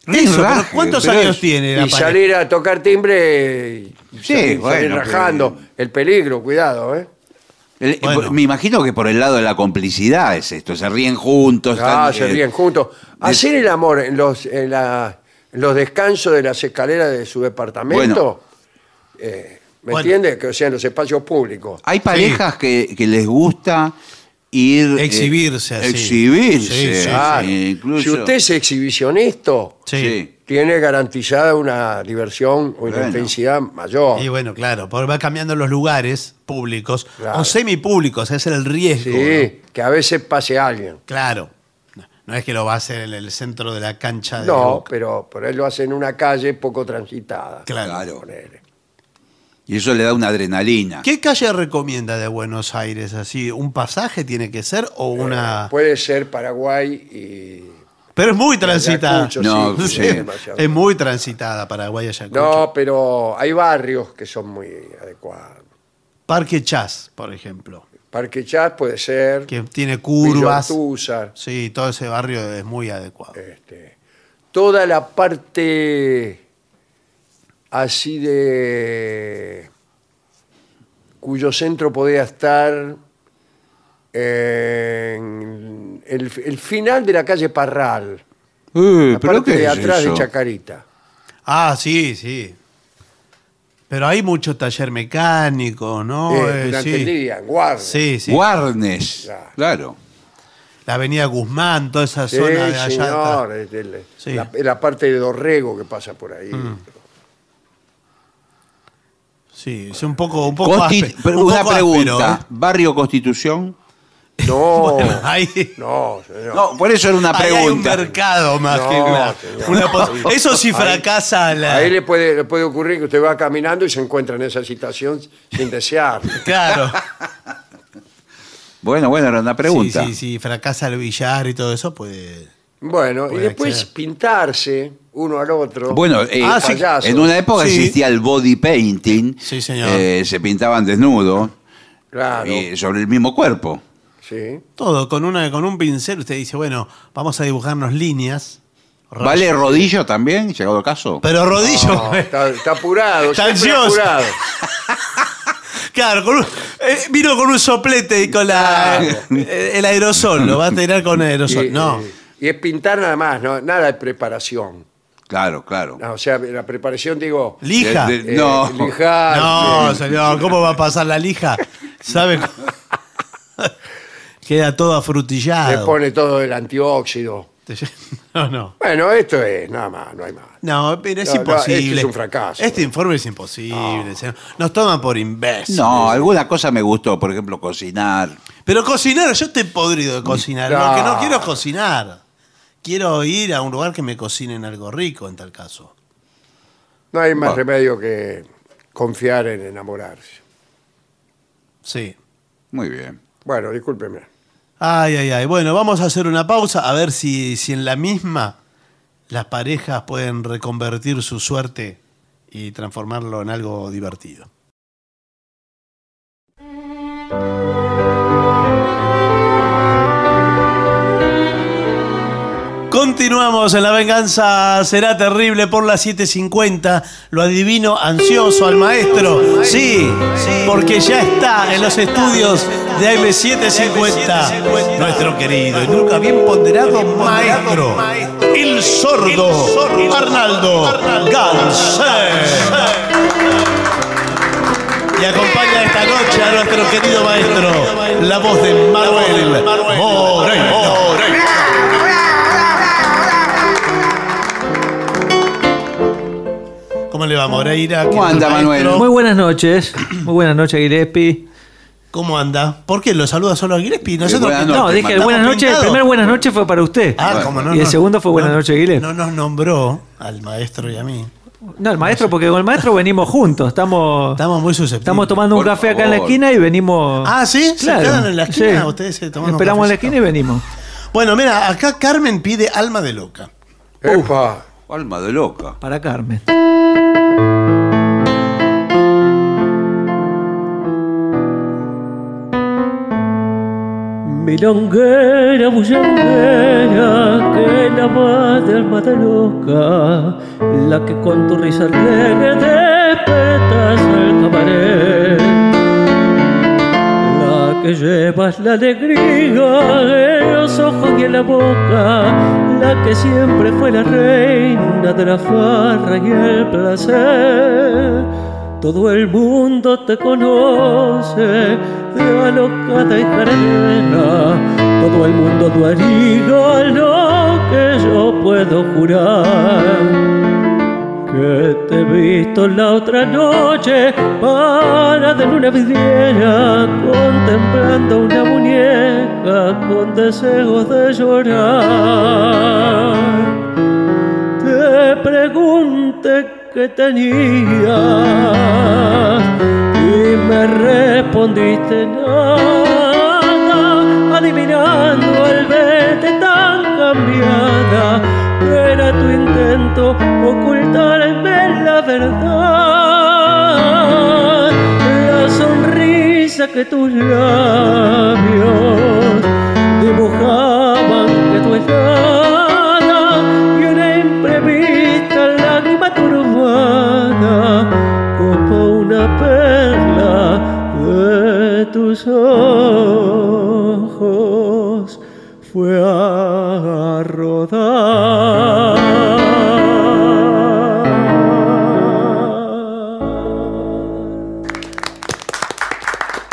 Eso, pero raje, ¿cuántos pero años es- tiene la Y pareja? salir a tocar timbre y Sí, salir, bueno, salir rajando. pero- El peligro, cuidado, ¿eh? El- Bueno. Me imagino que por el lado de la complicidad es esto, se ríen juntos. Ah, están, se eh, ríen juntos. Hacer el amor en los, en la- en los descansos de las escaleras de su departamento, eh, ¿me Bueno. entiende? Que o sea, en los espacios públicos. Hay parejas que, que les gusta ir... eh, Exhibirse así. Exhibirse. Sí, sí, Claro. sí, incluso. Si usted es exhibicionista, Sí. Sí. tiene garantizada una diversión o una Bueno. intensidad mayor. Y bueno, claro, porque va cambiando los lugares públicos Claro. o semipúblicos, ese es el riesgo. ¿no? Sí, que a veces pase alguien. Claro. No, no es que lo va a hacer en el centro de la cancha de No, Boca. pero por él lo hace en una calle poco transitada. Claro. Claro. Ponele. Y eso le da una adrenalina. ¿Qué calle recomienda de Buenos Aires? así ¿Un pasaje tiene que ser o una...? Puede ser Paraguay y... Pero es muy transitada. Ayacucho, No, sí, sí. es muy transitada Paraguay Ayacucho. No, pero hay barrios que son muy adecuados. Parque Chas, por ejemplo, Parque Chas puede ser. que tiene curvas. Sí, todo ese barrio es muy adecuado. este, toda la parte así de cuyo centro podía estar en el, el final de la calle Parral, Eh, la ¿pero parte qué de es atrás de? Chacarita. Ah, sí, sí. Pero hay mucho taller mecánico, ¿no? Eh, Eh, durante sí. el día, en Guardia. Sí, sí. Warnes. Claro. Claro. La avenida Guzmán, toda esa Sí, zona de allá. señor, atrás. es del- Sí. la, la parte de Dorrego que pasa por ahí. Sí, es un poco, un poco Consti- áspe- pero un una poco pregunta. áspero, ¿eh? ¿Barrio Constitución? No, Bueno, ahí- no, señor. No, por eso era una ahí hay un pregunta. mercado más No, que una, señor. una pos- Eso sí Ahí- fracasa la. Ahí le puede, le puede ocurrir que usted va caminando y se encuentra en esa situación sin desear. Claro. Bueno, bueno, era una pregunta. Sí, sí, sí, fracasa el billar y todo eso, puede. Bueno, y Puede después ser. pintarse uno al otro. Bueno, eh, Ah, sí. payasos. en una época Sí. existía el body painting. Sí, señor. Eh, se pintaban desnudos Claro, y sobre el mismo cuerpo. sí. Todo, con, una, con un pincel usted dice, bueno, vamos a dibujarnos líneas. ¿Vale rodillo también, llegado el caso? Pero rodillo. No, está, está apurado, Está siempre ansioso. apurado. Claro, con un- eh, vino con un soplete y con la, eh, el aerosol, lo va a tirar con aerosol. Y, no. y- y es pintar nada más, no, nada de preparación. Claro, claro. No, o sea, la preparación, digo, Lija. De- de- eh, no. lijar, No, eh, señor, ¿cómo va a pasar la lija? ¿Sabe? cómo? Queda todo le afrutillado. pone todo el antióxido. No, no. Bueno, esto es nada más, no hay más. No, pero es No, no, imposible. esto es un fracaso. Este informe es imposible. señor. Nos toman por imbéciles. No, alguna cosa me gustó, por ejemplo, cocinar. Pero cocinar, yo estoy podrido de cocinar. No. Lo que no quiero es cocinar. Quiero ir a un lugar que me cocinen algo rico, en tal caso. No hay más Bueno. remedio que confiar en enamorarse. Sí. Muy bien. Bueno, discúlpeme. Ay, ay, ay. Bueno, vamos a hacer una pausa a ver si, si en la misma las parejas pueden reconvertir su suerte y transformarlo en algo divertido. Continuamos en La Venganza Será Terrible por las 7.50. Lo adivino ansioso al maestro. Sí, porque ya está en los estudios de AM750. Nuestro querido y nunca bien ponderado maestro. El sordo Arnaldo Ganser. Y acompaña esta noche a nuestro querido maestro, la voz de Manuel. ¿Cómo le va, Moreira? ¿Cómo anda, maestro? Manuel? Muy buenas noches. Muy buenas noches, Gillespie. ¿Cómo anda? ¿Por qué lo saluda solo a Gillespie? Nosotros buenas No, dije buenas noches. El primer buenas noches fue para usted. Ah, como no. y el segundo fue buenas no- noches, Gillespie. No nos nombró al maestro y a mí. No, el maestro, porque con el maestro venimos juntos. Estamos, Estamos muy susceptibles. estamos tomando un Por café acá en la esquina y venimos. Ah, ¿sí? ¿Se Claro, quedan en la esquina? sí. Ustedes se toman un Esperamos en la esquina y venimos. Bueno, mira, acá Carmen pide alma de loca. Epa, Alma de loca. Para Carmen. Milonguera, bullanguera, que la madre alma de loca, la que con tu risa alegre despertas el cabaret, la que llevas la alegría en los ojos y en la boca, la que siempre fue la reina de la farra y el placer. Todo el mundo te conoce de alocada y jaranera. Todo el mundo daría lo que yo puedo jurar. Que te he visto la otra noche para de una vidriera contemplando una muñeca con deseos de llorar te pregunté qué tenías y me respondiste nada, adivinando al verte tan cambiada era tu intento ocultarme la verdad, la sonrisa que tus labios dibujaban que tu estada y una imprevista lágrima turbada como una perla de tus ojos fue a rodar.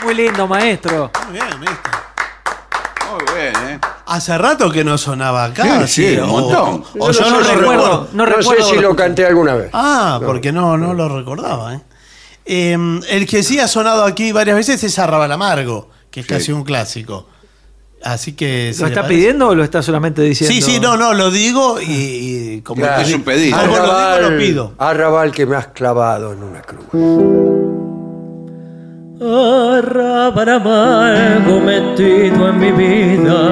Muy lindo, maestro. Muy bien, ¿viste? Muy bien, ¿eh? Hace rato que no sonaba acá. Sí, sí, un montón. O, yo no lo recuerdo. No, sé si lo canté alguna vez. Ah, porque no, no lo recordaba. ¿eh? Eh, el que sí ha sonado aquí varias veces es Arrabal Amargo, que es Sí. casi un clásico. Así que. ¿Lo está parece- pidiendo o lo está solamente diciendo? Sí, sí, no, no, lo digo y, y como Claro. Es un pedido. Algo lo digo, Arrabal, lo pido. arrabal que me has clavado en una cruz. Arrabal amargo metido en mi vida,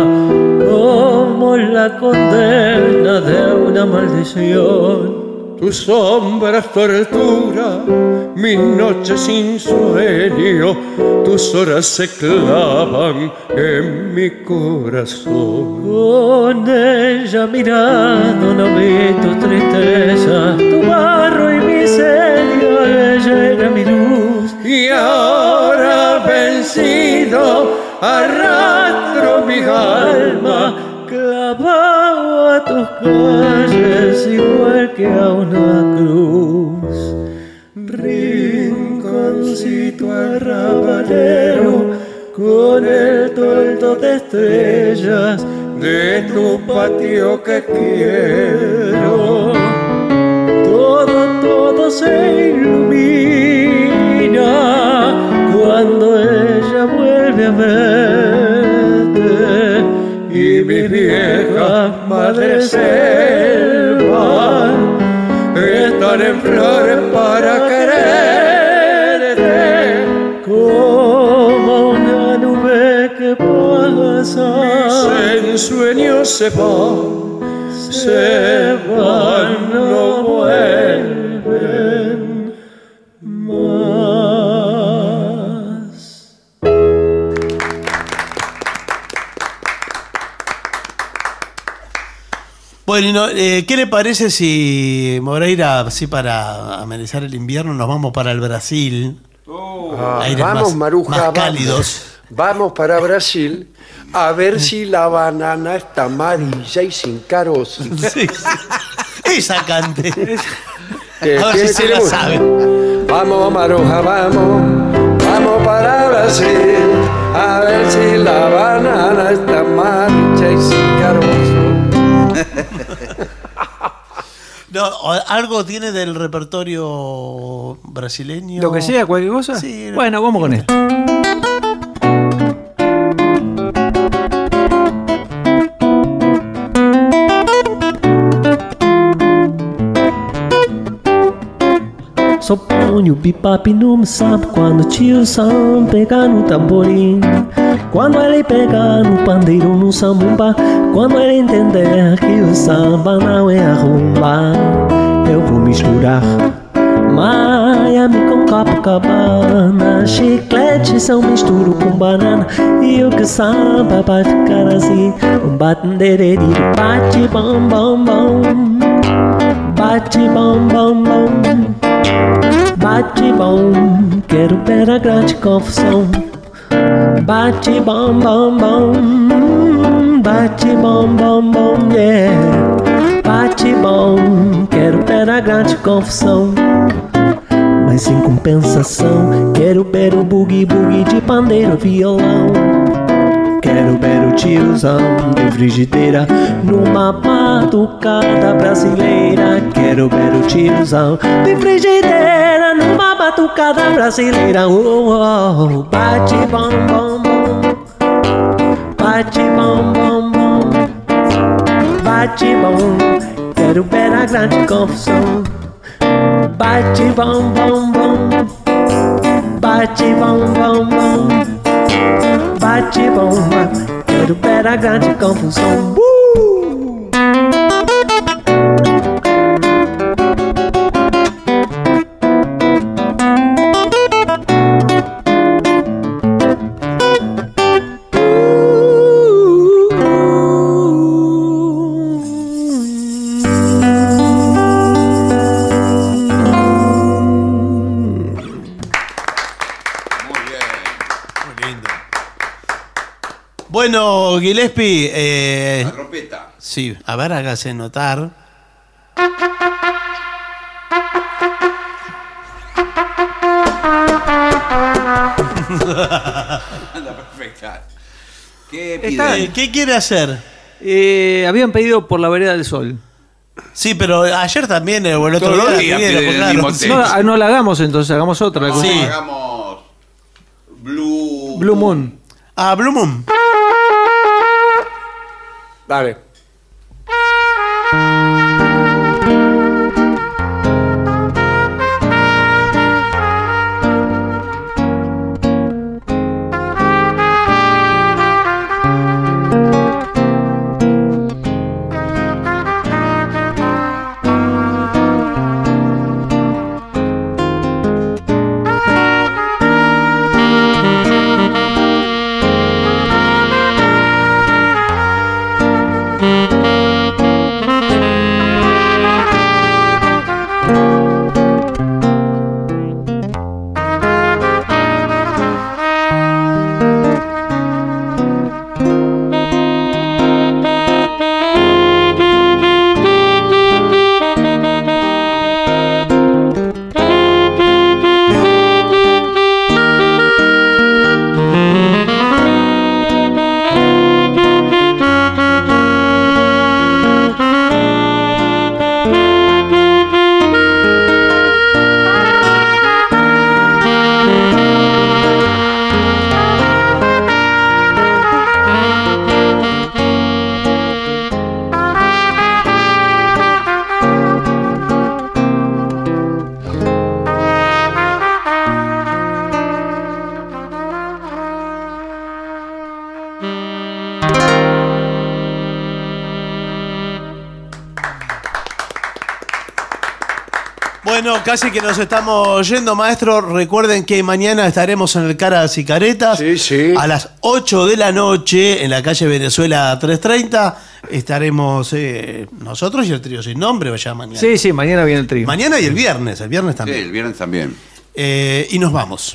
como la condena de una maldición. Tu sombra es tortura, mis noches sin sueño, tus horas se clavan en mi corazón. Con ella mirado no vi tu tristeza, tu barro y miseria, ella era mi luz. Y ahora vencido, arrastro mi alma clavado a tus igual que a una cruz. Rinconcito arrabalero con el toldo de estrellas de tu patio que quiero. Todo, todo se ilumina cuando ella vuelve a verte y mis viejas madres están en flores para quererte. Como una nube que pasa en sueños se va se van no Bueno, eh, ¿qué le parece si Moreira, así para amenizar el invierno, nos vamos para el Brasil? Ah, Aires vamos, más- Maruja, más vamos. cálidos. Vamos para Brasil a ver si la banana está amarilla y sin caros. Sí. Esa cante. Que A ver tiene- si se la sabe. Vamos, Maruja, vamos. Vamos para Brasil a ver si la banana está amarilla y sin caros. No, ¿Algo tiene del repertorio brasileño? Lo que sea, cualquier cosa. Sí, no- bueno, vamos con esto. Só põe o bipap no sabe quando o tio Sam pega no tamborim. Quando ele pega no pandeiro no sambumba. Quando ele entender que o samba não é arrumba. Eu vou misturar Miami com Copacabana Chiclete são misturo com banana E o que samba vai ficar assim Um Bate bom bom bom Bate bom bom bom Bate bom, quero ver a grande confusão. Bate bom, bom, bom. Bate bom, bom, bom, yeah. Bate bom, quero ver a grande confusão. Mas em compensação, quero ver o boogie boogie de pandeiro violão. Quero ver o tiozão de frigideira numa batucada brasileira. Quero ver o tiozão de frigideira numa batucada brasileira. Oh. Bate bom, bom, bom. Bate bom, bom, bom. Bate bom. Quero ver a grande confusão. Bate bom, bom, bom. Bate bom, bom, bom. Bate bomba, quero ver a grande confusão. Bueno, Gillespie, eh, La trompeta. sí, a ver, hágase notar. Anda perfecta. ¿Qué pide? Está- Eh, ¿Qué quiere hacer? Eh, habían pedido por la vereda del sol. Sí, pero ayer también, eh, o el otro Todos los día, días pidieron, piden el claro. mismo. No, ah, no la hagamos entonces, hagamos otra. No, Sí. hagamos Blue. Blue Moon. Ah, Blue Moon. Dale. Casi que nos estamos yendo, maestro. Recuerden que mañana estaremos en el Caras y Caretas. Sí, sí. A las 8 de la noche, en la calle Venezuela 330, estaremos eh, nosotros y el trío sin nombre, vaya mañana. Sí, sí, mañana viene el trío. Mañana y el viernes, el viernes Sí, también. el viernes también. Eh, y nos vamos.